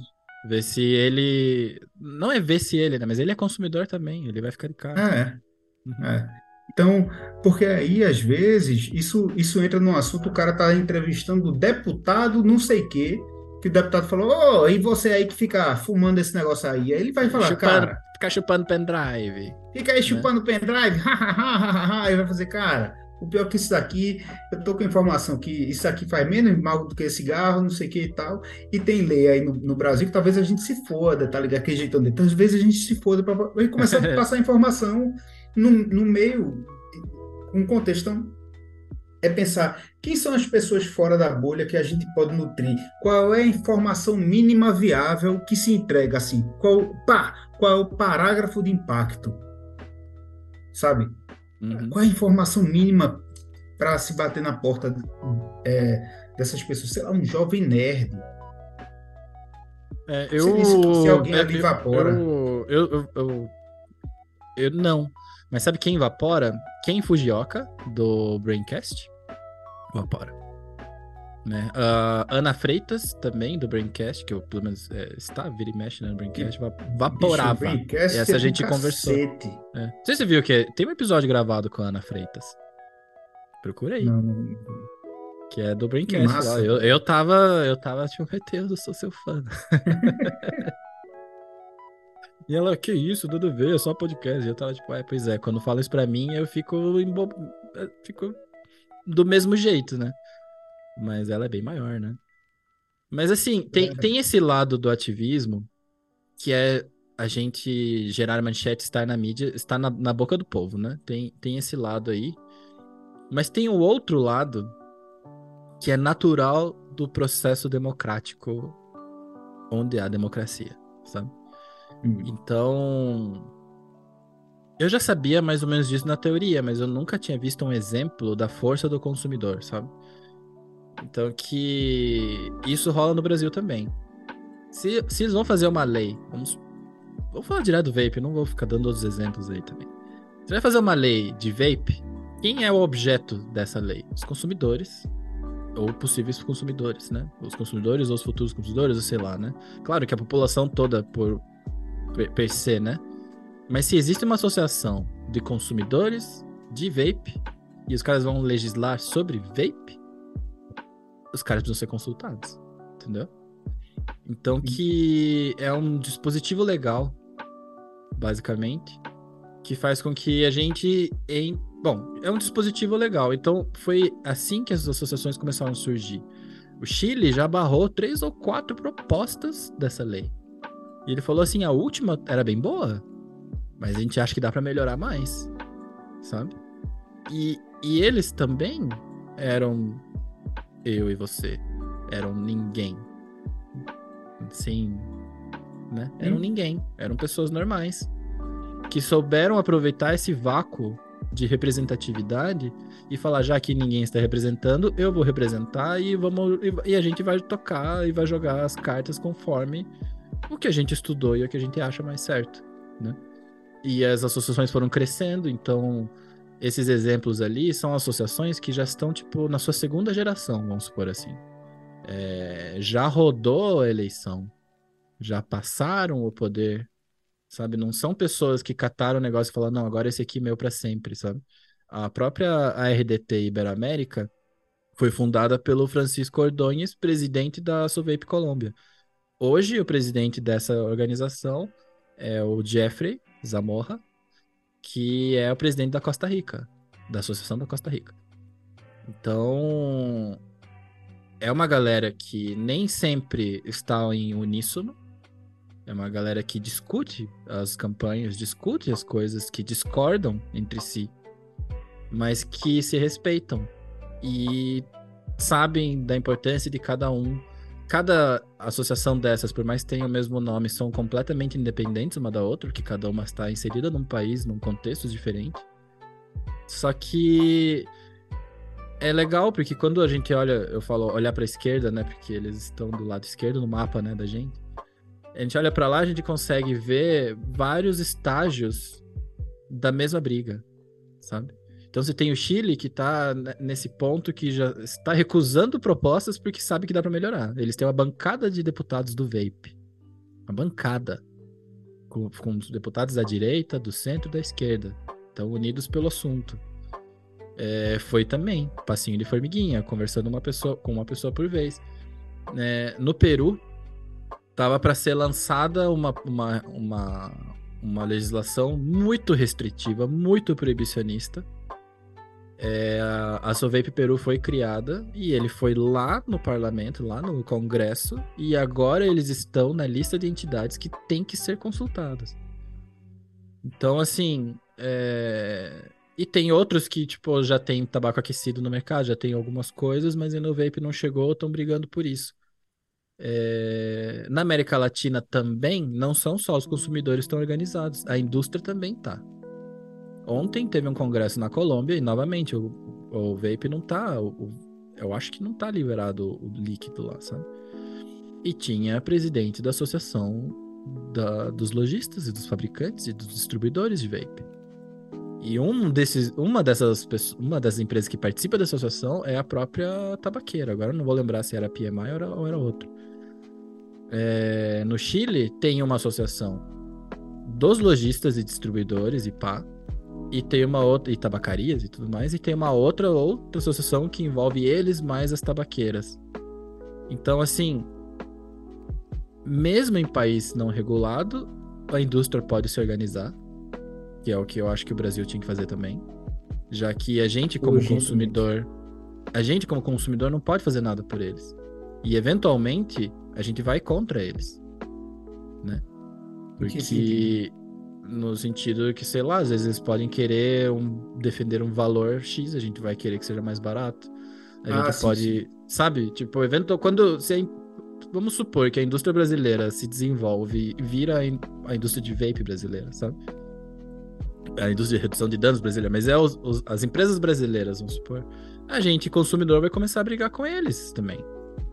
Ver se ele. Não é ver se ele, né? Mas ele é consumidor também. Ele vai ficar de cara. É, Uhum. é. Então, porque aí, às vezes, isso, isso entra num assunto, o cara tá entrevistando o deputado, não sei o quê, que o deputado falou, ô, e você aí que fica fumando esse negócio aí? Aí ele vai falar, Chupando- cara, Ficar chupando pendrive. Fica aí chupando pendrive, *laughs* aí vai fazer, cara, o pior que isso daqui, eu tô com informação que isso aqui faz menos mal do que cigarro, não sei o que e tal, e tem lei aí no, no Brasil que talvez a gente se foda, tá ligado? Que jeitão dele. Então, às vezes a gente se foda pra e começar a *laughs* passar informação no, no meio, um contexto. Então, é pensar quem são as pessoas fora da bolha que a gente pode nutrir, qual é a informação mínima viável que se entrega assim, qual, pá, qual é o parágrafo de impacto, sabe? Uhum. Qual é a informação mínima para se bater na porta é, dessas pessoas? Sei lá, um jovem nerd. É, eu. se alguém eu- ali evapora. Eu, eu, eu, eu, eu não. Mas sabe quem evapora? Quem Fujioka, do Braincast, evapora. Né? A Ana Freitas, também, do Braincast, que eu, pelo menos, é, está, vira e mexe né, no Braincast, va- vaporava. Bicho, Braincast Essa é a gente conversou. cacete. É. Não sei se você viu que tem um episódio gravado com a Ana Freitas. Procura aí. Não, não, Que é do Braincast. lá. Eu, eu tava, eu tava tipo, meu Deus, eu sou seu fã. *laughs* e ela, que isso, tudo a ver, é só podcast. E eu tava tipo, é, pois é, quando fala isso pra mim, eu fico, embo... fico do mesmo jeito, né? Mas ela é bem maior, né? Mas assim, tem, É. tem esse lado do ativismo que é a gente gerar manchete, estar na mídia, estar na, na boca do povo, né? Tem, tem esse lado aí. Mas tem o outro lado que é natural do processo democrático onde há democracia, sabe? Hum. Então, eu já sabia mais ou menos disso na teoria, mas eu nunca tinha visto um exemplo da força do consumidor, sabe? Então que isso rola no Brasil também. Se, se eles vão fazer uma lei, vamos, vou falar direto do vape, não vou ficar dando outros exemplos aí também. Você vai fazer uma lei de vape, quem é o objeto dessa lei? Os consumidores ou possíveis consumidores, né? Os consumidores ou os futuros consumidores, ou sei lá, né? Claro que a população toda por per, se, né? Mas se existe uma associação de consumidores de vape e os caras vão legislar sobre vape, os caras precisam ser consultados, entendeu? Então que é um dispositivo legal, basicamente, que faz com que a gente em Bom, é um dispositivo legal. Então, foi assim que as associações começaram a surgir. O Chile já barrou três ou quatro propostas dessa lei. E ele falou assim: a última era bem boa, mas a gente acha que dá pra melhorar mais, sabe? E, e eles também eram eu e você. Eram ninguém. Sim, né? Eram Hum. ninguém. Eram pessoas normais que souberam aproveitar esse vácuo de representatividade e falar já que ninguém está representando, eu vou representar e vamos e- e a gente vai tocar e vai jogar as cartas conforme o que a gente estudou e o que a gente acha mais certo, né? E as associações foram crescendo, então esses exemplos ali são associações que já estão tipo na sua segunda geração, vamos supor assim. É, já rodou a eleição, já passaram o poder sabe? Não são pessoas que cataram o negócio e falaram, não, agora esse aqui é meu para sempre, sabe? A própria ARDT Iberoamérica foi fundada pelo Francisco Ordonez, presidente da Sovape Colômbia. Hoje, o presidente dessa organização é o Jeffrey Zamorra, que é o presidente da Costa Rica, da Associação da Costa Rica. Então, é uma galera que nem sempre está em uníssono, é uma galera que discute as campanhas, discute as coisas, que discordam entre si, mas que se respeitam e sabem da importância de cada um. Cada associação dessas, por mais que tenha o mesmo nome, são completamente independentes uma da outra, porque cada uma está inserida num país, num contexto diferente. Só que é legal porque quando a gente olha, eu falo olhar para a esquerda, né? Porque eles estão do lado esquerdo no mapa, né, da gente. A gente olha para lá, a gente consegue ver vários estágios da mesma briga, sabe? Então você tem o Chile que tá nesse ponto que já está recusando propostas porque sabe que dá para melhorar. Eles têm uma bancada de deputados do Vape. Uma bancada. Com, com os deputados da direita, do centro e da esquerda. Estão unidos pelo assunto. É, foi também, passinho de formiguinha, conversando uma pessoa, com uma pessoa por vez. É, no Peru, tava para ser lançada uma, uma, uma, uma legislação muito restritiva, muito proibicionista é, a Sovape Peru foi criada e ele foi lá no parlamento, lá no congresso, e agora eles estão na lista de entidades que têm que ser consultadas. Então, assim. É... E tem outros que, tipo, já tem tabaco aquecido no mercado, já tem algumas coisas, mas ainda o vape não chegou, estão brigando por isso. É... Na América Latina também, não são só os consumidores que estão organizados, a indústria também tá. Ontem teve um congresso na Colômbia e, novamente, o, o vape não tá. O, eu acho que não tá liberado o líquido lá, sabe? E tinha presidente da associação da, dos lojistas e dos fabricantes e dos distribuidores de vape. E um desses, uma dessas uma das empresas que participa da associação é a própria tabaqueira. Agora não vou lembrar se era PMI ou era, ou era outra. É, no Chile tem uma associação dos lojistas e distribuidores, IPA, e tem uma outra. E tabacarias e tudo mais. E tem uma outra outra associação que envolve eles mais as tabaqueiras. Então, assim. Mesmo em país não regulado, a indústria pode se organizar. Que é o que eu acho que o Brasil tinha que fazer também. Já que a gente, como Urgentemente. consumidor. A gente, como consumidor, não pode fazer nada por eles. E eventualmente a gente vai contra eles. Né? Porque no sentido que, sei lá, às vezes eles podem querer um, defender um valor X, a gente vai querer que seja mais barato. A ah, gente sim, pode, sim. sabe? Tipo, evento quando se vamos supor que a indústria brasileira se desenvolve e vira a indústria de vape brasileira, sabe? A indústria de redução de danos brasileira, mas é os, os, as empresas brasileiras, vamos supor. A gente, consumidor, vai começar a brigar com eles também.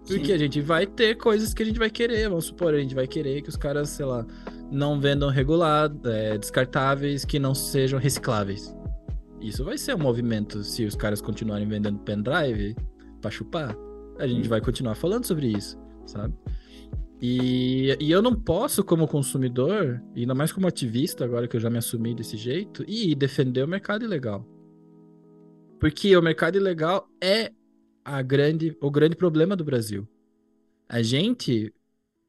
Porque Sim. a gente vai ter coisas que a gente vai querer. Vamos supor, a gente vai querer que os caras, sei lá, não vendam regulado, é, descartáveis que não sejam recicláveis. Isso vai ser um movimento se os caras continuarem vendendo pendrive para chupar. A gente vai continuar falando sobre isso, sabe? E, e eu não posso, como consumidor, e ainda mais como ativista, agora que eu já me assumi desse jeito, e defender o mercado ilegal. Porque o mercado ilegal é a grande, o grande problema do Brasil. A gente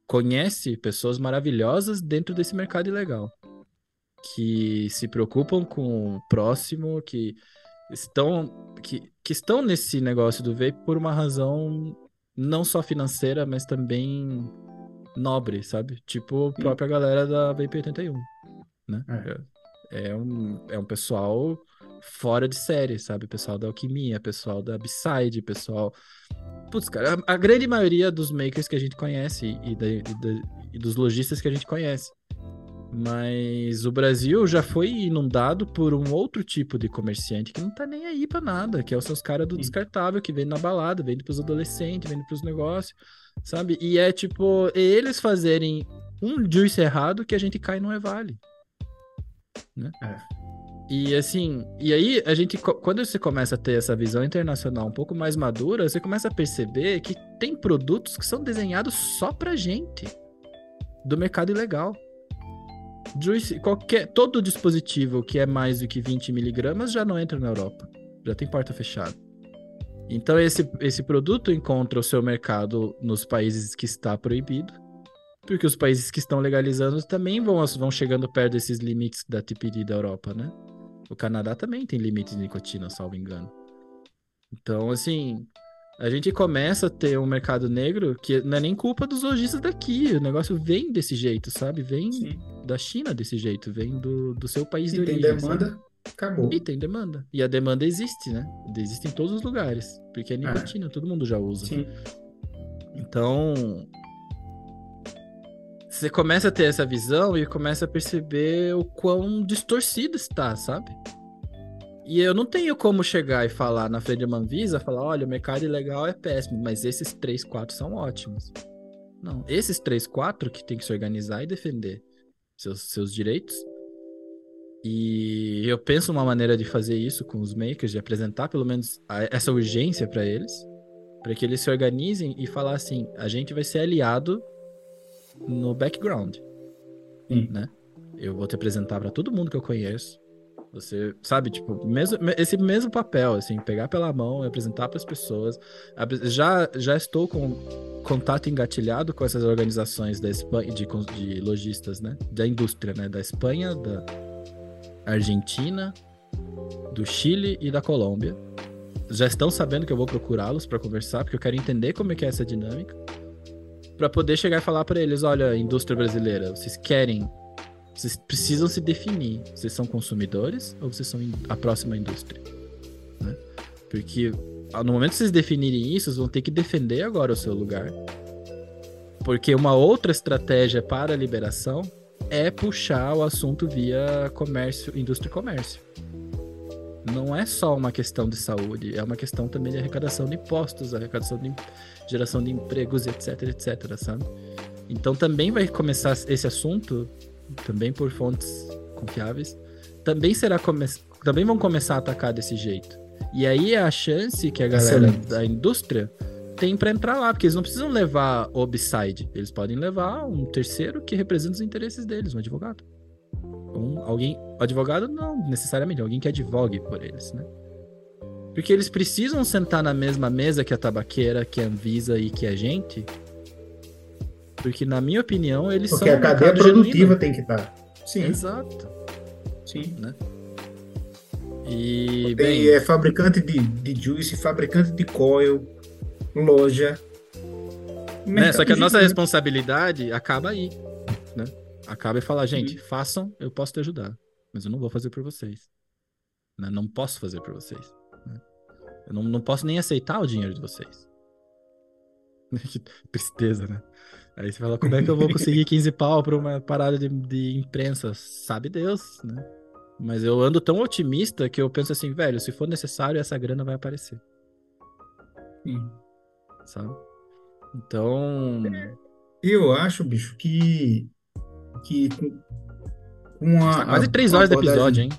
conhece pessoas maravilhosas dentro desse mercado ilegal que se preocupam com o próximo, que estão que, que estão nesse negócio do vape por uma razão não só financeira, mas também nobre, sabe? Tipo a própria galera da Vape 81, né? É. é um, é um pessoal fora de série, sabe? Pessoal da Alquimia, pessoal da Upside, pessoal Putz, cara, a, a, grande maioria dos makers que a gente conhece e, da, e, da, e, dos lojistas que a gente conhece. Mas o Brasil já foi inundado por um outro tipo de comerciante que não tá nem aí pra nada, que é os seus caras do descartável, que vende na balada, vende pros adolescentes, vende pros negócios, sabe? E é tipo, eles fazerem um juice errado que a gente cai no E-Vale. Né? É. E assim, e aí a gente, quando você começa a ter essa visão internacional um pouco mais madura, você começa a perceber que tem produtos que são desenhados só pra gente, do mercado ilegal. Juice, qualquer, todo dispositivo que é mais do que 20 miligramas já não entra na Europa, já tem porta fechada. Então esse, esse produto encontra o seu mercado nos países que está proibido, porque os países que estão legalizando também vão, vão chegando perto desses limites da TPD da Europa, né? O Canadá também tem limite de nicotina, salvo engano. Então, assim, a gente começa a ter um mercado negro que não é nem culpa dos lojistas daqui. O negócio vem desse jeito, sabe? Vem Sim. da China desse jeito, vem do, do seu país e de origem. Tem demanda, sabe? acabou. E tem demanda. E a demanda existe, né? Existe em todos os lugares. Porque é nicotina, todo mundo já usa. Sim. Então, você começa a ter essa visão e começa a perceber o quão distorcido está, sabe? E eu não tenho como chegar e falar na frente de uma Anvisa, falar, olha, o mercado ilegal é péssimo, mas esses três, quatro são ótimos. Não, esses três, quatro que tem que se organizar e defender seus, seus direitos. E eu penso uma maneira de fazer isso com os makers, de apresentar pelo menos essa urgência para eles, para que eles se organizem e falar assim, a gente vai ser aliado no background, Sim. né? Eu vou te apresentar para todo mundo que eu conheço. Você, sabe, tipo, mesmo, esse mesmo papel, assim, pegar pela mão e apresentar para as pessoas. Já, já estou com contato engatilhado com essas organizações da Espanha, de, de lojistas, né? Da indústria, né? Da Espanha, da Argentina, do Chile e da Colômbia. Já estão sabendo que eu vou procurá-los para conversar, porque eu quero entender como é que é essa dinâmica. Para poder chegar e falar para eles, olha, indústria brasileira, vocês querem vocês precisam se definir. Vocês são consumidores ou vocês são a próxima indústria? Né? Porque no momento que vocês definirem isso, vocês vão ter que defender agora o seu lugar. Porque uma outra estratégia para a liberação é puxar o assunto via comércio, indústria e comércio. Não é só uma questão de saúde, é uma questão também de arrecadação de impostos, arrecadação de geração de empregos, etc, etc, sabe? Então também vai começar esse assunto também por fontes confiáveis, também será come... também vão começar a atacar desse jeito. E aí é a chance que a galera Excelente. da indústria tem para entrar lá, porque eles não precisam levar o upside, eles podem levar um terceiro que representa os interesses deles, um advogado. Um, alguém, advogado não necessariamente, alguém que advogue por eles, né? Porque eles precisam sentar na mesma mesa que a tabaqueira, que a Anvisa e que a gente porque, na minha opinião, eles Porque são. Porque a cadeia produtiva genuíno. tem que estar. Sim. Exato. Sim. Né? E. Tem bem... é, fabricante de, de juice, fabricante de coil, loja. Né? Só que a nossa responsabilidade acaba aí. Acaba e falar, gente, Sim. façam, eu posso te ajudar. Mas eu não vou fazer por vocês. Né? Não posso fazer por vocês. Né? Eu não, não posso nem aceitar o dinheiro de vocês. que *laughs* tristeza, né? Aí você fala, como é que eu vou conseguir *laughs* 15 pau pra uma parada de, de imprensa? Sabe Deus, né? Mas eu ando tão otimista que eu penso assim, velho, se for necessário, essa grana vai aparecer. Sim. Sabe? Então. Eu acho, bicho, que. Que com a. Tá quase três horas do episódio, hein?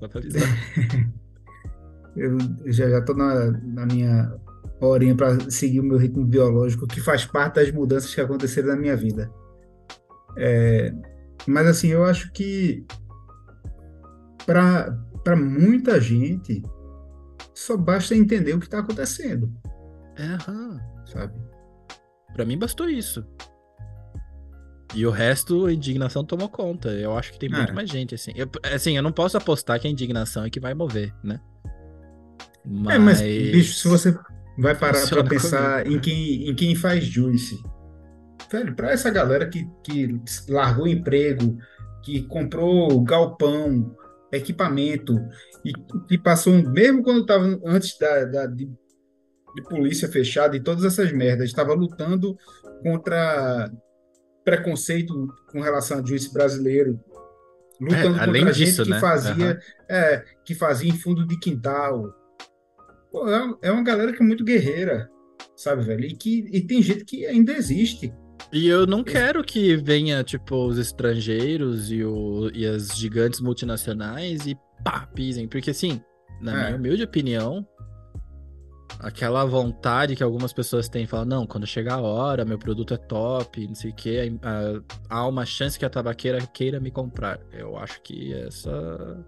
Só pra avisar. *laughs* eu já, já tô na, na minha horinha para seguir o meu ritmo biológico, que faz parte das mudanças que aconteceram na minha vida. É, mas assim, eu acho que para muita gente só basta entender o que está acontecendo. É, sabe? Para mim bastou isso. E o resto, a indignação tomou conta. Eu acho que tem muito é. mais gente, assim. Eu, assim, eu não posso apostar que a indignação é que vai mover, né? Mas... É, mas, bicho, se você vai parar para pensar em quem, em quem faz juice. Velho, para essa galera que, que largou emprego, que comprou galpão, equipamento, e que passou, mesmo quando estava antes da, da de, de, polícia fechada e todas essas merdas, estava lutando contra preconceito com relação a juice brasileiro, lutando é, contra disso, gente que né? fazia, uhum. é, que fazia em fundo de quintal, Pô, é, é uma galera que é muito guerreira, sabe, velho? E, que, e tem gente que ainda existe. E eu não quero que venha, tipo, os estrangeiros e, o, e as gigantes multinacionais e pá, pisem. Porque, assim, na é. minha humilde opinião, aquela vontade que algumas pessoas têm, falar, não, quando chegar a hora, meu produto é top, não sei o quê, há uma chance que a tabaqueira queira me comprar. Eu acho que essa.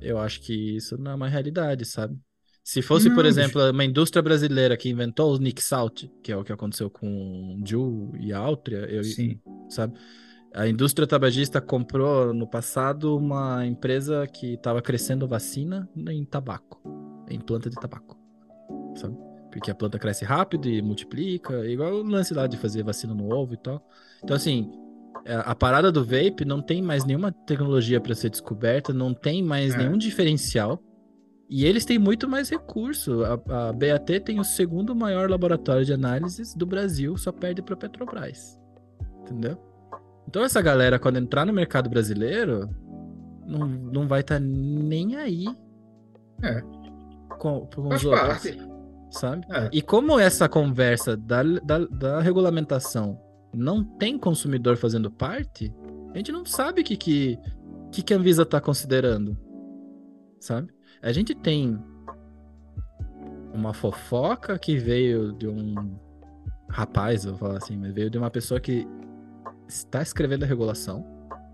Eu acho que isso não é uma realidade, sabe? Se fosse, não, por exemplo, uma indústria brasileira que inventou o Nick Salt, que é o que aconteceu com Ju e Altria, eu, Sim. sabe? A indústria tabagista comprou no passado uma empresa que estava crescendo vacina em tabaco, em planta de tabaco, sabe? Porque a planta cresce rápido e multiplica, igual o lance lá de fazer vacina no ovo e tal. Então, assim, é, a parada do vape não tem mais nenhuma tecnologia para ser descoberta, não tem mais é. nenhum diferencial e eles têm muito mais recurso. A, a BAT tem o segundo maior laboratório de análises do Brasil, só perde para Petrobras. Entendeu? Então essa galera, quando entrar no mercado brasileiro, não, não vai estar tá nem aí É. Com, com Faz os outros, parte. Sabe? É. E como essa conversa da, da, da regulamentação não tem consumidor fazendo parte, a gente não sabe o que, que, que, que a Anvisa está considerando, sabe? A gente tem uma fofoca que veio de um rapaz, eu vou falar assim, mas veio de uma pessoa que está escrevendo a regulação,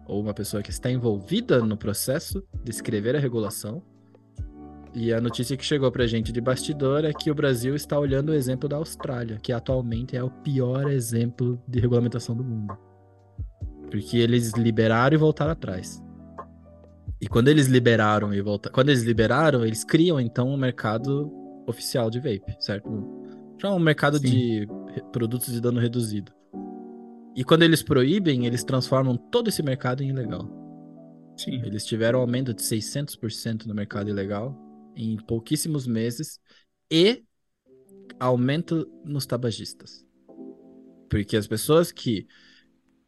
ou uma pessoa que está envolvida no processo de escrever a regulação. E a notícia que chegou pra gente de bastidor é que o Brasil está olhando o exemplo da Austrália, que atualmente é o pior exemplo de regulamentação do mundo. Porque eles liberaram e voltaram atrás. E quando eles liberaram e voltaram, quando eles liberaram, eles criam então um mercado oficial de vape, certo? Já um mercado Sim. de produtos de dano reduzido. E quando eles proíbem, eles transformam todo esse mercado em ilegal. Sim. Eles tiveram um aumento de 600% no mercado ilegal em pouquíssimos meses e aumento nos tabagistas. Porque as pessoas que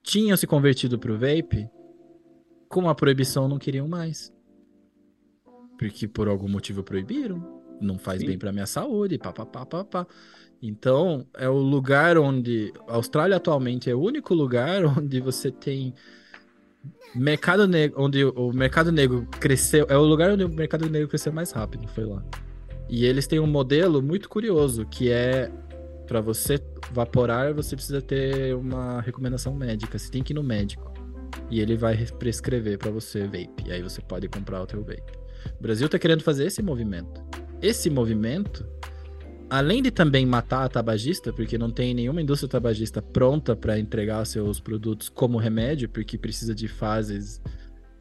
tinham se convertido para o vape, com a proibição não queriam mais. Porque por algum motivo proibiram. Não faz Sim. bem para minha saúde, pá, pá, pá, pá, pá. Então, é o lugar onde. A Austrália atualmente é o único lugar *laughs* onde você tem mercado negro, onde o mercado negro cresceu, é o lugar onde o mercado negro cresceu mais rápido, foi lá. E eles têm um modelo muito curioso, que é para você vaporar, você precisa ter uma recomendação médica, você tem que ir no médico. E ele vai prescrever para você vape, e aí você pode comprar o teu vape. O Brasil tá querendo fazer esse movimento. Esse movimento além de também matar a tabagista, porque não tem nenhuma indústria tabagista pronta para entregar seus produtos como remédio, porque precisa de fases,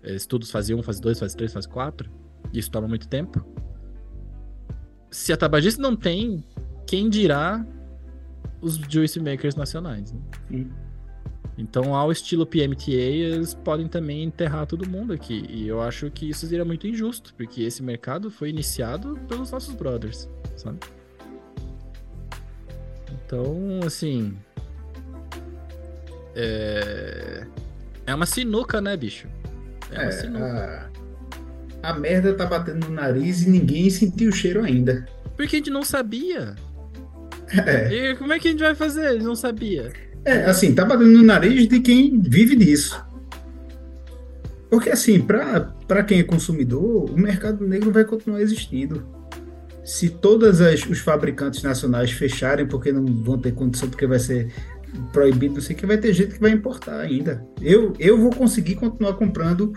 eh, estudos fase 1, fase 2, fase 3, fase 4, e isso toma muito tempo. Se a tabagista não tem, quem dirá os juice makers nacionais, né? Sim. Então, ao estilo PMTA, eles podem também enterrar todo mundo aqui. E eu acho que isso seria muito injusto, porque esse mercado foi iniciado pelos nossos brothers, sabe? Então, assim. É. É uma sinuca, né, bicho? É uma É, sinuca. a, a merda tá batendo no nariz e ninguém sentiu o cheiro ainda. Porque a gente não sabia. *laughs* É, E como é que a gente vai fazer? Ele não sabia. é, assim, tá batendo no nariz de quem vive disso. Porque, assim, pra pra quem é consumidor, o mercado negro vai continuar existindo. Se todos os fabricantes nacionais fecharem porque não vão ter condição, porque vai ser proibido, não sei o que, vai ter gente que vai importar ainda. Eu, eu vou conseguir continuar comprando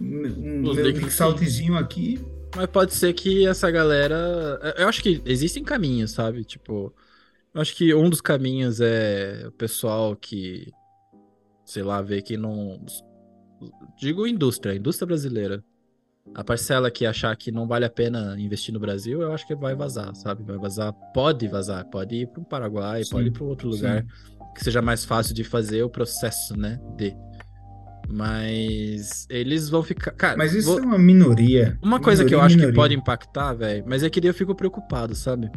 um, meu aqui. Mas pode ser que essa galera. Eu acho que existem caminhos, sabe? Tipo. Eu acho que um dos caminhos é o pessoal que. Sei lá, vê que não. Digo indústria, indústria brasileira. A parcela que achar que não vale a pena investir no Brasil, eu acho que vai vazar, sabe? Vai vazar, pode vazar, pode ir para um Paraguai, Sim, pode ir para outro sim. lugar que seja mais fácil de fazer o processo, né? De. Mas eles vão ficar. Cara, Mas isso vou- é uma minoria. uma coisa que eu Minoria, acho que minoria. pode impactar, velho, mas é que daí eu fico preocupado, sabe?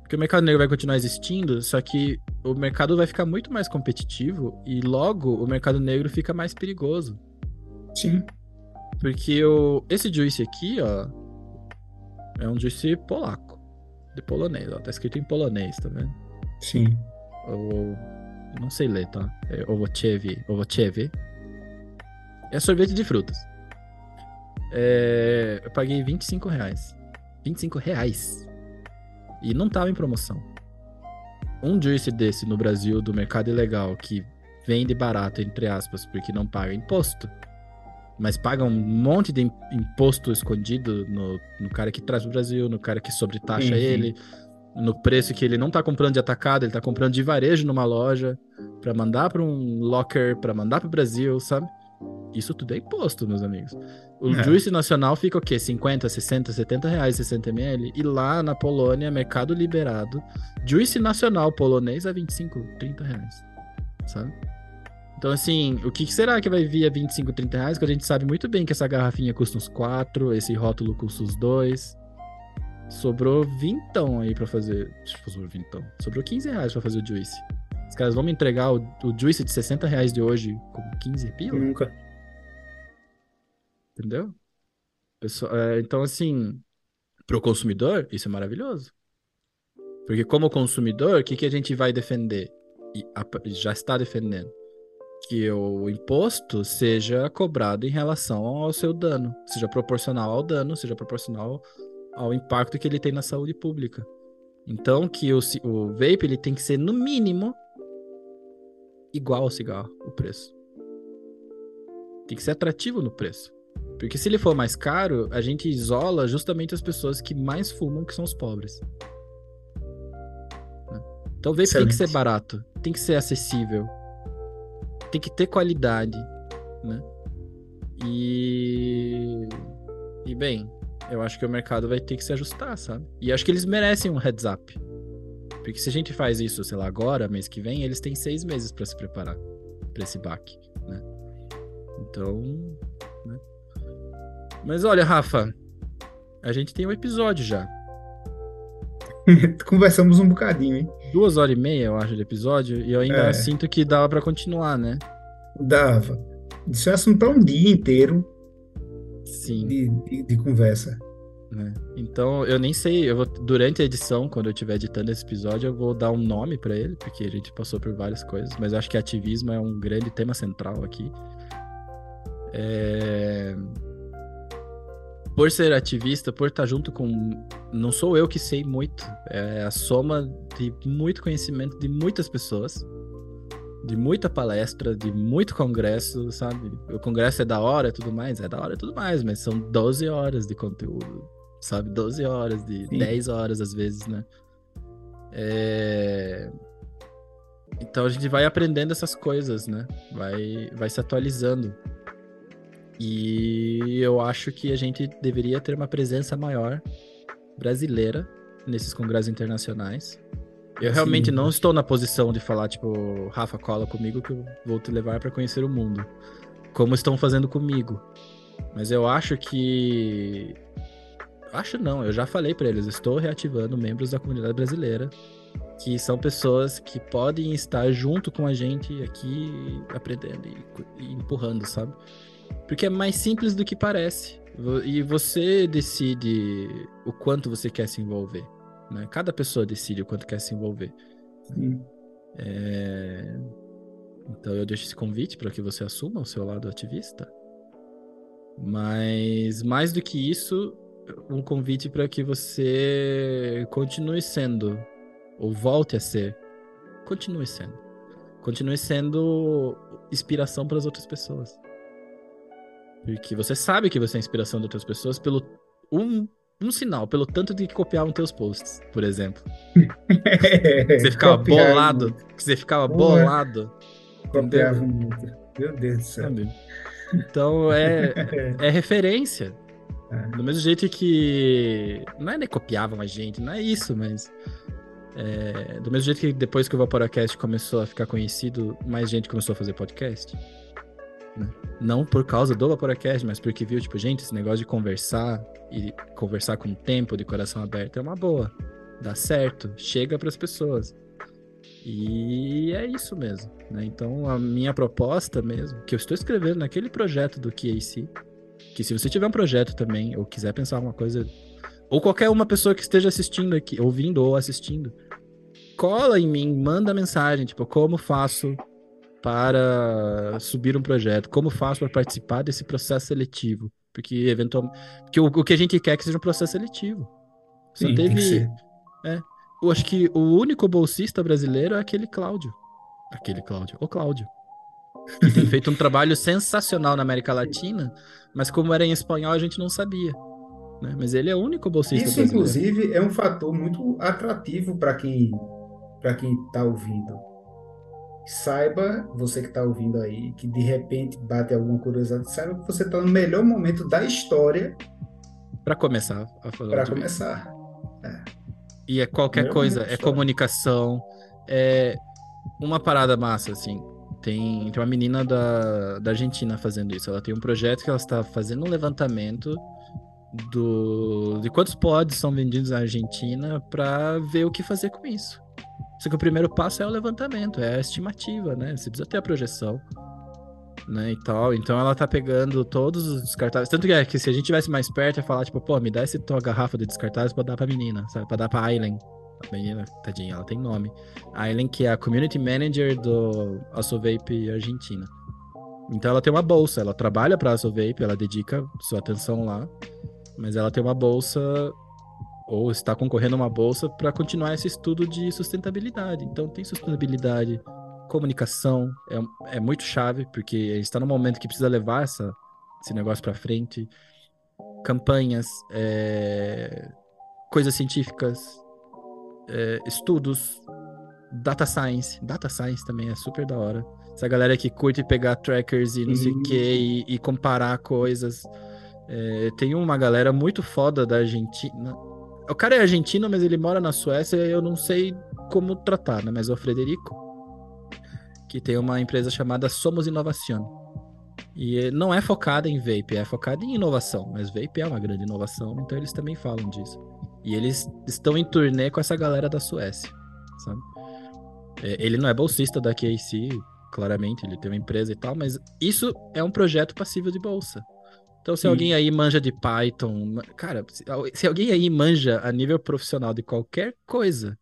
Porque o mercado negro vai continuar existindo, só que o mercado vai ficar muito mais competitivo e logo o mercado negro fica mais perigoso. Sim. Porque o, esse juice aqui, ó, é um juice polaco. De polonês, ó. Tá escrito em polonês, tá vendo? Sim. Ou. Não sei ler, tá? É ovochevi. Ovochevi. É sorvete de frutas. É, eu paguei 25 reais. 25 reais. E não tava em promoção. Um juice desse no Brasil, do mercado ilegal, que vende barato, entre aspas, porque não paga imposto. Mas paga um monte de im- imposto escondido no, no cara que traz pro Brasil, no cara que sobretaxa Uhum. ele, no preço que ele não tá comprando de atacado, ele tá comprando de varejo numa loja, pra mandar pra um locker, pra mandar pro Brasil, sabe? Isso tudo é imposto, meus amigos. O É. Juice Nacional fica o quê? 50, 60, 70 reais, 60 ml. E lá na Polônia, mercado liberado, Juice Nacional polonês a 25, 30 reais. Sabe? Então, assim, o que será que vai vir a 25, 30 reais? Que a gente sabe muito bem que essa garrafinha custa uns 4, esse rótulo custa uns 2. Sobrou vintão aí pra fazer. Tipo, sobrou vintão. Sobrou 15 reais pra fazer o Juice. Os caras vão me entregar o, o Juice de 60 reais de hoje com 15 pila? Nunca. Entendeu? Pessoal, é, então, assim, Pro consumidor, isso é maravilhoso. Porque como consumidor, o que, que a gente vai defender? E já está defendendo. Que o imposto seja cobrado em relação ao seu dano. Seja proporcional ao dano, seja proporcional ao impacto que ele tem na saúde pública. Então, que o, o vape ele tem que ser, no mínimo, igual ao cigarro, o preço. Tem que ser atrativo no preço. Porque se ele for mais caro, a gente isola justamente as pessoas que mais fumam, que são os pobres. Né? Então, vape Excelente. tem que ser barato, tem que ser acessível, tem que ter qualidade, né? E... E bem, eu acho que o mercado vai ter que se ajustar, sabe? E acho que eles merecem um heads up. Porque se a gente faz isso, sei lá, agora, mês que vem, eles têm seis meses para se preparar para esse baque, né? Então, né? Mas olha, Rafa, a gente tem um episódio já. *laughs* Conversamos um bocadinho, hein? Duas horas e meia, eu acho, de episódio, e eu ainda é. sinto que dava para continuar, né? Dava. Isso é assunto para um dia inteiro Sim. De, de, de conversa. Né? Então, eu nem sei, eu vou, durante a edição, quando eu estiver editando esse episódio, eu vou dar um nome para ele, porque a gente passou por várias coisas, mas eu acho que ativismo é um grande tema central aqui. É... Por ser ativista, por estar junto com. Não sou eu que sei muito, é a soma de muito conhecimento de muitas pessoas de muita palestra, de muito congresso, sabe? O congresso é da hora e tudo mais, é da hora e tudo mais, mas são 12 horas de conteúdo, sabe? 12 horas, de Sim. 10 horas às vezes, né? É... Então a gente vai aprendendo essas coisas, né? Vai, vai se atualizando. E eu acho que a gente deveria ter uma presença maior brasileira nesses congressos internacionais eu realmente Sim. não estou na posição de falar, tipo, Rafa, cola comigo que eu vou te levar para conhecer o mundo. Como estão fazendo comigo. Mas eu acho que. Acho não, eu já falei para eles, estou reativando membros da comunidade brasileira, que são pessoas que podem estar junto com a gente aqui, aprendendo e, e empurrando, sabe? Porque é mais simples do que parece. E você decide o quanto você quer se envolver. Né? Cada pessoa decide o quanto quer se envolver. Sim. É... Então eu deixo esse convite para que você assuma o seu lado ativista. Mas mais do que isso, um convite para que você continue sendo, ou volte a ser, continue sendo. Continue sendo inspiração para as outras pessoas. Porque você sabe que você é inspiração de outras pessoas pelo um um sinal, pelo tanto de que copiavam teus posts, por exemplo. *laughs* você ficava bolado. Que você ficava bolado. Copiavam muito. Meu Deus do céu. Sabe? Então é, *laughs* é referência. É. Do mesmo jeito que. Não é nem copiavam a gente, não é isso, mas. É, do mesmo jeito que depois que o Vaporacast começou a ficar conhecido, mais gente começou a fazer podcast. Né? Não por causa do Vaporacast, mas porque viu, tipo, gente, esse negócio de conversar e conversar com tempo, de coração aberto, é uma boa. Dá certo, chega para as pessoas. E é isso mesmo. Né? Então, a minha proposta mesmo, que eu estou escrevendo naquele projeto do QAC, que se você tiver um projeto também, ou quiser pensar alguma coisa, ou qualquer uma pessoa que esteja assistindo aqui, ouvindo ou assistindo, cola em mim, manda mensagem, tipo, como faço para subir um projeto? Como faço para participar desse processo seletivo? Porque eventualmente, porque o, o, que a gente quer é que seja um processo seletivo. Só Sim, teve, é, eu acho que o único bolsista brasileiro é aquele Cláudio. Aquele Cláudio, o Cláudio. Que tem feito um trabalho sensacional na América Latina, mas como era em espanhol a gente não sabia. Né? Mas ele é o único bolsista Isso, brasileiro. inclusive, é um fator muito atrativo para quem para quem está ouvindo saiba, você que está ouvindo aí, que de repente bate alguma curiosidade, saiba que você está no melhor momento da história. Para começar a falar. Para começar. É. E é qualquer melhor coisa, é comunicação, é uma parada massa, assim. Tem, tem uma menina da, da Argentina fazendo isso. Ela tem um projeto que ela está fazendo um levantamento do, de quantos pods são vendidos na Argentina para ver o que fazer com isso. Só que o primeiro passo é o levantamento, é a estimativa, né? Você precisa ter a projeção. né, e tal. Então ela tá pegando todos os descartáveis. Tanto que é que se a gente tivesse mais perto, ia falar, tipo, pô, me dá essa tua garrafa de descartáveis pra dar pra menina, sabe? Pra dar pra Aileen. A menina, tadinha, ela tem nome. Aileen, que é a Community Manager do Assovape Argentina. Então ela tem uma bolsa, ela trabalha pra Assovape, ela dedica sua atenção lá. Mas ela tem uma bolsa ou está concorrendo a uma bolsa para continuar esse estudo de sustentabilidade. Então tem sustentabilidade, comunicação é, é muito chave, porque a gente está num momento que precisa levar essa, esse negócio para frente. Campanhas, é, coisas científicas, é, estudos, data science. Data science também é super da hora. Essa galera que curte pegar trackers e não uhum. sei o uhum. que e, e, comparar coisas. É, tem uma galera muito foda da Argentina. O cara é argentino, mas ele mora na Suécia e eu não sei como tratar, né? Mas é o Frederico que tem uma empresa chamada Somos Inovação. E não é focada em vape, é focada em inovação, mas vape é uma grande inovação, então eles também falam disso. E eles estão em turnê com essa galera da Suécia, sabe? É, ele não é bolsista da KC, claramente, ele tem uma empresa e tal, mas isso é um projeto passível de bolsa. Então, se Sim. alguém aí manja de Python, cara, se alguém aí manja a nível profissional de qualquer coisa,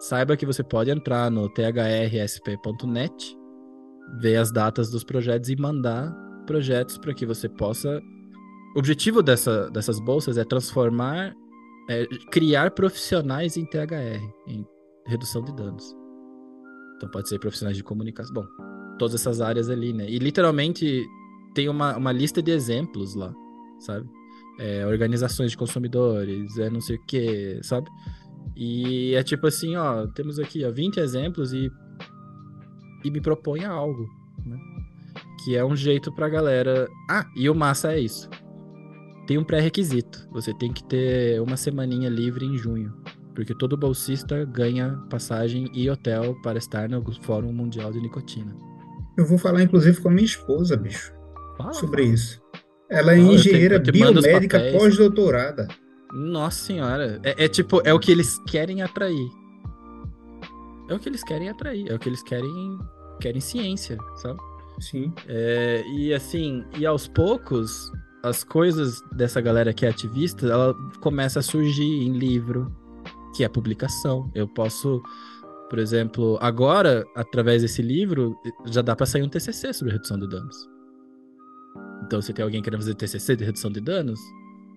saiba que você pode entrar no thrsp.net, ver as datas dos projetos e mandar projetos para que você possa. O objetivo dessa, dessas bolsas é transformar, é criar profissionais em THR, em redução de danos. Então pode ser profissionais de comunicação. Bom, todas essas áreas ali, né? E literalmente tem uma, uma lista de exemplos lá, sabe? É, organizações de consumidores, é não sei o que, sabe? E é tipo assim, ó, temos aqui ó, 20 exemplos e, e me proponha algo, né? Que é um jeito pra galera. Ah, e o massa é isso. Tem um pré-requisito. Você tem que ter uma semaninha livre em junho. Porque todo bolsista ganha passagem e hotel para estar no Fórum Mundial de Nicotina. Eu vou falar, inclusive, com a minha esposa, bicho, fala, sobre fala. isso. Ela é engenheira biomédica pós-doutorada. Nossa senhora. É, é, tipo, é o que eles querem atrair. É o que eles querem atrair. É o que eles querem. Querem ciência, sabe? Sim. É, e assim, e aos poucos, as coisas dessa galera que é ativista, ela começa a surgir em livro, que é publicação. Eu posso, por exemplo, agora, através desse livro, já dá para sair um TCC sobre redução de danos. Então, se tem alguém querendo fazer TCC de redução de danos,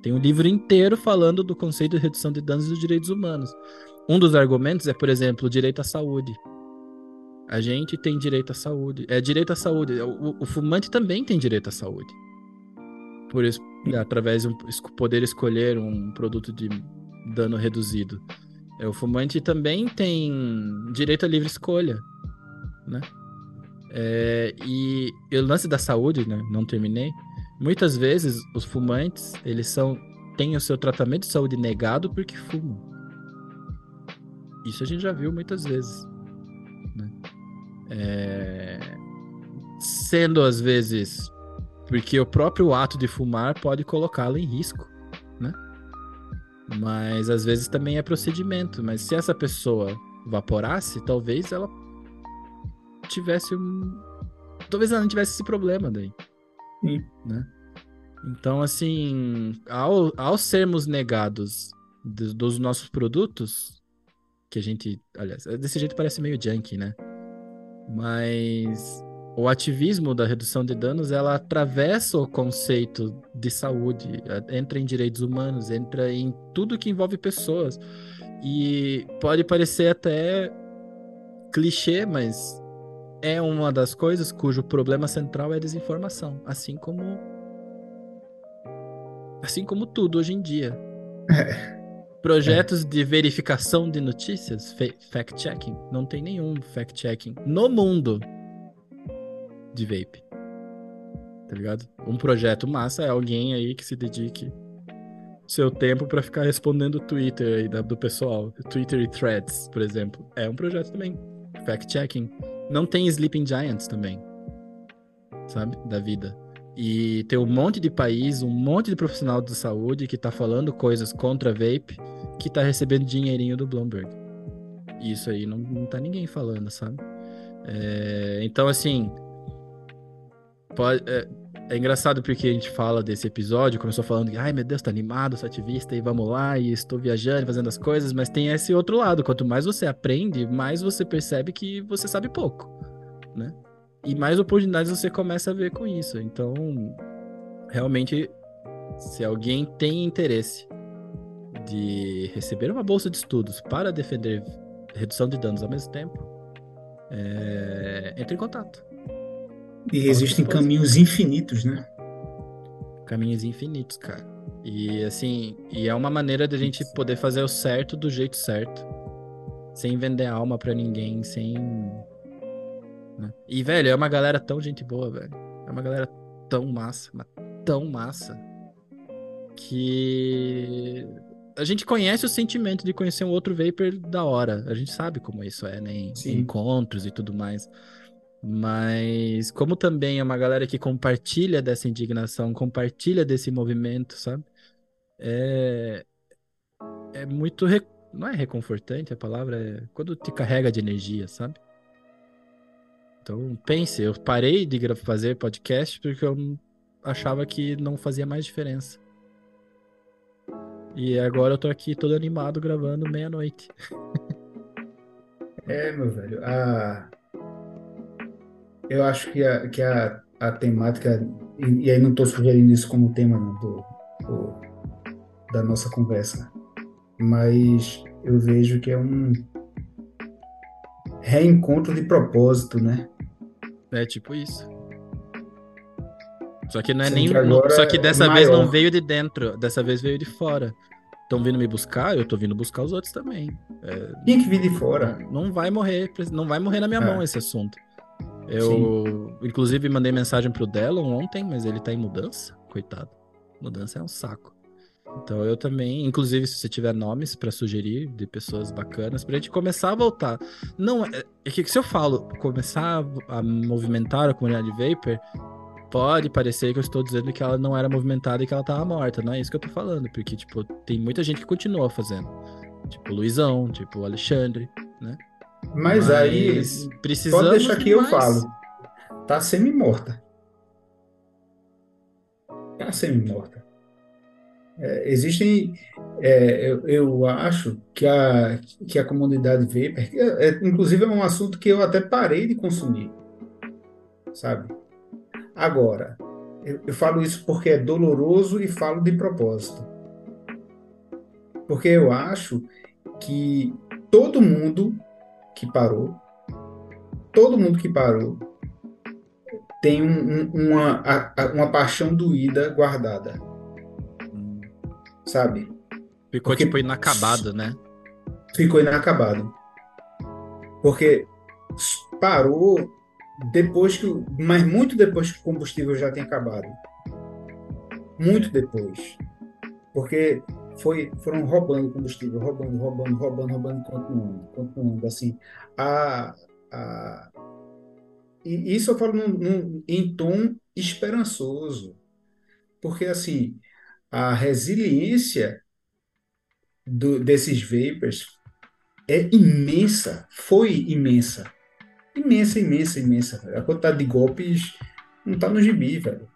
tem um livro inteiro falando do conceito de redução de danos e dos direitos humanos. Um dos argumentos é, por exemplo, o direito à saúde. A gente tem direito à saúde. É direito à saúde. O, o fumante também tem direito à saúde. Por isso, através de um, poder escolher um produto de dano reduzido. É, o fumante também tem direito à livre escolha, né? É, e o lance da saúde, né? Não terminei. Muitas vezes os fumantes, eles são têm o seu tratamento de saúde negado porque fumam. Isso a gente já viu muitas vezes. Né? É... Sendo às vezes porque o próprio ato de fumar pode colocá-lo em risco, né? Mas às vezes também é procedimento. Mas se essa pessoa vaporasse, talvez ela tivesse um. Talvez ela não tivesse esse problema daí. Sim. Né? Então, assim, ao, ao sermos negados dos, dos nossos produtos, que a gente. Aliás, desse jeito parece meio junkie, né? Mas o ativismo da redução de danos ela atravessa o conceito de saúde, entra em direitos humanos, entra em tudo que envolve pessoas. E pode parecer até clichê, mas é uma das coisas cujo problema central é a desinformação, assim como assim como tudo hoje em dia. É. Projetos é. de verificação de notícias, fact-checking, não tem nenhum fact-checking no mundo de vape. Tá ligado? Um projeto massa é alguém aí que se dedique seu tempo para ficar respondendo Twitter aí do pessoal, Twitter e threads, por exemplo. É um projeto também, fact-checking. Não tem Sleeping Giants também, sabe? Da vida. E tem um monte de país, um monte de profissional de saúde que tá falando coisas contra vape, que tá recebendo dinheirinho do Bloomberg. Isso aí não, não tá ninguém falando, sabe? É, então, assim, pode, é, é, engraçado porque a gente fala desse episódio, começou falando que, ai meu Deus, tá animado, sou ativista e vamos lá, e estou viajando, fazendo as coisas, mas tem esse outro lado. Quanto mais você aprende, mais você percebe que você sabe pouco, né? E mais oportunidades você começa a ver com isso. Então, realmente, se alguém tem interesse de receber uma bolsa de estudos para defender redução de danos ao mesmo tempo, é... entre em contato. E existem caminhos infinitos, né? Caminhos infinitos, cara. E assim, e é uma maneira da gente poder fazer o certo do jeito certo. Sem vender alma para ninguém, sem. Né? E, velho, é uma galera tão gente boa, velho. É uma galera tão massa, mas tão massa. Que a gente conhece o sentimento de conhecer um outro Vapor da hora. A gente sabe como isso é, né? Em Sim. encontros e tudo mais. Mas como também é uma galera que compartilha dessa indignação, compartilha desse movimento, sabe? É, é muito. Re... Não é reconfortante a palavra, é quando te carrega de energia, sabe? Então, pense, eu parei de fazer podcast porque eu achava que não fazia mais diferença. E agora eu tô aqui todo animado gravando meia-noite. É, meu velho. Eu acho que a, que a, a temática, e, e aí não estou sugerindo isso como tema não, do, do, da nossa conversa, mas eu vejo que é um reencontro de propósito, né? É tipo isso. Só que não é nem. Não, só que dessa é vez não veio de dentro, dessa vez veio de fora. Estão vindo me buscar, eu tô vindo buscar os outros também. É, que vir de fora. Não vai morrer, não vai morrer na minha é. mão esse assunto. Eu, Sim. inclusive, mandei mensagem pro Delon ontem, mas ele tá em mudança, coitado. Mudança é um saco. Então eu também, inclusive, se você tiver nomes para sugerir de pessoas bacanas, pra gente começar a voltar. Não, é, é que se eu falo começar a movimentar a comunidade Vapor, pode parecer que eu estou dizendo que ela não era movimentada e que ela tava morta. Não é isso que eu tô falando, porque, tipo, tem muita gente que continua fazendo. Tipo, Luizão, tipo, Alexandre, né? Mas, Mas aí, precisamos pode deixar que eu falo. Tá semi-morta. Tá semi-morta. É, existem, é, eu, eu, acho que a, que a comunidade Vapor, é, é, inclusive é um assunto que eu até parei de consumir, sabe? Agora, eu, eu falo isso porque é doloroso e falo de propósito. Porque eu acho que todo mundo que parou, todo mundo que parou tem um, um, uma, uma paixão doída guardada. Hum. Sabe? Ficou Porque tipo inacabado, né? Ficou inacabado. Porque parou depois que. Mas muito depois que o combustível já tem acabado. Muito depois. Porque foi, foram roubando combustível, roubando, roubando, roubando, roubando, continuando, continuando, assim. A, a, e isso eu falo num, num, em tom esperançoso, porque, assim, a resiliência do, desses vapors é imensa, foi imensa, imensa, imensa, imensa. A quantidade de golpes não está no gibi, velho,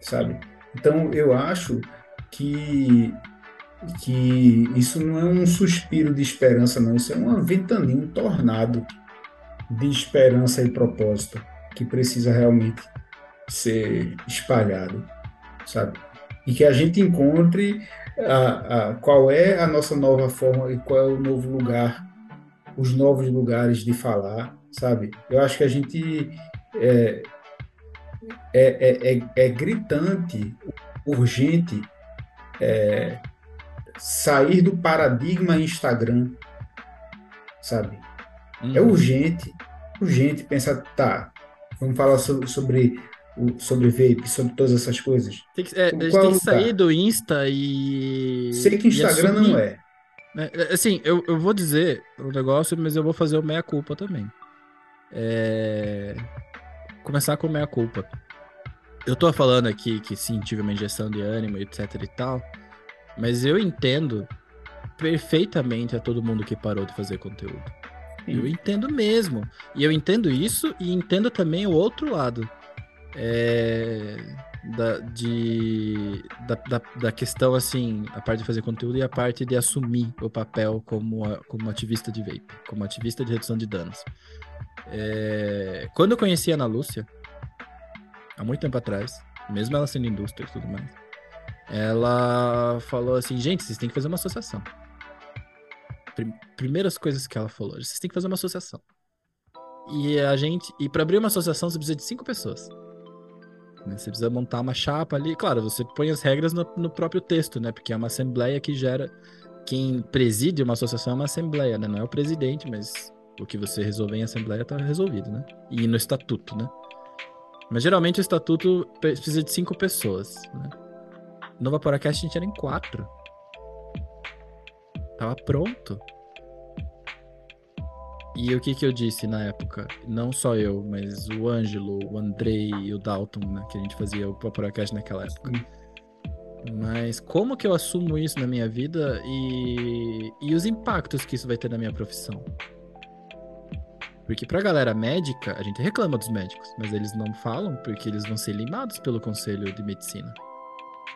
sabe? Então, eu acho que que isso não é um suspiro de esperança, não. Isso é uma ventania, um tornado de esperança e propósito que precisa realmente ser espalhado, sabe? E que a gente encontre a, a, qual é a nossa nova forma e qual é o novo lugar, os novos lugares de falar, sabe? Eu acho que a gente é, é, é, é, é gritante, urgente, é, sair do paradigma Instagram, sabe? É uhum. É urgente, urgente pensar, tá, vamos falar sobre, sobre o, sobre vape, sobre todas essas coisas. Tem que, é, a gente tem que sair do Insta e. Sei que Instagram não é. é. é. Assim, eu, eu vou dizer o um negócio, mas eu vou fazer o meia-culpa também. É... Começar com meia-culpa. Eu tô falando aqui que sim, tive uma injeção de ânimo, etc e tal. Mas eu entendo perfeitamente a todo mundo que parou de fazer conteúdo. Sim. Eu entendo mesmo. E eu entendo isso e entendo também o outro lado. é, da, de, da, da, da, questão, assim, a parte de fazer conteúdo e a parte de assumir o papel como, a, como ativista de vape, como ativista de redução de danos. É, quando eu conheci a Ana Lúcia, há muito tempo atrás, mesmo ela sendo indústria e tudo mais, ela falou assim, gente, vocês têm que fazer uma associação. Primeiras coisas que ela falou, vocês têm que fazer uma associação. E a gente, e para abrir uma associação você precisa de cinco pessoas. Né? Você precisa montar uma chapa ali. Claro, você põe as regras no, no, próprio texto, né? Porque é uma assembleia que gera. Quem preside uma associação é uma assembleia, né? Não é o presidente, mas o que você resolver em assembleia está resolvido, né? E no estatuto, né? Mas geralmente o estatuto precisa de cinco pessoas, né? No Vaporacast a gente era em quatro. Tava pronto. E o que que eu disse na época? Não só eu, mas o Ângelo, o Andrei e o Dalton, né? Que a gente fazia o Vaporacast naquela época. Mas como que eu assumo isso na minha vida e, e os impactos que isso vai ter na minha profissão? Porque pra galera médica, a gente reclama dos médicos, mas eles não falam porque eles vão ser limados pelo Conselho de Medicina,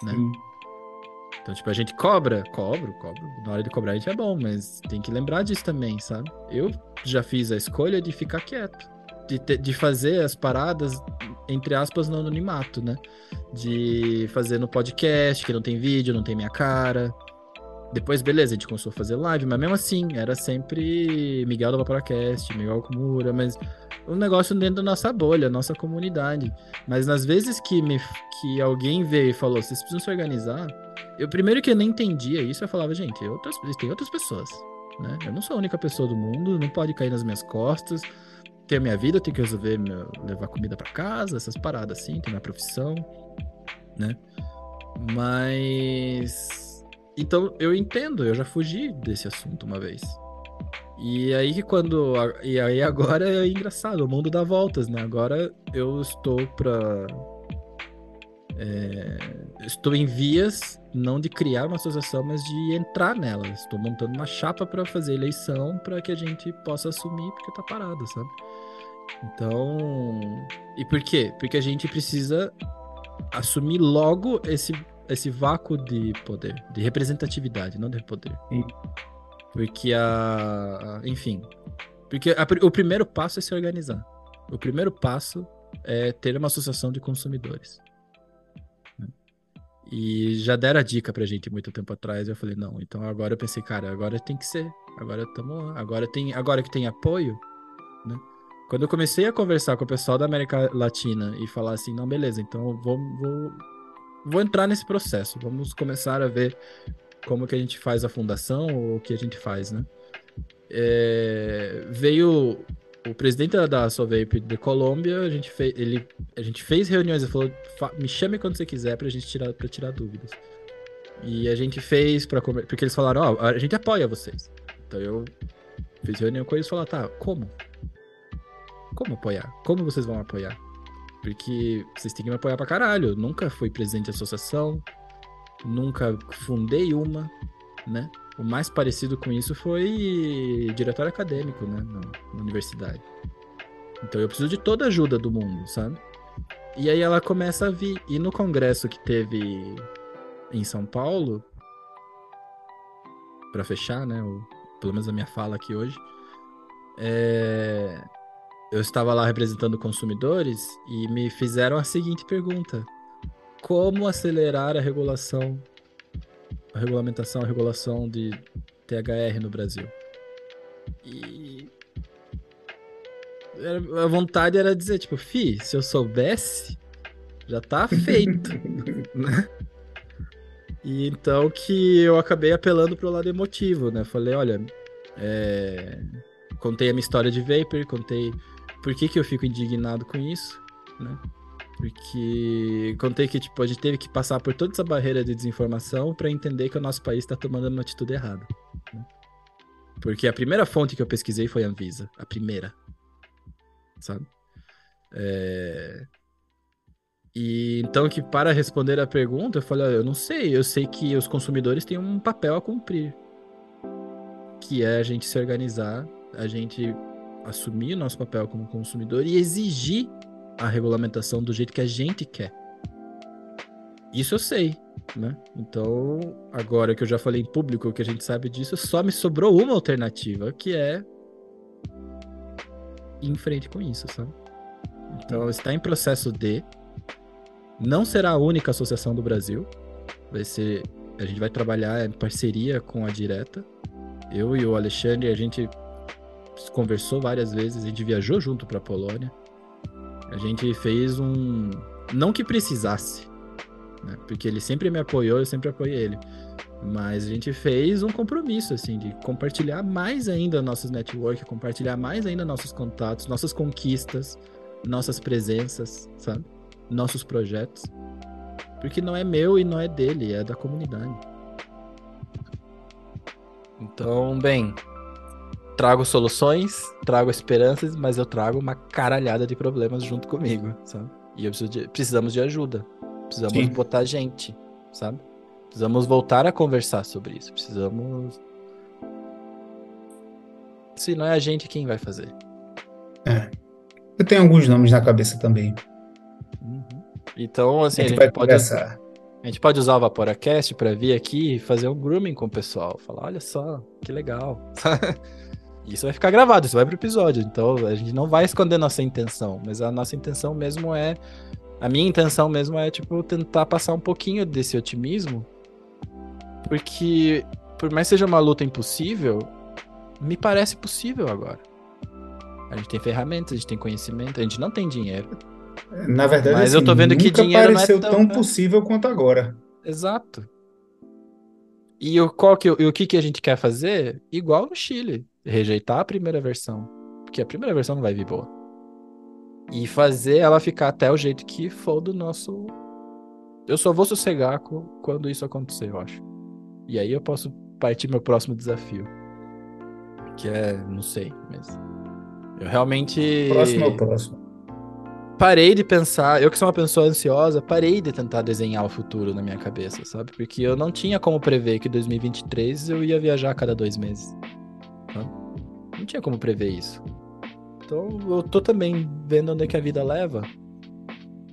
né? Então, tipo, a gente cobra, cobro, cobro. Na hora de cobrar a gente é bom, mas tem que lembrar disso também, sabe? Eu já fiz a escolha de ficar quieto. De, de fazer as paradas, entre aspas, no anonimato, né? De fazer no podcast, que não tem vídeo, não tem minha cara. Depois, beleza, a gente começou a fazer live, mas mesmo assim, era sempre Miguel do Vaporacast, Miguel Kumura, mas um negócio dentro da nossa bolha, nossa comunidade. Mas nas vezes que, me, que alguém veio e falou, vocês precisam se organizar, eu primeiro que eu nem entendia isso, eu falava, gente, outras, tem outras pessoas, né? Eu não sou a única pessoa do mundo, não pode cair nas minhas costas, ter a minha vida, tenho que resolver meu, levar comida para casa, essas paradas assim, ter minha profissão, né? Mas então, eu entendo, eu já fugi desse assunto uma vez. E aí quando. E aí agora é engraçado, o mundo dá voltas, né? Agora eu estou pra. É, estou em vias não de criar uma associação, mas de entrar nela. Estou montando uma chapa para fazer eleição para que a gente possa assumir porque tá parado, sabe? Então, e por quê? Porque a gente precisa assumir logo esse esse vácuo de poder, de representatividade, não de poder. Sim. Porque a. Enfim. Porque a, o primeiro passo é se organizar. O primeiro passo é ter uma associação de consumidores. E já deram a dica pra gente muito tempo atrás. Eu falei, não, então agora eu pensei, cara, agora tem que ser. Agora estamos Agora, tem, agora que tem apoio, né? Quando eu comecei a conversar com o pessoal da América Latina e falar assim, não, beleza, então eu vou, vou vou entrar nesse processo. Vamos começar a ver como que a gente faz a fundação ou o que a gente faz, né? É, veio o presidente da Sovape de Colômbia, a gente fez, ele, a gente fez reuniões, ele falou, me chame quando você quiser pra gente tirar, pra tirar dúvidas. E a gente fez para porque eles falaram, ó, oh, a gente apoia vocês. Então eu fiz reunião com eles e falaram, tá, como? Como apoiar? Como vocês vão apoiar? Porque vocês têm que me apoiar pra caralho. Eu nunca fui presidente de associação, nunca fundei uma, né? O mais parecido com isso foi diretor acadêmico, né? Na, na universidade. Então eu preciso de toda a ajuda do mundo, sabe? E aí ela começa a vir. E no congresso que teve em São Paulo, para fechar, né? O, pelo menos a minha fala aqui hoje, é, eu estava lá representando consumidores e me fizeram a seguinte pergunta: Como acelerar a regulação, a regulamentação, a regulação de THR no Brasil? E a vontade era dizer, tipo, fi, se eu soubesse, já tá feito, *laughs* né? E então que eu acabei apelando pro lado emotivo, né? Falei, olha, é... contei a minha história de Vapor, contei por que, que eu fico indignado com isso, né? Porque contei que tipo, a gente teve que passar por toda essa barreira de desinformação para entender que o nosso país está tomando uma atitude errada. Né? Porque a primeira fonte que eu pesquisei foi a Anvisa. A primeira. Sabe? É... E então que para responder a pergunta, eu falei, olha, eu não sei, eu sei que os consumidores têm um papel a cumprir. Que é a gente se organizar, a gente assumir o nosso papel como consumidor e exigir a regulamentação do jeito que a gente quer. Isso eu sei, né? Então, agora que eu já falei em público que a gente sabe disso, só me sobrou uma alternativa, que é ir em frente com isso, sabe? Então, está em processo de não será a única associação do Brasil. Vai ser a gente vai trabalhar em parceria com a Direta. Eu e o Alexandre, a gente conversou várias vezes, a gente viajou junto para Polônia. A gente fez um não que precisasse, né? Porque ele sempre me apoiou, eu sempre apoiei ele. Mas a gente fez um compromisso, assim, de compartilhar mais ainda nossos network, compartilhar mais ainda nossos contatos, nossas conquistas, nossas presenças, sabe? Nossos projetos. Porque não é meu e não é dele, é da comunidade. Então, bem, trago soluções, trago esperanças, mas eu trago uma caralhada de problemas junto comigo, sabe? E de, precisamos de ajuda. Precisamos Sim. botar gente, sabe? Precisamos voltar a conversar sobre isso. Precisamos. Se não é a gente, quem vai fazer? É. Eu tenho alguns nomes na cabeça também. Uhum. Então, assim, a gente, a gente pode. Conversar. A gente pode usar o Vaporacast para vir aqui e fazer um grooming com o pessoal. Falar, olha só, que legal. *laughs* isso vai ficar gravado, isso vai pro episódio. Então a gente não vai esconder nossa intenção, mas a nossa intenção mesmo é a minha intenção mesmo é, tipo, tentar passar um pouquinho desse otimismo. Porque, por mais que seja uma luta impossível, me parece possível agora. A gente tem ferramentas, a gente tem conhecimento, a gente não tem dinheiro. Na verdade, mas assim, eu tô vendo que dinheiro não é tão, tão possível quanto agora. Exato. E o, qual que, o que, que a gente quer fazer? Igual no Chile. Rejeitar a primeira versão. Porque a primeira versão não vai vir boa e fazer ela ficar até o jeito que for do nosso. Eu só vou sossegar quando isso acontecer, eu acho. E aí eu posso partir meu próximo desafio. Que é, não sei, mas. Eu realmente. Próximo é o próximo. Parei de pensar, eu que sou uma pessoa ansiosa, parei de tentar desenhar o futuro na minha cabeça, sabe? Porque eu não tinha como prever que 2023 eu ia viajar a cada dois meses. Não tinha como prever isso. Então eu tô também vendo onde é que a vida leva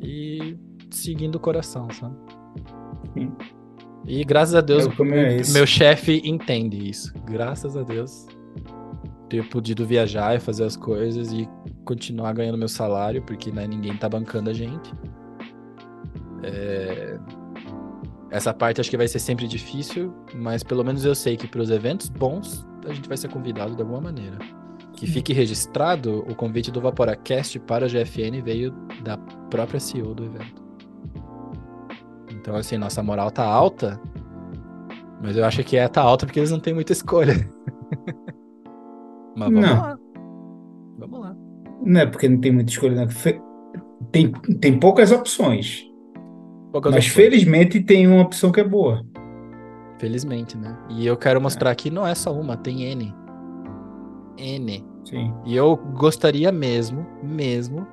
e seguindo o coração, sabe? Sim. E graças a Deus, é meu chefe entende isso. Graças a Deus, ter podido viajar e fazer as coisas e continuar ganhando meu salário, porque né, ninguém tá bancando a gente. É... Essa parte acho que vai ser sempre difícil, mas pelo menos eu sei que para os eventos bons a gente vai ser convidado de alguma maneira. Que fique registrado, o convite do Vaporacast para a GFN veio da própria CEO do evento. Então, assim, nossa moral tá alta, mas eu acho que é tá alta porque eles não têm muita escolha. *laughs* mas vamos não. lá. Vamos lá. Não é porque não tem muita escolha, não. Tem, tem poucas opções. Poucas mas opções. felizmente tem uma opção que é boa. Felizmente, né? E eu quero mostrar é. que não é só uma, tem N. N. Sim. E eu gostaria mesmo, mesmo,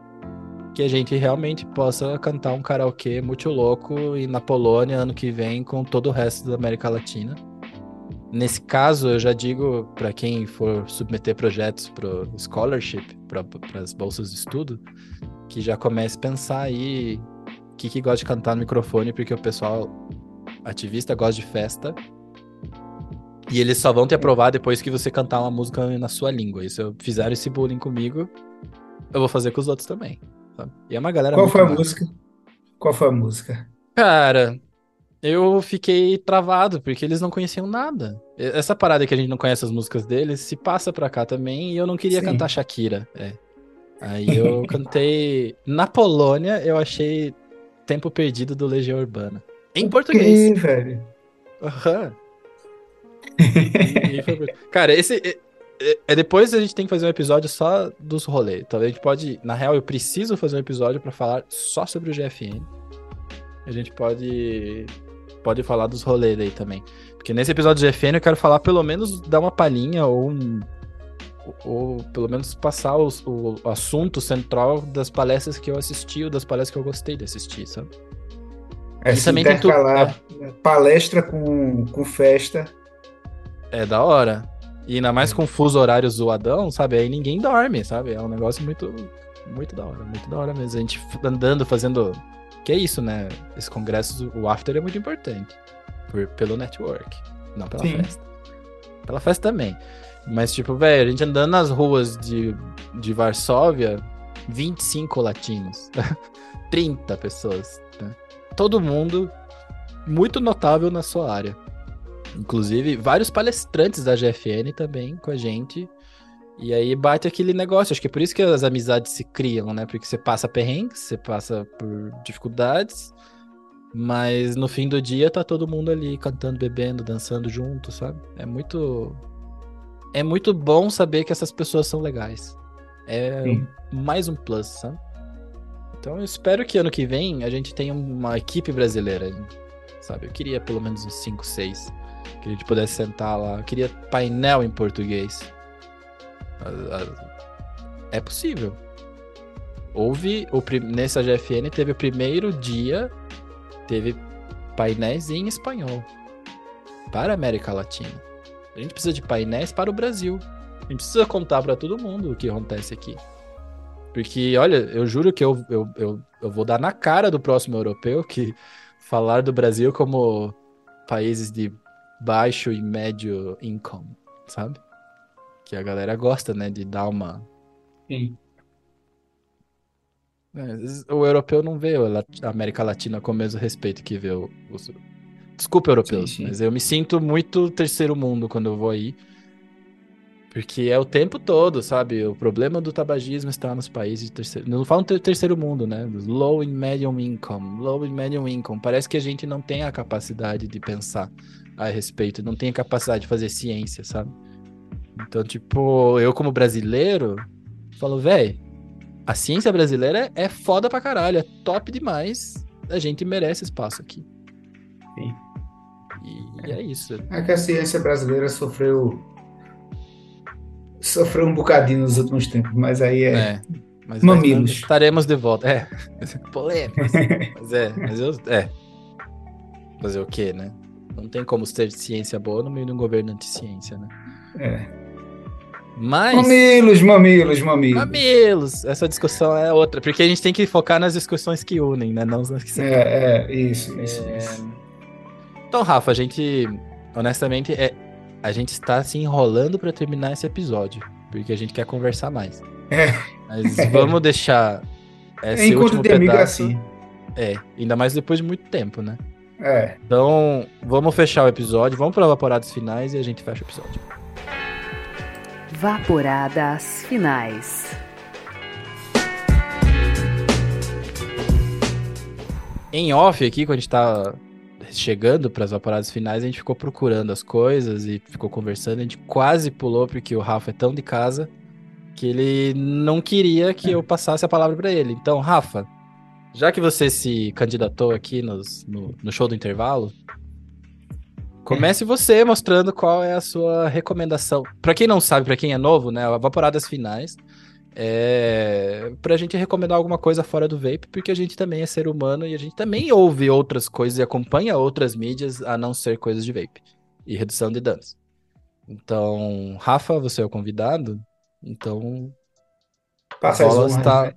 que a gente realmente possa cantar um karaokê muito louco e na Polônia ano que vem com todo o resto da América Latina. Nesse caso, eu já digo para quem for submeter projetos para scholarship, para as bolsas de estudo, que já comece a pensar aí o que, que gosta de cantar no microfone, porque o pessoal ativista gosta de festa e eles só vão te aprovar depois que você cantar uma música na sua língua. E se eu fizer esse bullying comigo, eu vou fazer com os outros também. Sabe? E é uma galera. Qual foi a música? Qual foi a música? Cara, eu fiquei travado, porque eles não conheciam nada. Essa parada que a gente não conhece as músicas deles se passa pra cá também, e eu não queria Sim. cantar Shakira. É. Aí eu *laughs* cantei. Na Polônia, eu achei Tempo Perdido do Legião Urbana. Em português. Que, velho? Aham. Uhum. Cara, esse. É, é, é, depois a gente tem que fazer um episódio só dos rolês. Talvez a gente pode. Na real, eu preciso fazer um episódio para falar só sobre o GFN. A gente pode. Pode falar dos rolês aí também. Porque nesse episódio do GFN eu quero falar pelo menos dar uma palhinha ou um. Ou pelo menos passar os, o assunto central das palestras que eu assisti ou das palestras que eu gostei de assistir, sabe? É, e também tem tudo. Palestra com, com festa é da hora. E ainda mais com fuso horário zoadão, sabe? Aí ninguém dorme, sabe? É um negócio muito, muito da hora, muito da hora mesmo. A gente andando, fazendo. Que é isso, né? Esse congresso, o after é muito importante. Por, pelo network, não pela Sim. festa. Pela festa também. Mas, tipo, velho, a gente andando nas ruas de, de Varsóvia, 25 latinos. *laughs* 30 pessoas. Todo mundo muito notável na sua área. Inclusive, vários palestrantes da GFN também com a gente. E aí bate aquele negócio. Acho que é por isso que as amizades se criam, né? Porque você passa perrengues, você passa por dificuldades. Mas no fim do dia tá todo mundo ali cantando, bebendo, dançando junto, sabe? É muito. É muito bom saber que essas pessoas são legais. É Sim. mais um plus, sabe? Então eu espero que ano que vem a gente tenha uma equipe brasileira, sabe? Eu queria pelo menos uns 5, 6 que a gente pudesse sentar lá. Eu queria painel em português. É possível. Houve, o, nessa GFN teve o primeiro dia, teve painéis em espanhol para a América Latina. A gente precisa de painéis para o Brasil. A gente precisa contar para todo mundo o que acontece aqui. Porque, olha, eu juro que eu, eu, eu, eu vou dar na cara do próximo europeu que *laughs* falar do Brasil como países de baixo e médio income, sabe? Que a galera gosta, né, de dar uma. Sim. É, o europeu não vê a América Latina com o mesmo respeito que vê. Os... Desculpa, europeus, sim, sim. mas eu me sinto muito terceiro mundo quando eu vou aí. Porque é o tempo todo, sabe? O problema do tabagismo está nos países de terceiro... Não falam terceiro mundo, né? Low and medium income. Low and medium income. Parece que a gente não tem a capacidade de pensar a respeito, não tem a capacidade de fazer ciência, sabe? Então, tipo, eu como brasileiro, falo, velho, a ciência brasileira é foda pra caralho, é top demais. A gente merece espaço aqui. Sim. E, e é isso. É que a ciência brasileira sofreu sofreu um bocadinho nos últimos tempos, mas aí é. é mas Mamilos. Estaremos de volta. É. *laughs* Polêmico. mas é, mas eu. É. Fazer o quê, né? Não tem como ter ciência boa no meio de um governo anti-ciência, né? É. Mas. Mamilos, mamilos, mamilos. Mamilos! Essa discussão é outra, porque a gente tem que focar nas discussões que unem, né? Não nas que se. É, é, isso, isso, é... isso. Então, Rafa, a gente. Honestamente, é, a gente está se enrolando para terminar esse episódio, porque a gente quer conversar mais. É. Mas *laughs* vamos deixar esse é último de pedaço. Assim. É, ainda mais depois de muito tempo, né? É. Então, vamos fechar o episódio, vamos para vaporadas finais e a gente fecha o episódio. Vaporadas finais. Em off aqui, quando a gente tá chegando para as vaporadas finais, a gente ficou procurando as coisas e ficou conversando. A gente quase pulou porque o Rafa é tão de casa que ele não queria que eu passasse a palavra para ele. Então, Rafa, já que você se candidatou aqui nos, no, no show do intervalo, comece você mostrando qual é a sua recomendação. Para quem não sabe, para quem é novo, né, Vaporadas Finais é, pra gente recomendar alguma coisa fora do vape, porque a gente também é ser humano e a gente também ouve outras coisas e acompanha outras mídias a não ser coisas de vape e redução de danos. Então, Rafa, você é o convidado, então. Faça as honras. Está... Né?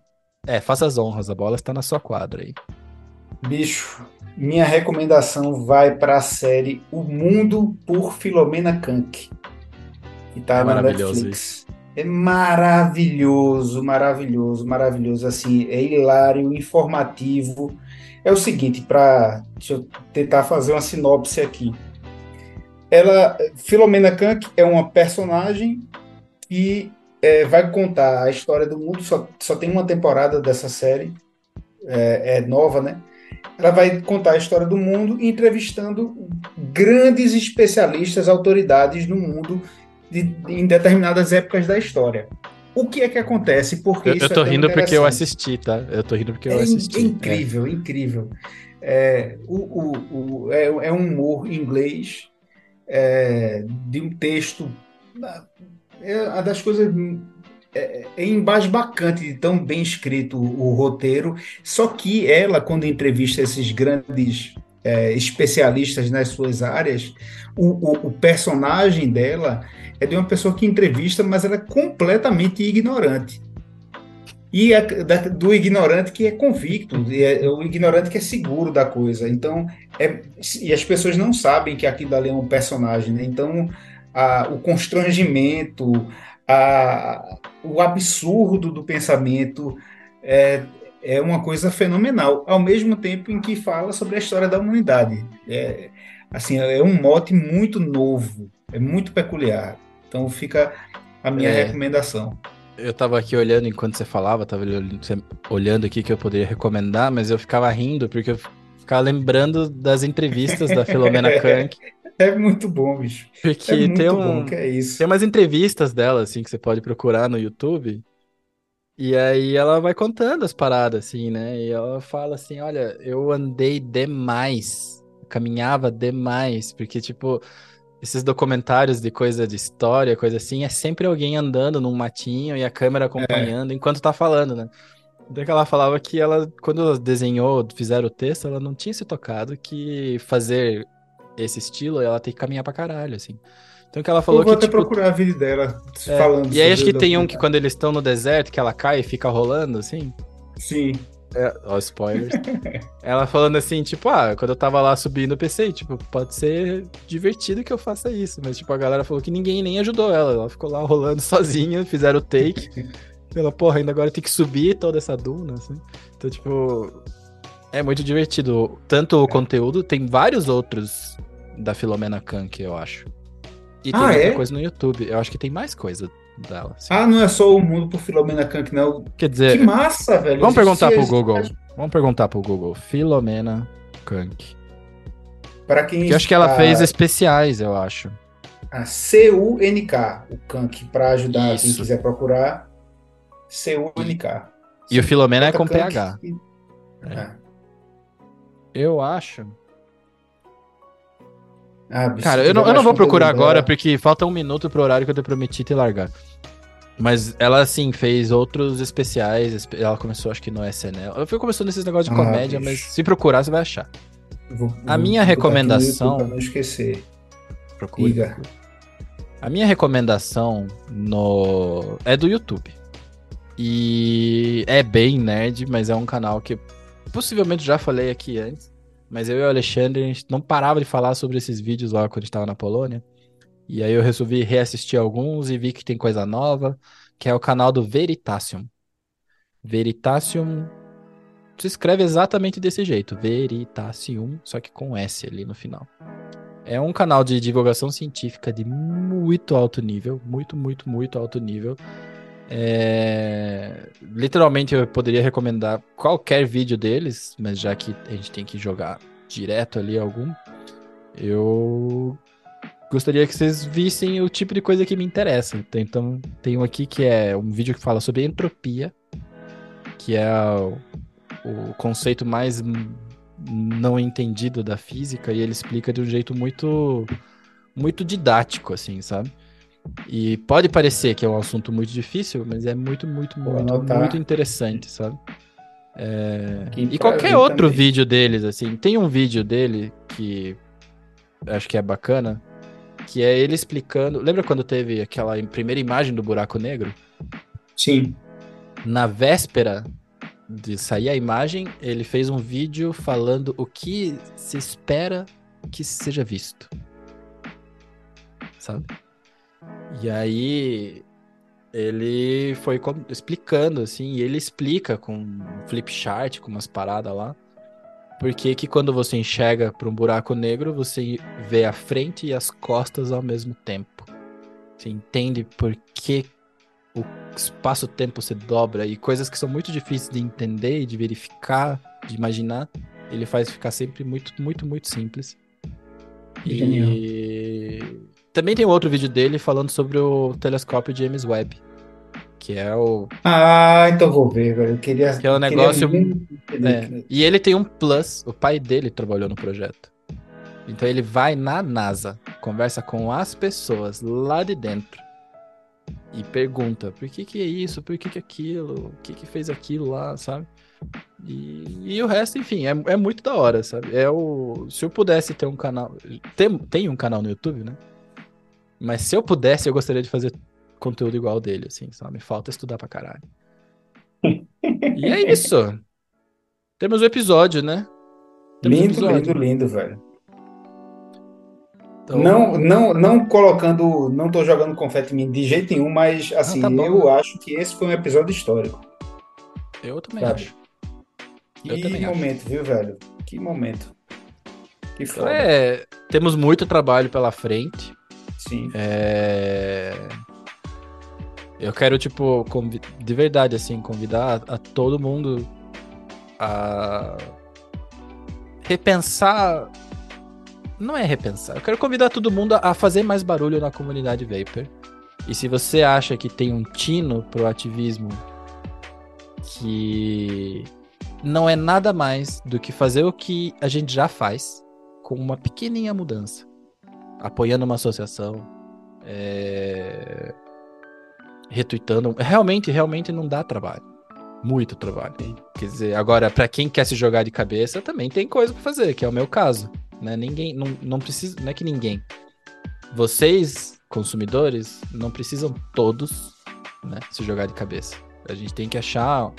É, faça as honras, a bola está na sua quadra aí. Bicho, minha recomendação vai para a série O Mundo por Filomena Kank, que tá é na Netflix. Isso. É maravilhoso, maravilhoso, maravilhoso. Assim, é hilário, informativo. É o seguinte, para deixa eu tentar fazer uma sinopse aqui. Ela, Filomena Kank é uma personagem que é, vai contar a história do mundo. Só, só tem uma temporada dessa série, é, é nova, né? Ela vai contar a história do mundo entrevistando grandes especialistas, autoridades no mundo de, em determinadas épocas da história. O que é que acontece? Porque eu, eu tô é rindo porque eu assisti, tá? Eu tô rindo porque eu é assisti. É incrível, é. incrível. É, o, o, o, é, é um humor inglês é, de um texto. É uma das coisas é, é embasbacante de tão bem escrito o, o, roteiro. Só que ela, quando entrevista esses grandes é, especialistas nas suas áreas, o, o, o, personagem dela é de uma pessoa que entrevista, mas ela é completamente ignorante. E é do ignorante que é convicto, é, o ignorante que é seguro da coisa. Então, é, e as pessoas não sabem que aquilo ali é um personagem, né? Então, a, o constrangimento, a, o absurdo do pensamento é, é uma coisa fenomenal, ao mesmo tempo em que fala sobre a história da humanidade. É, assim, é um mote muito novo, é muito peculiar. Então fica a minha é, recomendação. Eu estava aqui olhando enquanto você falava, estava olhando aqui que eu poderia recomendar, mas eu ficava rindo porque eu ficava lembrando das entrevistas da Filomena *laughs* Kank. É muito bom, bicho. Porque é tem um, bom, que é isso. Tem umas entrevistas dela, assim, que você pode procurar no YouTube. E aí ela vai contando as paradas, assim, né? E ela fala assim: olha, eu andei demais, caminhava demais, porque, tipo, esses documentários de coisa de história, coisa assim, é sempre alguém andando num matinho e a câmera acompanhando é. enquanto tá falando, né? Daí que ela falava que ela, quando ela desenhou, fizeram o texto, ela não tinha se tocado que fazer esse estilo, ela tem que caminhar pra caralho, assim. Então que ela falou eu vou que. até tipo, procurar a vídeo dela é, falando. E aí acho que tem um que quando eles estão no deserto, que ela cai e fica rolando, assim. Sim. É, ó, spoilers. *laughs* ela falando assim, tipo, ah, quando eu tava lá subindo, eu pensei, tipo, pode ser divertido que eu faça isso. Mas, tipo, a galera falou que ninguém nem ajudou ela. Ela ficou lá rolando *laughs* sozinha, fizeram o take. Ela, porra, ainda agora tem que subir toda essa duna, assim. Então, tipo, é muito divertido. Tanto o conteúdo, tem vários outros da Filomena Kank, eu acho. E tem ah, muita é? coisa no YouTube. Eu acho que tem mais coisa dela. Assim. Ah, não é só o mundo por Filomena Kank, não. Quer dizer. Que massa, velho. Vamos perguntar pro Google. Vamos perguntar pro Google. Filomena Kank. Para quem. Que acho que ela fez especiais, eu acho. A C-U-N-K, o Kank, para ajudar Isso. quem quiser procurar. C-U-N-K. E o Filomena é com PH. É. é. Eu acho. Ah, bicho, Cara, eu não, eu não vou procurar agora porque falta um minuto pro horário que eu te prometi te largar. Mas ela, assim, fez outros especiais. Ela começou, acho que no SNL. Ela foi, começou nesses negócios de ah, comédia, bicho. mas se procurar, você vai achar. Vou, a minha recomendação. Pra não esquecer. Procure. A minha recomendação no é do YouTube. E é bem nerd, mas é um canal que possivelmente já falei aqui antes, mas eu e o Alexandre, a gente não parava de falar sobre esses vídeos lá quando a gente tava na Polônia. E aí eu resolvi reassistir alguns e vi que tem coisa nova, que é o canal do Veritasium. Veritasium se escreve exatamente desse jeito, Veritasium, só que com S ali no final. É um canal de divulgação científica de muito alto nível, muito, muito, muito alto nível. É... Literalmente eu poderia recomendar qualquer vídeo deles, mas já que a gente tem que jogar direto ali algum, eu gostaria que vocês vissem o tipo de coisa que me interessa. Então, tem um aqui que é um vídeo que fala sobre entropia, que é o, o conceito mais não entendido da física, e ele explica de um jeito muito, muito didático, assim, sabe? E pode parecer que é um assunto muito difícil, mas é muito, muito, muito, muito interessante, sabe? É... E qualquer outro também. vídeo deles, assim, tem um vídeo dele que acho que é bacana, que é ele explicando. Lembra quando teve aquela primeira imagem do buraco negro? Sim. Na véspera de sair a imagem, ele fez um vídeo falando o que se espera que seja visto. Sabe? E aí ele foi explicando, assim, e ele explica com um flip chart, com umas paradas lá, porque que quando você enxerga para um buraco negro, você vê a frente e as costas ao mesmo tempo. Você entende por que o espaço-tempo se dobra e coisas que são muito difíceis de entender, de verificar, de imaginar, ele faz ficar sempre muito, muito, muito simples. Genial. Também tem outro vídeo dele falando sobre o telescópio James Webb. Que é o. Ah, então vou ver, velho. Eu queria. Que é o um negócio. É. E ele tem um plus. O pai dele trabalhou no projeto. Então ele vai na NASA, conversa com as pessoas lá de dentro e pergunta por que que é isso, por que que é aquilo, o que que fez aquilo lá, sabe? E, e o resto, enfim, é, é muito da hora, sabe? É o se eu pudesse ter um canal, tem, tem um canal no YouTube, né? Mas se eu pudesse, eu gostaria de fazer conteúdo igual dele, assim, só me falta estudar pra caralho. e é *laughs* isso. Temos o um episódio, né? Temos lindo, um lindo, lindo, velho. Então... Não, não, não colocando, não tô jogando confete em mim de jeito nenhum, mas assim, ah, tá eu acho que esse foi um episódio histórico. Eu também sabe? acho. Que também momento, acho. viu, velho? Que momento. Que então, foda. É, temos muito trabalho pela frente. Sim. É... Eu quero, tipo, conv... de verdade, assim, convidar a, a todo mundo a repensar. Não é repensar. Eu quero convidar todo mundo a fazer mais barulho na comunidade Vapor. E se você acha que tem um tino pro ativismo que não é nada mais do que fazer o que a gente já faz com uma pequenininha mudança, apoiando uma associação, é... retweetando. Realmente, realmente não dá trabalho. Muito trabalho. Quer dizer, agora, para quem quer se jogar de cabeça, também tem coisa para fazer, que é o meu caso. Né? Ninguém, não, não precisa, não é que ninguém. Vocês, consumidores, não precisam todos né, se jogar de cabeça. A gente tem que achar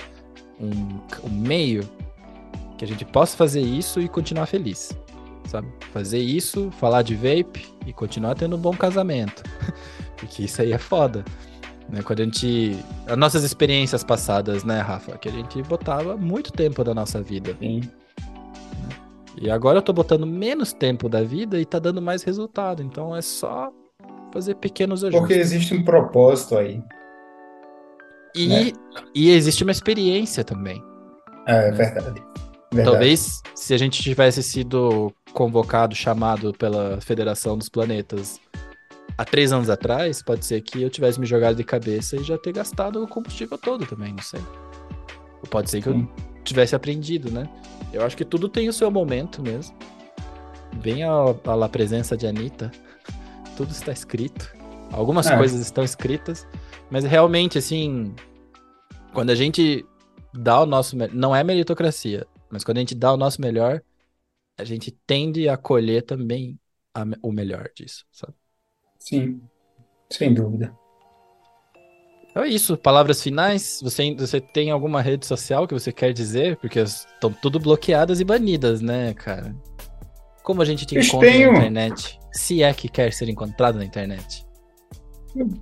um, um meio que a gente possa fazer isso e continuar feliz, sabe? Fazer isso, falar de vape e continuar tendo um bom casamento. *laughs* Porque isso aí é foda. Né? Quando a gente. As nossas experiências passadas, né, Rafa? Que a gente botava muito tempo da nossa vida. Sim. E agora eu tô botando menos tempo da vida e tá dando mais resultado. Então é só fazer pequenos ajustes. Porque existe um propósito aí. E, né? e existe uma experiência também. É, verdade. verdade. Talvez se a gente tivesse sido convocado, chamado pela Federação dos Planetas há três anos atrás, pode ser que eu tivesse me jogado de cabeça e já ter gastado o combustível todo também, não sei. Ou pode ser que Sim. eu tivesse aprendido, né? Eu acho que tudo tem o seu momento mesmo. Vem a, a, a presença de Anitta, tudo está escrito. Algumas é. coisas estão escritas, mas realmente, assim, quando a gente dá o nosso. Não é meritocracia, mas quando a gente dá o nosso melhor, a gente tende a colher também a, o melhor disso, sabe? Sim, sem dúvida. Então é isso. Palavras finais. Você, você tem alguma rede social que você quer dizer? Porque estão tudo bloqueadas e banidas, né, cara? Como a gente te encontra tenho... na internet? Se é que quer ser encontrado na internet.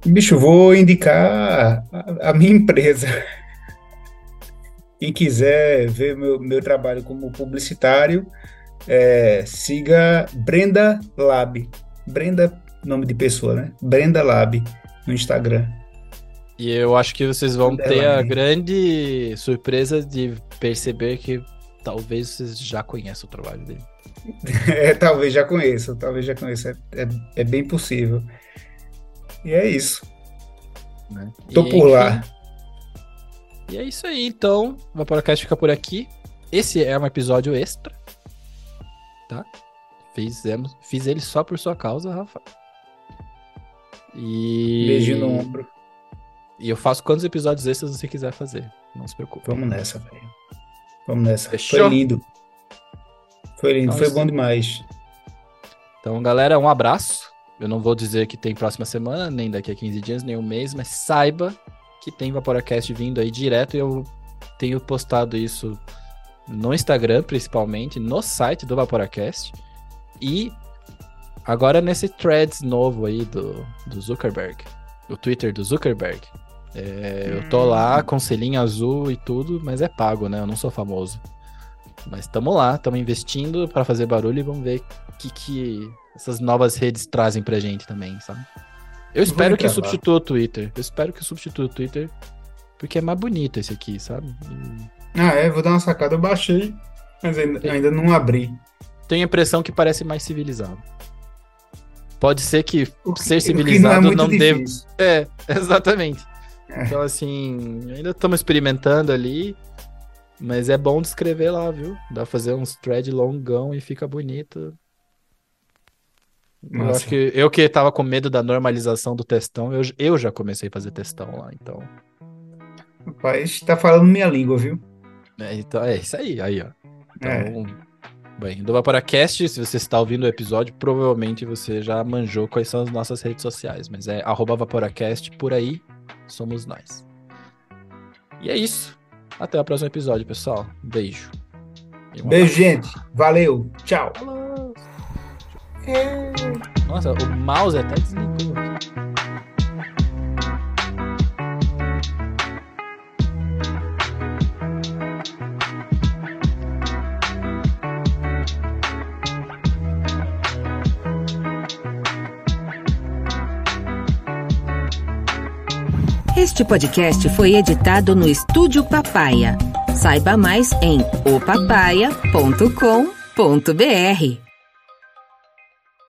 Bicho, vou indicar a, a minha empresa. Quem quiser ver meu, meu trabalho como publicitário, é, siga Brenda Lab. Brenda, nome de pessoa, né? Brenda Lab no Instagram. E eu acho que vocês vão Brenda ter Lab. a grande surpresa de perceber que talvez vocês já conheçam o trabalho dele. *laughs* É, talvez já conheçam, talvez já conheçam. É, é, é bem possível. E é isso. Né? Tô e, por lá. E é isso aí, então. O Vaporacast fica por aqui. Esse é um episódio extra. Tá? Fizemos, fiz ele só por sua causa, Rafa. E. Beijo no ombro. E eu faço quantos episódios extras você quiser fazer. Não se preocupe. Vamos nessa, velho. Vamos nessa. Fechou? Foi lindo. Foi lindo, então, foi bom demais. Então, galera, um abraço. Eu não vou dizer que tem próxima semana, nem daqui a 15 dias, nem um mês, mas saiba que tem Vaporacast vindo aí direto e eu tenho postado isso no Instagram, principalmente, no site do Vaporacast e agora nesse threads novo aí do, do Zuckerberg, o Twitter do Zuckerberg. É, hum. Eu tô lá com selinho azul e tudo, mas é pago, né? Eu não sou famoso. Mas estamos lá, estamos investindo para fazer barulho e vamos ver o que, que essas novas redes trazem pra gente também, sabe? Eu espero que substitua o Twitter. Eu espero que substitua o Twitter, porque é mais bonito esse aqui, sabe? E... Ah, é, vou dar uma sacada. Eu baixei, mas ainda, ainda não abri. Tenho a impressão que parece mais civilizado. Pode ser que, que ser civilizado não, é não deva. É, *laughs* exatamente. É. Então, assim, ainda estamos experimentando ali. Mas é bom descrever lá, viu? Dá pra fazer uns thread longão e fica bonito. Eu acho que eu que tava com medo da normalização do testão, eu, eu já comecei a fazer testão lá, então. Rapaz, tá falando minha língua, viu? É, então, é isso aí, aí, ó. Então, é. Bem, do Vaporacast, se você está ouvindo o episódio, provavelmente você já manjou quais são as nossas redes sociais, mas é arroba Vaporacast, por aí somos nós. E é isso. Até o próximo episódio, pessoal. Um beijo. Um beijo, gente. Valeu. Tchau. Nossa, o mouse até desligou. Este podcast foi editado no Estúdio Papaya. Saiba mais em opapaia.com.br.